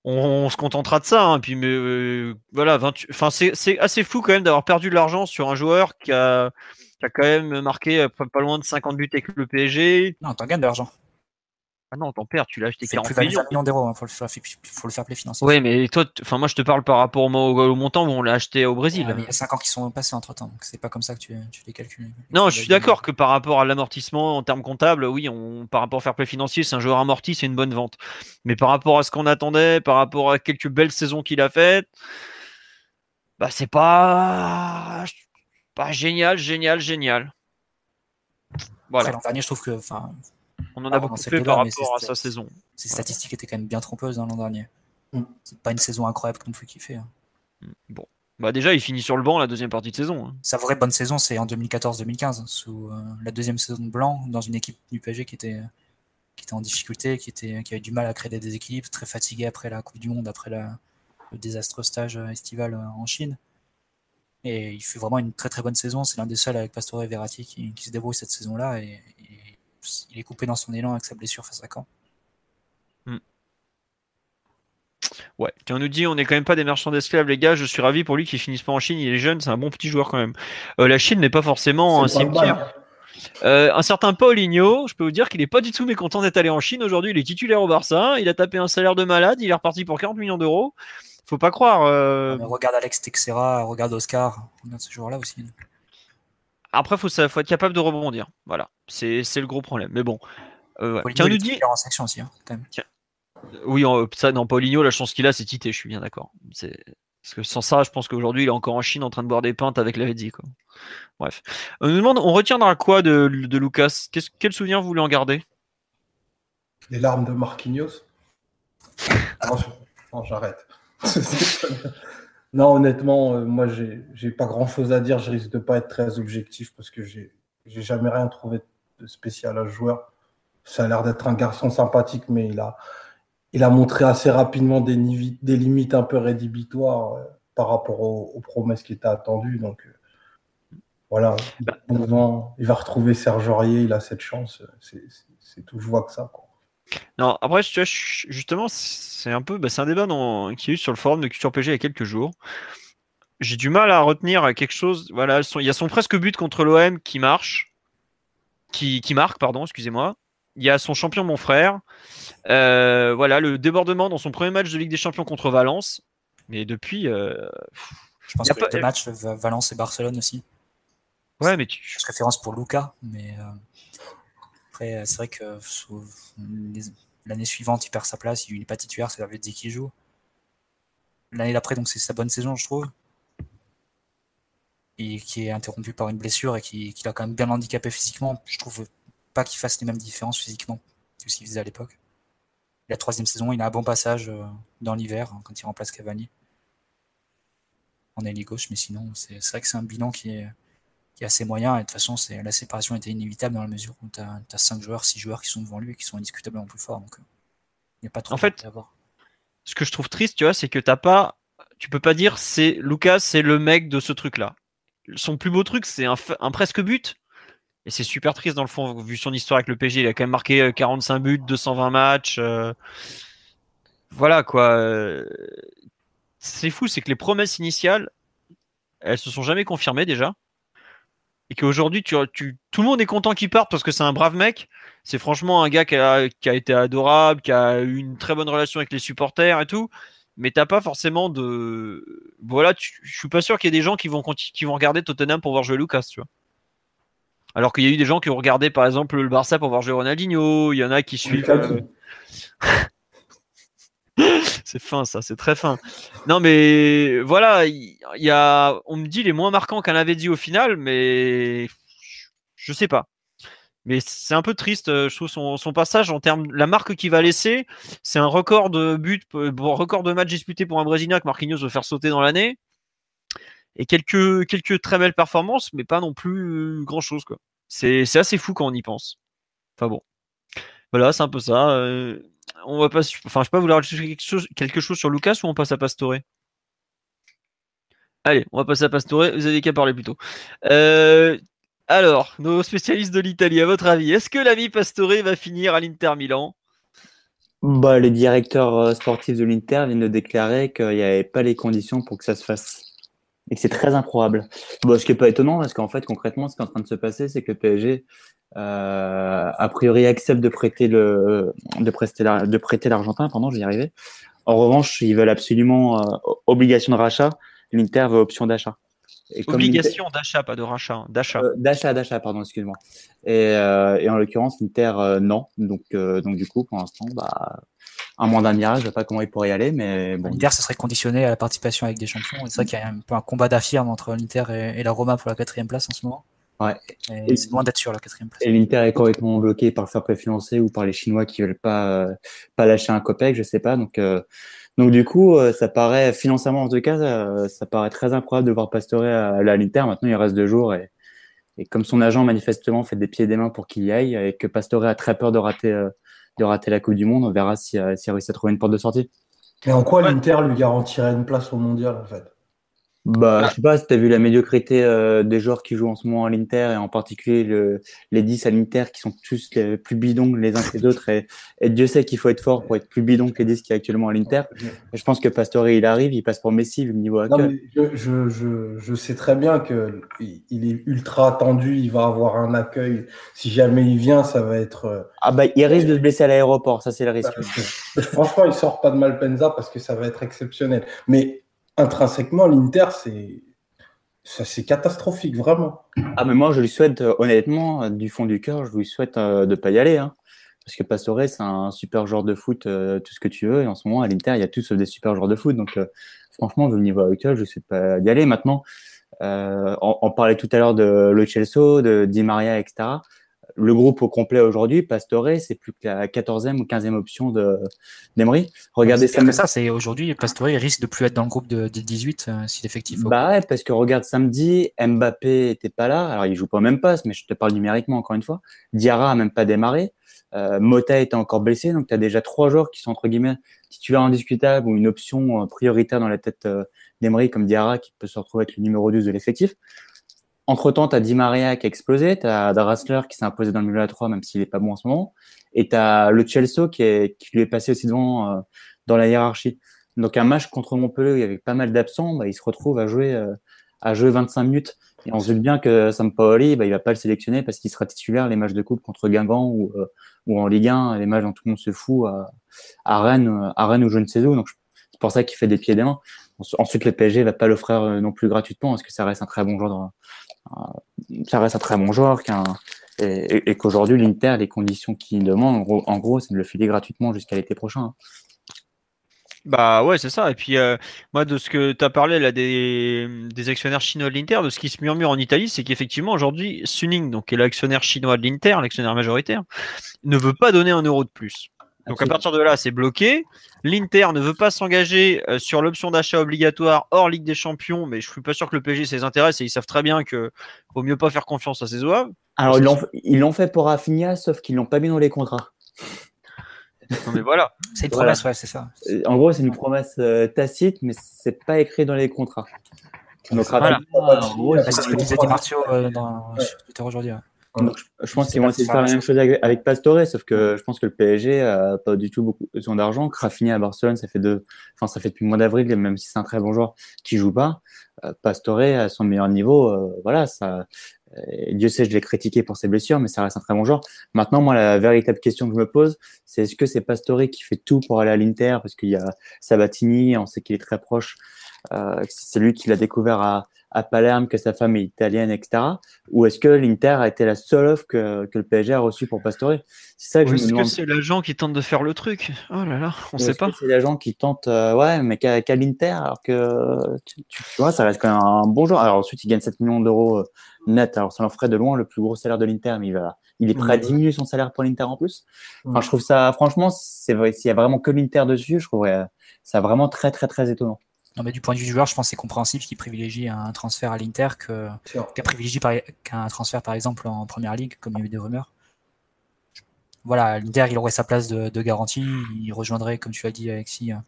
On, se contentera de ça, hein, mais voilà, enfin c'est assez fou quand même d'avoir perdu de l'argent sur un joueur qui a, qui quand même marqué euh, pas loin de 50 buts avec le PSG. Non, t'en gagnes de l'argent. Ah non, t'en perds, tu l'as acheté 40 millions. millions d'euros, il hein, faut, faut, le faire play financier. Oui, mais toi, enfin moi je te parle par rapport au, montant où on l'a acheté au Brésil. il y a 5 ans qui sont passés entre temps, donc c'est pas comme ça que tu, tu les calcules. Non, je suis d'accord que par rapport à l'amortissement en termes comptables, oui, on, par rapport au fair play financier, c'est un joueur amorti, c'est une bonne vente. Mais par rapport à ce qu'on attendait, par rapport à quelques belles saisons qu'il a faites, bah c'est pas pas génial, génial, génial. Voilà. L'an dernier, je trouve que. On en a beaucoup fait par rapport à sa saison. Ses statistiques étaient quand même bien trompeuses hein, l'an dernier. Mm. C'est pas une saison incroyable comme fait kiffer. Hein. Mm. Bon. Bah déjà, il finit sur le banc la deuxième partie de saison. Hein. Sa vraie bonne saison, c'est en 2014-2015, sous euh, la deuxième saison de Blanc, dans une équipe du PSG qui était, qui était en difficulté, qui, était, qui avait du mal à créer des déséquilibres, très fatigué après la Coupe du Monde, après la, le désastreux stage estival euh, en Chine. Et il fait vraiment une très très bonne saison. C'est l'un des seuls avec Pastore et Verratti qui, se débrouille cette saison-là. Et, il est coupé dans son élan avec sa blessure face à Caen. Hmm. Ouais, on nous dit on n'est quand même pas des marchands d'esclaves, les gars. Je suis ravi pour lui qu'il finisse pas en Chine. Il est jeune, c'est un bon petit joueur quand même. Euh, la Chine n'est pas forcément un cimetière. Euh, un certain Paulinho, je peux vous dire qu'il n'est pas du tout mécontent d'être allé en Chine aujourd'hui. Il est titulaire au Barça. Il a tapé un salaire de malade. Il est reparti pour 40 millions d'euros. Faut pas croire. Euh. regarde Alex Texera, regarde Oscar. Regarde ce joueur-là aussi. Après, faut, faut être capable de rebondir. Voilà, c'est le gros problème. Mais bon. Euh, Tiens, nous dit. En section aussi, hein, quand même. Oui, ça, dans Paulinho, la chance qu'il a, c'est Tite. Je suis bien d'accord. Parce que sans ça, je pense qu'aujourd'hui, il est encore en Chine en train de boire des pintes avec la Vedzi. Bref. On nous demande, on retiendra quoi de, de Lucas? Quel souvenir vous voulez en garder? Les larmes de Marquinhos Non, j'arrête. non, honnêtement, euh, moi, j'ai pas grand chose à dire. Je risque de pas être très objectif parce que j'ai jamais rien trouvé de spécial à ce joueur. Ça a l'air d'être un garçon sympathique, mais il a, il a montré assez rapidement des, des limites un peu rédhibitoires euh, par rapport aux, promesses qui étaient attendues. Donc euh, voilà, bah. il va retrouver Serge Aurier, il a cette chance. C'est tout, je vois que ça. Quoi. Non, après, tu vois, justement, c'est un peu, bah, c'est un débat qui a eu sur le forum de Culture PG il y a quelques jours. J'ai du mal à retenir quelque chose. Voilà, il y a son presque but contre l'OM qui marche, qui, qui marque, pardon, excusez-moi. Il y a son champion, mon frère. Euh, voilà, le débordement dans son premier match de Ligue des Champions contre Valence. Mais depuis. Euh, je pense que les deux matchs, Valence et Barcelone aussi. Ouais, mais tu. Je référence pour Luca, mais euh, après, c'est vrai que l'année suivante, il perd sa place, il n'est pas titulaire, c'est David qui joue. L'année d'après, donc c'est sa bonne saison, je trouve. Et qui est interrompu par une blessure et qui, qui l'a quand même bien handicapé physiquement. Je trouve pas qu'il fasse les mêmes différences physiquement que ce qu'il faisait à l'époque. La troisième saison, il a un bon passage euh, dans l'hiver hein, quand il remplace Cavani en ailier gauche, mais sinon, c'est vrai que c'est un bilan qui est, qui est assez moyen. Et de toute façon, la séparation était inévitable dans la mesure où tu as, 5 joueurs, 6 joueurs qui sont devant lui et qui sont indiscutablement plus forts. Donc, euh, il n'y a pas trop en fait, à voir. Ce que je trouve triste, tu vois, c'est que t'as pas. Tu peux pas dire c'est Lucas, c'est le mec de ce truc-là. Son plus beau truc, c'est un, presque but. Et c'est super triste dans le fond, vu son histoire avec le PG. Il a quand même marqué 45 euh, buts, 220 matchs. Euh. Voilà quoi. Euh. C'est fou, c'est que les promesses initiales, elles se sont jamais confirmées déjà. Et qu'aujourd'hui, tu, tout le monde est content qu'il parte parce que c'est un brave mec. C'est franchement un gars qui a, été adorable, qui a eu une très bonne relation avec les supporters et tout. Mais t'as pas forcément de. Voilà, je suis pas sûr qu'il y ait des gens qui vont, qui vont regarder Tottenham pour voir jouer Lucas, tu vois. Alors qu'il y a eu des gens qui ont regardé par exemple le Barça pour voir jouer Ronaldinho, il y en a qui suivent. Euh, c'est fin ça, c'est très fin. Non mais voilà, il y, a, on me dit il est moins marquant qu'un avait dit au final, mais je sais pas. Mais c'est un peu triste, euh, je trouve son, passage en termes, la marque qu'il va laisser, c'est un record de buts, euh, record de matchs disputés pour un Brésilien que Marquinhos veut faire sauter dans l'année et quelques, quelques très belles performances, mais pas non plus grand chose. quoi. C'est assez fou quand on y pense. Enfin bon. Voilà, c'est un peu ça. Euh, on va pas, enfin, je sais pas, vouloir quelque chose, quelque chose sur Lucas ou on passe à Pastore? Allez, on va passer à Pastore. Vous avez qu'à parler plutôt. Euh, alors, nos spécialistes de l'Italie, à votre avis, est-ce que l'ami Pastore va finir à l'Inter Milan? Bah, Les directeurs euh, sportifs de l'Inter viennent de déclarer qu'il n'y avait pas les conditions pour que ça se fasse et que c'est très improbable. Bon, ce qui n'est pas étonnant, parce qu'en fait, concrètement, ce qui est en train de se passer, c'est que le PSG, euh, a priori, accepte de prêter le, de prêter, de prêter l'Argentin. Pardon, je vais y arriver. En revanche, ils veulent absolument euh, obligation de rachat. L'Inter veut option d'achat. Obligation d'achat, pas de rachat, hein, d'achat. Euh, d'achat, d'achat, pardon, excuse-moi. Et, euh, et, en l'occurrence, l'Inter, euh, non. Donc, donc, du coup, pour l'instant, bah, un mandat mirage, je sais pas comment il pourrait y aller, mais bon. L'Inter, ça serait conditionné à la participation avec des champions. C'est vrai qu'il y a un peu un combat d'affirme entre l'Inter et, la Roma pour la quatrième place en ce moment. Ouais. Et, c'est loin d'être sur la quatrième place. Et l'Inter est correctement bloqué par le fair play ou par les Chinois qui veulent pas, pas lâcher un copec, je sais pas. Donc, donc du coup, euh, ça paraît financièrement en tout cas, euh, ça, paraît très improbable de voir Pastore à, la l'Inter. Maintenant, il reste deux jours et, et, comme son agent manifestement fait des pieds et des mains pour qu'il y aille et que Pastore a très peur de rater, euh, de rater la Coupe du Monde, on verra s'il si, si réussit à trouver une porte de sortie. Mais en quoi l'Inter lui garantirait une place au mondial en fait? Bah, je sais pas si tu as vu la médiocrité euh, des joueurs qui jouent en ce moment à l'Inter et en particulier le, les 10 à l'Inter qui sont tous les plus bidons les uns que les autres et, et Dieu sait qu'il faut être fort pour être plus bidon que les 10 qui est actuellement à l'Inter. je pense que Pastore il arrive, il passe pour Messi vu le niveau actuel. je, je, je, je, sais très bien que il est ultra attendu, il va avoir un accueil. Si jamais il vient, ça va être. Euh, ah bah il risque de se blesser à l'aéroport, ça c'est le risque. Franchement, il sort pas de Malpensa parce que ça va être exceptionnel. Mais intrinsèquement, l'Inter, c'est c'est catastrophique, vraiment. Ah, mais moi, je lui souhaite, euh, honnêtement, euh, du fond du cœur, je lui souhaite euh, de ne pas y aller. Hein. parce que Pastore, c'est un super joueur de foot, tout ce que tu veux. Et en ce moment, à l'Inter, il y a tous des super joueurs de foot. Donc, franchement, vu le niveau actuel, je ne souhaite pas y aller. Maintenant, on, parlait tout à l'heure de Lo Celso, de Di Maria, etc le groupe au complet aujourd'hui, Pastore, c'est plus que la 14e ou 15e option de d'Emery. Regardez ça. ça, c'est aujourd'hui, Pastore risque de plus être dans le groupe de, 18 euh, si l'effectif. Bah ouais, parce que regarde samedi, Mbappé était pas là. Alors il joue pas même pas, mais je te parle numériquement encore une fois. Diarra a même pas démarré. Euh, Mota était encore blessé, donc tu as déjà trois joueurs qui sont entre guillemets titulaires indiscutables ou une option euh, prioritaire dans la tête euh, d'Emery comme Diarra qui peut se retrouver avec le numéro 12 de l'effectif. Entre-temps, tu as Di Maria qui a explosé, tu as Drassler qui s'est imposé dans le milieu à 3, même s'il est pas bon en ce moment, et tu as le Chelsea qui, est, qui lui est passé aussi devant euh, dans la hiérarchie. Donc un match contre Montpellier, il y avait pas mal d'absents, bah, il se retrouve à jouer, euh, à jouer 25 minutes. Et on se dit bien que Sampaoli, bah, il va pas le sélectionner parce qu'il sera titulaire les matchs de coupe contre Guingamp ou, euh, ou en Ligue 1, les matchs dont tout le monde se fout à, à Rennes, à Rennes ou je ne sais où. Donc c'est pour ça qu'il fait des pieds et des mains. Ensuite, le PSG va pas l'offrir non plus gratuitement parce que ça reste un très bon joueur ça reste un très bon joueur et, qu'aujourd'hui, l'Inter, les conditions qu'il demande, en gros, c'est de le filer gratuitement jusqu'à l'été prochain. Hein. Bah ouais, c'est ça. Et puis, euh, moi, de ce que tu as parlé là des, actionnaires chinois de l'Inter, de ce qui se murmure en Italie, c'est qu'effectivement, aujourd'hui, Suning, donc, qui est l'actionnaire chinois de l'Inter, l'actionnaire majoritaire, ne veut pas donner un euro de plus. Donc à partir de là, c'est bloqué. L'Inter ne veut pas s'engager euh, sur l'option d'achat obligatoire hors Ligue des Champions, mais je suis pas sûr que le PSG ça les intéresse et ils savent très bien que vaut mieux pas faire confiance à ces OAV. Alors ils l'ont fait pour Rafinha, sauf qu'ils l'ont pas mis dans les contrats. Non mais voilà. C'est une promesse, ouais, c'est ça. Euh, en gros, c'est une promesse euh, tacite, mais c'est pas écrit dans les contrats. Donc, voilà. c'est ce que disait Di dans Twitter aujourd'hui je, pense qu'ils vont essayer de faire la même chose avec, Pastore, sauf que je pense que le PSG a pas du tout beaucoup besoin d'argent. Rafinha à Barcelone, ça fait deux, enfin ça fait depuis le mois d'avril, même si c'est un très bon joueur qui joue pas. Euh, Pastore à son meilleur niveau, euh, voilà, ça. Euh, Dieu sait, je l'ai critiqué pour ses blessures, mais ça reste un très bon joueur. Maintenant, moi, la véritable question que je me pose, c'est est-ce que c'est Pastore qui fait tout pour aller à l'Inter, parce qu'il y a Sabatini, on sait qu'il est très proche. c'est lui qui l'a découvert à, à Palerme, que sa femme est italienne, etc. Ou est-ce que l'Inter a été la seule offre que, que le PSG a reçue pour Pastore? C'est ça que je me demande. Est-ce que c'est l'agent qui tente de faire le truc? Oh là là, on ne sait pas. C'est l'agent qui tente, euh, ouais, mais qu'à l'Inter, alors que tu, tu, vois, ça reste quand même un bon joueur. Alors ensuite, il gagne 7 millions d'euros euh, net. Alors ça en ferait de loin le plus gros salaire de l'Inter, mais il va, il est prêt à diminuer son salaire pour l'Inter en plus. Enfin, je trouve ça, franchement, c'est vrai, s'il y a vraiment que l'Inter dessus, je trouverais ça vraiment très, très, très étonnant. Non, mais du point de vue du joueur, je pense que c'est compréhensif qu'il privilégie un transfert à l'Inter qu'un privilégie qu'un transfert par exemple en première ligue, comme il y a eu des rumeurs. Voilà, l'Inter, il aurait sa place de, garantie. Il rejoindrait, comme tu as dit, Alexis, un,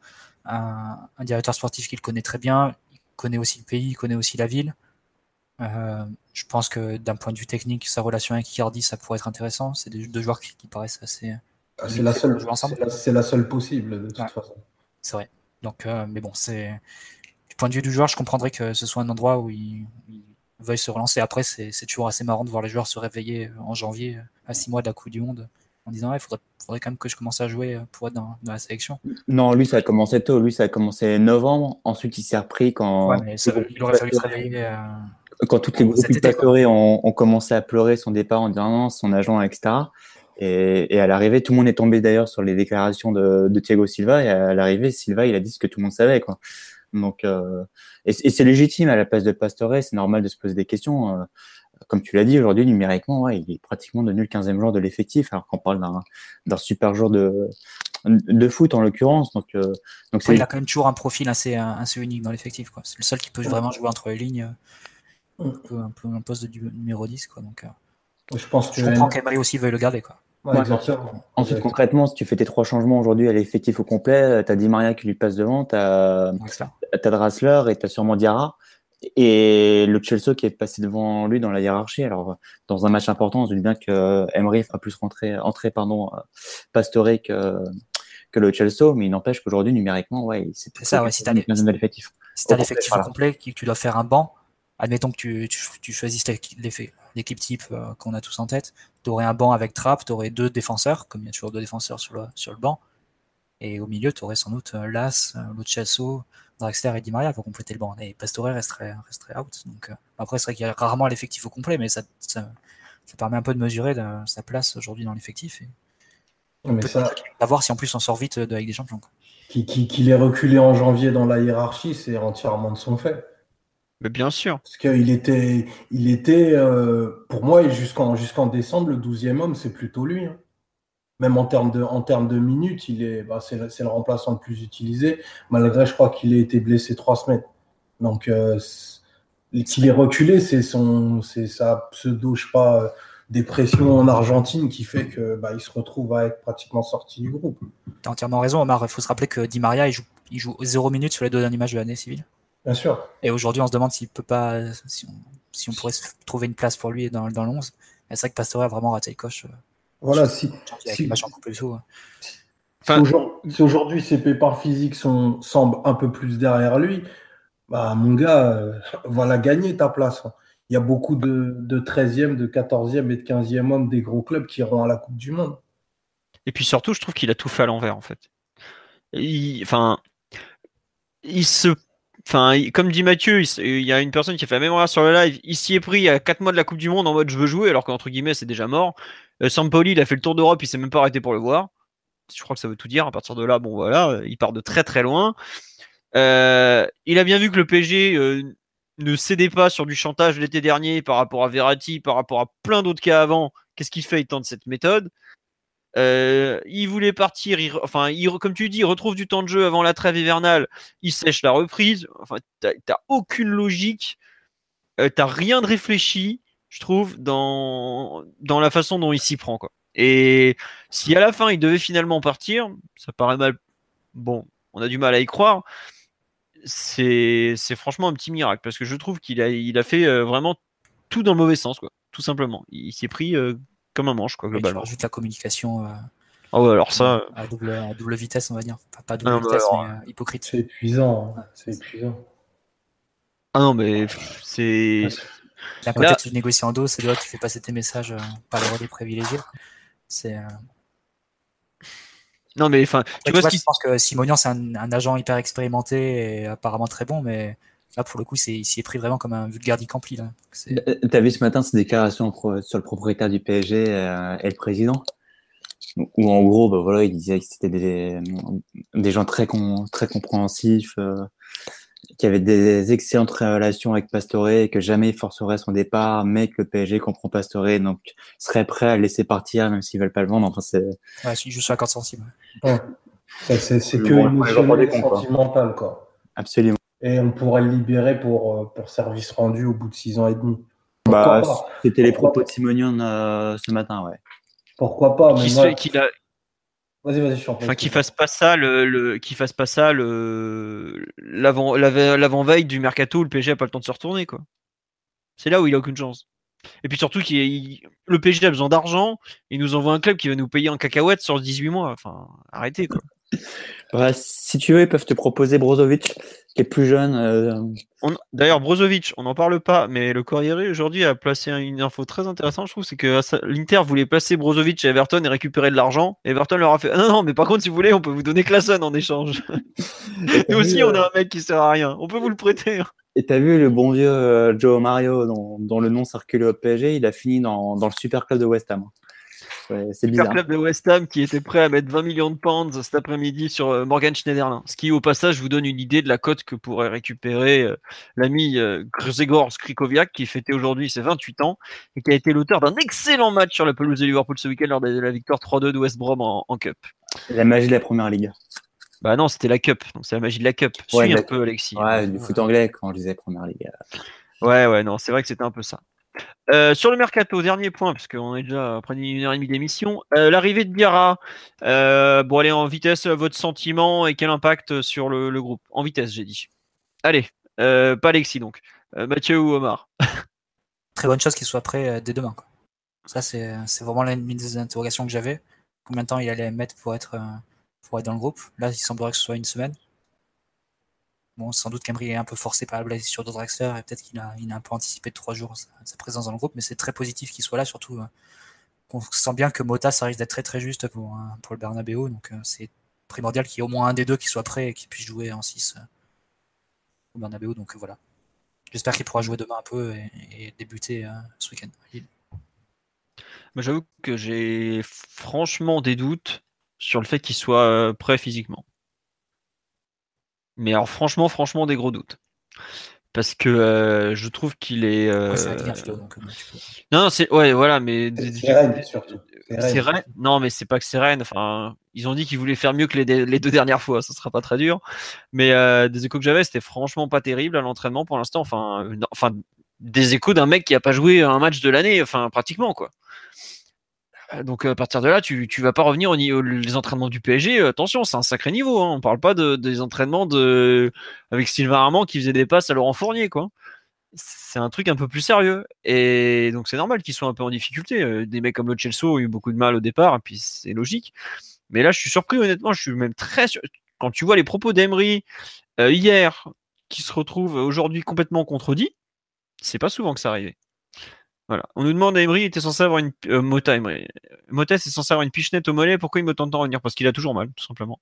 un directeur sportif qu'il connaît très bien. Il connaît aussi le pays, il connaît aussi la ville. Euh, je pense que d'un point de vue technique, sa relation avec Icardi, ça pourrait être intéressant. C'est deux joueurs qui, paraissent assez. Ah, c'est la, seule, c'est la, seule possible, de toute façon. C'est vrai. Donc, euh, mais bon, c'est du point de vue du joueur, je comprendrais que ce soit un endroit où il, veuille se relancer. Après, c'est toujours assez marrant de voir les joueurs se réveiller en janvier, à six mois de la Coupe du Monde, en disant il faudrait, faudrait, quand même que je commence à jouer pour être dans, la sélection. Non, lui, ça a commencé tôt. Lui, ça a commencé novembre. Ensuite, il s'est repris quand. il aurait fallu se réveiller. Euh, quand toutes les groupes ont, ont, commencé à pleurer son départ en disant non, son agent, etc. Et, et, à l'arrivée, tout le monde est tombé d'ailleurs sur les déclarations de, de, Thiago Silva. Et à l'arrivée, Silva, il a dit ce que tout le monde savait. Quoi. Donc, euh, et, et c'est légitime à la place de Pastore, c'est normal de se poser des questions. Euh, comme tu l'as dit, aujourd'hui, numériquement, ouais, il est pratiquement devenu le 15e joueur de l'effectif, alors qu'on parle d'un super joueur de, de foot en l'occurrence. Donc, euh, donc il a quand même toujours un profil assez, assez unique dans l'effectif. C'est le seul qui peut vraiment jouer entre les lignes, un peu un, peu un poste de numéro 10. Quoi, donc, euh, je pense que je comprends qu'Emery aussi veuille le garder. Quoi. Ensuite, concrètement, si tu fais tes trois changements aujourd'hui à l'effectif au complet, tu as Di Maria qui lui passe devant, tu as, as Drassler et tu as sûrement Diarra. et le Chelsea qui est passé devant lui dans la hiérarchie. Alors, dans un match important, on se dit bien que Emery fera plus rentrer, entrer pardon, Pastore que, que le Chelsea, mais il n'empêche qu'aujourd'hui, numériquement, ouais, c'est ça. Ouais, si tu as l'effectif complet, que tu dois faire un banc, admettons que tu, tu, choisisses l'équipe type euh, qu'on a tous en tête, tu aurais un banc avec Trapp, tu aurais deux défenseurs, comme il y a toujours deux défenseurs sur le, sur le banc. Et au milieu, tu aurais sans doute euh, Las, euh, Luchasso, Draxler et Di Maria pour compléter le banc. Et Pastore resterait, resterait out. Donc, après, c'est vrai qu'il y a rarement l'effectif au complet, mais ça, ça, permet un peu de mesurer sa place aujourd'hui dans l'effectif. Mais ça... À voir si en plus on sort vite de, avec des champions. Qu'il qui, est reculé en janvier dans la hiérarchie, c'est entièrement de son fait. Mais bien sûr. Parce qu'il était, il était euh, pour moi, jusqu'en jusqu'en décembre, le 12e homme, c'est plutôt lui. Hein. Même en termes de, en termes de minutes, il est, bah, c'est, le remplaçant le plus utilisé, malgré, je crois qu'il a été blessé trois semaines. Donc, euh, qu'il est reculé, c'est son, c'est sa pseudo, je sais pas, euh, dépression en Argentine qui fait que bah, il se retrouve à être pratiquement sorti du groupe. Tu as entièrement raison, Omar. Il faut se rappeler que Di Maria, il joue, il joue zéro minutes sur les deux derniers matchs de l'année civile. Bien sûr. Et aujourd'hui, on se demande s'il peut pas, si on, pourrait trouver une place pour lui dans, dans l'11. C'est vrai que Pastore a vraiment raté le coche. Euh, voilà, si. Si, aujourd'hui ses pépins physiques sont, semblent un peu plus derrière lui, bah, mon gars, euh, voilà gagner ta place. Hein. Il y a beaucoup de, de 13e, de 14e et de 15e hommes des gros clubs qui iront à la Coupe du Monde. Et puis surtout, je trouve qu'il a tout fait à l'envers, en fait. enfin, il se Enfin, comme dit Mathieu, il, y a une personne qui a fait la même sur le live. Il s'y est pris à 4 mois de la Coupe du Monde en mode je veux jouer, alors qu'entre guillemets c'est déjà mort. Euh, Sampoli, il a fait le tour d'Europe, il s'est même pas arrêté pour le voir. Je crois que ça veut tout dire. À partir de là, bon voilà, il part de très très loin. Euh, il a bien vu que le PSG euh, ne cédait pas sur du chantage l'été dernier par rapport à Verratti, par rapport à plein d'autres cas avant. Qu'est-ce qu'il fait Il tente cette méthode? Euh, il voulait partir, enfin, comme tu dis, il retrouve du temps de jeu avant la trêve hivernale, il sèche la reprise. Enfin, t'as aucune logique, euh, t'as rien de réfléchi, je trouve, dans, dans la façon dont il s'y prend. Quoi. Et si à la fin il devait finalement partir, ça paraît mal. Bon, on a du mal à y croire. C'est franchement un petit miracle parce que je trouve qu'il a, il a fait euh, vraiment tout dans le mauvais sens, quoi. Tout simplement. Il s'est pris comme un manche, quoi, globalement. Juste la communication. Euh, ah ouais, alors ça. À double, à double vitesse, on va dire. pas double vitesse, mais euh, hypocrite. C'est épuisant. Hein. C'est épuisant. Ah non, mais c'est. D'un côté, tu négocies en dos, c'est là que tu fais passer tes messages euh, par le relais privilégié. C'est. Non, mais enfin, tu vois, ce Je pense que Simonian, c'est un, un, agent hyper expérimenté et apparemment très bon, mais Là, pour le coup, il s'y est pris vraiment comme un vulgaire Campli. Là. Euh, t'as vu ce matin ces déclarations sur le propriétaire du PSG euh, et le président? Où en gros, bah, voilà, il disait que c'était des, des gens très, très compréhensifs, euh, qui avaient des excellentes relations avec Pastore, que jamais il forcerait son départ, mais que le PSG comprend Pastore, donc serait prêt à le laisser partir, même s'ils veulent pas le vendre. Enfin, c'est... Ouais, je suis à sensible. c'est, c'est que émotionnel sentimental, quoi. Absolument et on pourrait le libérer pour, euh, pour service rendu au bout de six ans et demi. Bah, C'était les propos de Simonian euh, ce matin, ouais. Pourquoi pas mais moi... a... Vas-y, vas-y, je Enfin, qu'il fasse pas ça, le, le qu'il fasse pas ça, le l'avant l'avant veille du mercato, le PSG a pas le temps de se retourner, quoi. C'est là où il a aucune chance. Et puis surtout, qu'il le PSG a besoin d'argent, il nous envoie un club qui va nous payer en cacahuètes sur 18 mois. Enfin, arrêtez, quoi. Bah, si tu veux, ils peuvent te proposer Brozovic, qui est plus jeune. Euh, d'ailleurs, Brozovic, on n'en parle pas, mais le Corriere aujourd'hui a placé une info très intéressante, je trouve, c'est que l'Inter voulait placer Brozovic chez Everton et récupérer de l'argent. Everton leur a fait ah non, non, mais par contre, si vous voulez, on peut vous donner Classen en échange. Nous aussi, on a un mec qui sert à rien. On peut vous le prêter. Hein. Et t'as vu le bon vieux euh, Joe Mario, dont, le nom circulait au PSG, il a fini dans, dans le super club de West Ham c'est bizarre. club de West Ham qui était prêt à mettre 20 millions de pounds cet après-midi sur euh, Morgan Schneiderlin. Ce qui, au passage, vous donne une idée de la cote que pourrait récupérer euh, l'ami euh, Grzegor Skrikoviak, qui fêtait aujourd'hui ses 28 ans et qui a été l'auteur d'un excellent match sur la pelouse de Liverpool ce week-end lors de la victoire 3-2 de West Brom en, Cup. La magie de la première ligue. Bah non, c'était la Cup, donc c'est la magie de la Cup. Suis un peu, Alexis. Ouais, du foot anglais quand je disais première ligue. Ouais, ouais, non, c'est vrai que c'était un peu ça. Euh, sur le mercato, dernier point, parce qu'on est déjà après une heure et demie d'émission. Euh, l'arrivée de Diarra. Euh, bon, allez, en vitesse, votre sentiment et quel impact sur le, groupe? En vitesse, j'ai dit. Allez, pas Alexis donc. Mathieu ou Omar? Très bonne chose qu'il soit prêt dès demain. Ça, c'est vraiment l'une des interrogations que j'avais. Combien de temps il allait mettre pour être, pour être dans le groupe? Là, il semblerait que ce soit une semaine. Sans doute qu'Emery est un peu forcé par la blessure de Drexler et peut-être qu'il a, il un peu anticipé de trois jours sa, présence dans le groupe, mais c'est très positif qu'il soit là, surtout euh, qu'on sent bien que Mota, ça risque d'être très très juste pour, euh, pour le Bernabeu, donc euh, c'est primordial qu'il y ait au moins un des deux qui soit prêt et qui puisse jouer en 6 au Bernabeu, donc voilà. J'espère qu'il pourra jouer demain un peu et, débuter ce week-end. J'avoue que j'ai franchement des doutes sur le fait qu'il soit prêt physiquement. Mais alors franchement, franchement, des gros doutes. Parce que euh, je trouve qu'il est. Euh... non, c'est ouais, voilà, mais c'est surtout. C'est Non, mais c'est pas que c'est Rennes. Enfin, ils ont dit qu'ils voulaient faire mieux que les, les, deux dernières fois. Ça sera pas très dur. Mais euh, des échos que j'avais, c'était franchement pas terrible à l'entraînement pour l'instant. Enfin, enfin, des échos d'un mec qui a pas joué un match de l'année. Enfin, pratiquement quoi. Euh, donc à partir de là, tu tu vas pas revenir au niveau les entraînements du PSG. Euh, attention, c'est un sacré niveau. Hein. On parle pas de, des entraînements avec Sylvain Armand qui faisait des passes à Laurent Fournier, quoi. C'est un truc un peu plus sérieux. Et donc c'est normal qu'ils soient un peu en difficulté. Euh, des mecs comme le Chelsea ont eu beaucoup de mal au départ, et puis c'est logique. Mais là, je suis surpris honnêtement. Je suis même très quand tu vois les propos d'Emery hier, qui se retrouve aujourd'hui complètement contredit. C'est pas souvent que ça arrivait. On nous demande, Emery était censé avoir une euh, Mota Emery. Est censé avoir une pichenette au mollet. Pourquoi il me tente de revenir? Parce qu'il a toujours mal, tout simplement.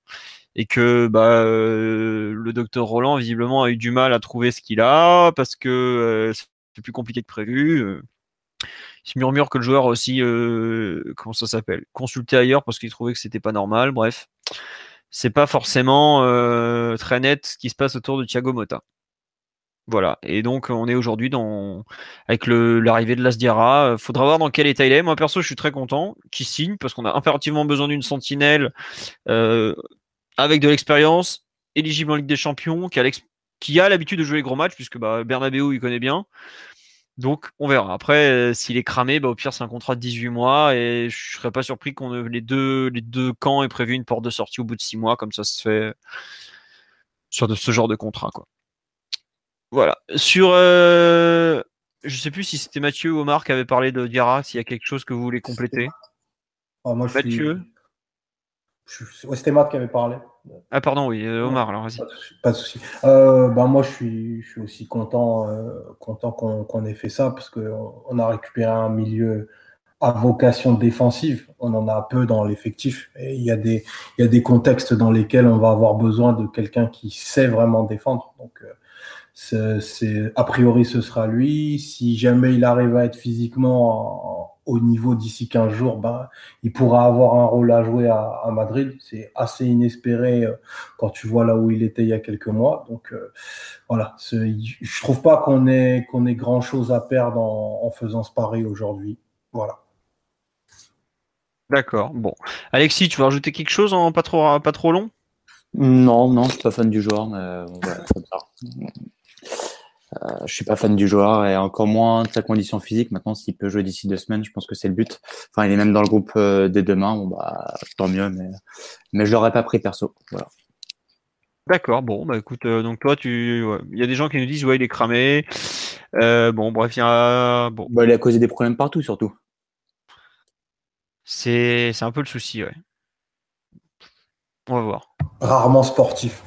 Et que bah euh, le docteur Roland visiblement a eu du mal à trouver ce qu'il a parce que euh, c'est plus compliqué que prévu. Il se murmure que le joueur aussi, comment ça s'appelle, consulté ailleurs parce qu'il trouvait que c'était pas normal. Bref, c'est pas forcément très net ce qui se passe autour de Thiago Mota. Voilà. Et donc, on est aujourd'hui dans avec l'arrivée de Lasdiara. Faudra voir dans quel état il est. Moi, perso, je suis très content qu'il signe parce qu'on a impérativement besoin d'une sentinelle euh, avec de l'expérience, éligible en Ligue des Champions, qui a l'habitude de jouer les gros matchs puisque bah, Bernabeu il connaît bien. Donc on verra. Après, euh, s'il est cramé, bah, au pire c'est un contrat de 18 mois et je serais pas surpris qu'on les deux les deux camps aient prévu une porte de sortie au bout de 6 mois, comme ça se fait sur ce genre de contrat quoi. Voilà. Sur, euh, je sais plus si c'était Mathieu ou Omar qui avait parlé de Diarra, s'il y a quelque chose que vous voulez compléter. Oh, moi, Mathieu. c'était Matt qui avait parlé. Ah pardon, oui, euh, Omar, alors vas-y. Pas de souci. Euh, bah, moi, je suis, je suis aussi content, content qu'on ait fait ça parce qu'on on a récupéré un milieu à vocation défensive. On en a peu dans l'effectif. Il y, a des, il y a des contextes dans lesquels on va avoir besoin de quelqu'un qui sait vraiment défendre. Donc, c'est a priori ce sera lui. Si jamais il arrive à être physiquement au niveau d'ici 15 jours, ben, il pourra avoir un rôle à jouer à, Madrid. C'est assez inespéré euh, quand tu vois là où il était il y a quelques mois. Donc euh, voilà, je trouve pas qu'on ait, qu'on ait grand chose à perdre en, faisant ce pari aujourd'hui. Voilà. D'accord. Bon, Alexis, tu veux rajouter quelque chose en pas trop, pas trop long? Non, non, je suis pas fan du joueur, mais voilà, euh, je suis pas fan du joueur et encore moins de sa condition physique. Maintenant, s'il peut jouer d'ici deux semaines, je pense que c'est le but. Enfin, il est même dans le groupe euh, dès demain. Bon, bah, tant mieux, mais, mais je l'aurais pas pris perso. Voilà. D'accord, bon, bah écoute, euh, donc toi, tu, il y a des gens qui nous disent, ouais, il est cramé. bon, bref, il y a, bon. Bah, il a causé des problèmes partout, surtout. C'est, c'est un peu le souci, ouais. On va voir. Rarement sportif.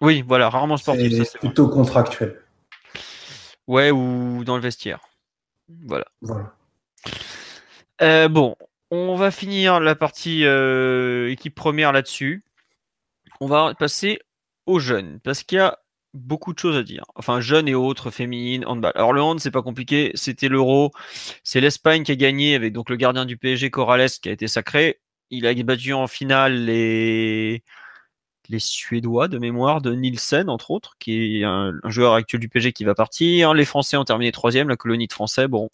Oui, voilà, rarement sportif. C'est plutôt contractuel. Ouais, ou dans le vestiaire. Voilà. Euh, bon, on va finir la partie euh, équipe première là-dessus. On va passer aux jeunes, parce qu'il y a beaucoup de choses à dire. Enfin, jeunes et autres, féminines, handball. Alors le hand, c'est pas compliqué, c'était l'Euro. C'est l'Espagne qui a gagné avec donc le gardien du PSG, Corrales, qui a été sacré. Il a battu en finale les les Suédois de mémoire de Nielsen, entre autres, qui est un, joueur actuel du PG qui va partir. Les Français ont terminé troisième, la colonie de Français. Bon,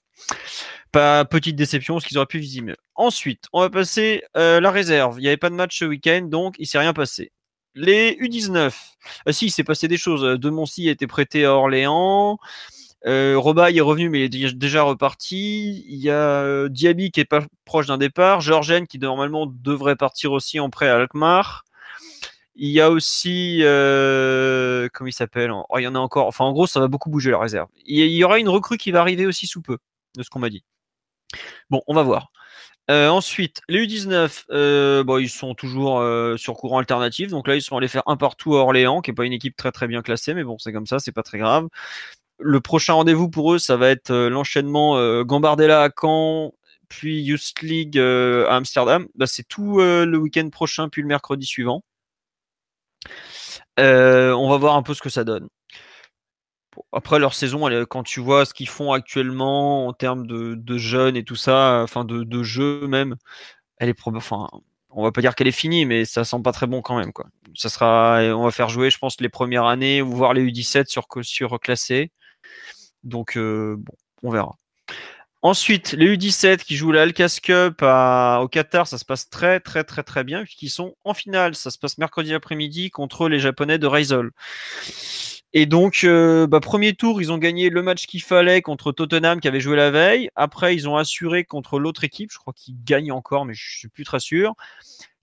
pas petite déception, ce qu'ils auraient pu viser mieux. Ensuite, on va passer euh, la réserve. Il n'y avait pas de match ce week-end, donc il s'est rien passé. Les U19. Ah si, il s'est passé des choses. De Moncy a été prêté à Orléans. Euh, Roba est revenu, mais il est déjà reparti. Il y a euh, Diaby qui est pas proche d'un départ. Georgen qui normalement devrait partir aussi en prêt à Alkmaar. Il y a aussi, comment il s'appelle oh, Il y en a encore. Enfin, en gros, ça va beaucoup bouger la réserve. Il y aura une recrue qui va arriver aussi sous peu, de ce qu'on m'a dit. Bon, on va voir. ensuite, les U19, bon, ils sont toujours sur courant alternatif. Donc là, ils sont allés faire un partout à Orléans, qui n'est pas une équipe très très bien classée, mais bon, c'est comme ça, c'est pas très grave. Le prochain rendez-vous pour eux, ça va être l'enchaînement Gambardella à Caen, puis Youth League à Amsterdam. Bah, c'est tout le week-end prochain, puis le mercredi suivant. On va voir un peu ce que ça donne. Après leur saison, quand tu vois ce qu'ils font actuellement en termes de, jeunes et tout ça, enfin de, de jeu même, elle est enfin, on va pas dire qu'elle est finie, mais ça sent pas très bon quand même. Ça sera, on va faire jouer, je pense, les premières années ou voir les U17 sur surclassés. Donc euh, bon, on verra. Ensuite, les U17 qui jouent la Alcas Cup au Qatar, ça se passe très très très très bien puisqu'ils sont en finale. Ça se passe mercredi après-midi contre les Japonais de Reysol. Et donc, euh, bah, premier tour, ils ont gagné le match qu'il fallait contre Tottenham qui avait joué la veille. Après, ils ont assuré contre l'autre équipe. Je crois qu'ils gagnent encore, mais je suis plus très sûr.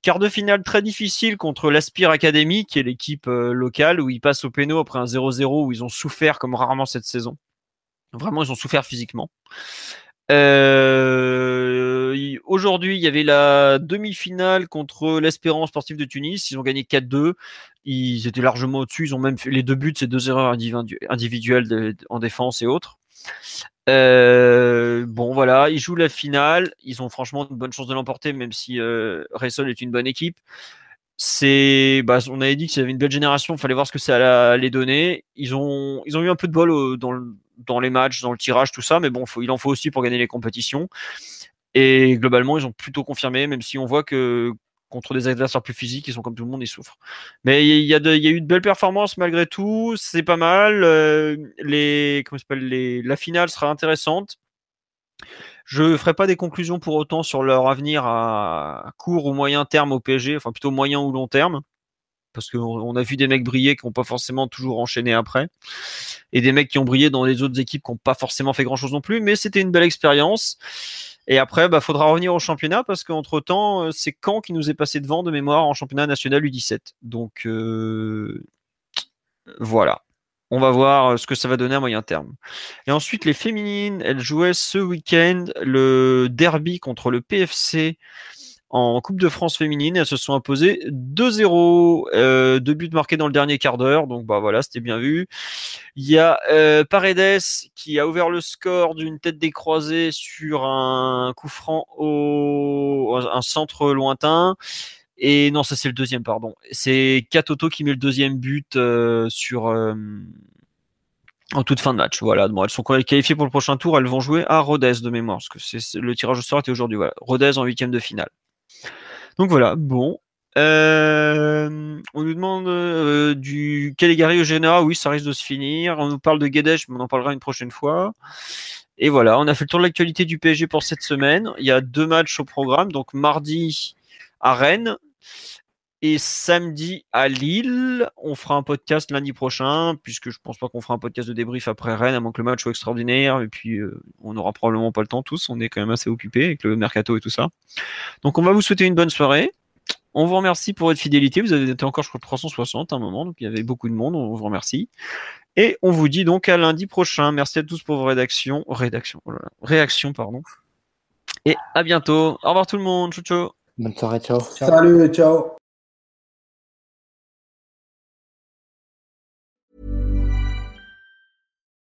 Quart de finale très difficile contre l'Aspire Academy, qui est l'équipe euh, locale, où ils passent au péno après un 0-0 où ils ont souffert comme rarement cette saison. Vraiment, ils ont souffert physiquement. Euh, aujourd'hui, il y avait la demi-finale contre l'Espérance sportive de Tunis. Ils ont gagné 4-2. Ils étaient largement au-dessus. Ils ont même fait les deux buts, c'est deux erreurs individuelles en défense et autres. Euh, bon, voilà, ils jouent la finale. Ils ont franchement une bonne chance de l'emporter, même si euh, est une bonne équipe. C'est, bah, on avait dit que avait une belle génération. Il fallait voir ce que ça allait donner. Ils ont, ils ont eu un peu de bol dans le dans les matchs, dans le tirage, tout ça, mais bon, il en faut aussi pour gagner les compétitions. Et globalement, ils ont plutôt confirmé, même si on voit que contre des adversaires plus physiques, ils sont comme tout le monde, ils souffrent. Mais il y, a, eu de belles performances malgré tout, c'est pas mal. Euh, la finale sera intéressante. Je ne ferai pas des conclusions pour autant sur leur avenir à court ou moyen terme au PSG, enfin plutôt moyen ou long terme parce qu'on a vu des mecs briller qui n'ont pas forcément toujours enchaîné après, et des mecs qui ont brillé dans les autres équipes qui n'ont pas forcément fait grand-chose non plus, mais c'était une belle expérience. Et après, il bah, faudra revenir au championnat parce qu'entre temps, euh, c'est Caen qui nous est passé devant de mémoire en championnat national U17. Donc euh, voilà. On va voir euh, ce que ça va donner à moyen terme. Et ensuite, les féminines, elles jouaient ce week-end le derby contre le PFC en Coupe de France féminine. Elles se sont imposées 2-0. Euh, deux buts marqués dans le dernier quart d'heure. Donc bah voilà, c'était bien vu. Il y a euh, Paredes qui a ouvert le score d'une tête décroisée sur un coup franc au un centre lointain. Et non, ça c'est le deuxième, pardon. C'est Katoto qui met le deuxième but euh, sur euh, en toute fin de match. Voilà, elles sont qualifiées pour le prochain tour. Elles vont jouer à Rodez de mémoire, parce que c'est le tirage au sort était aujourd'hui. Voilà, Rodez en huitième de finale. Donc voilà, bon. Euh, on nous demande euh, du Caligari au Général, oui, ça risque de se finir. On nous parle de Guedes, mais on en parlera une prochaine fois. Et voilà, on a fait le tour de l'actualité du PSG pour cette semaine. Il y a deux matchs au programme, donc mardi à Rennes et samedi à Lille. On fera un podcast lundi prochain, puisque je pense pas qu'on fera un podcast de débrief après Rennes, à moins que le match soit extraordinaire. Et puis, euh, on n'aura probablement pas le temps tous. On est quand même assez occupés avec le mercato et tout ça. Donc, on va vous souhaiter une bonne soirée. On vous remercie pour votre fidélité. Vous avez été encore, je crois, 360 à un moment, donc il y avait beaucoup de monde. On vous remercie. Et on vous dit donc à lundi prochain. Merci à tous pour vos rédactions. Rédaction, oh réactions, pardon. Et à bientôt. Au revoir tout le monde. Ciao, ciao. Bonne soirée, ciao. Salut, ciao.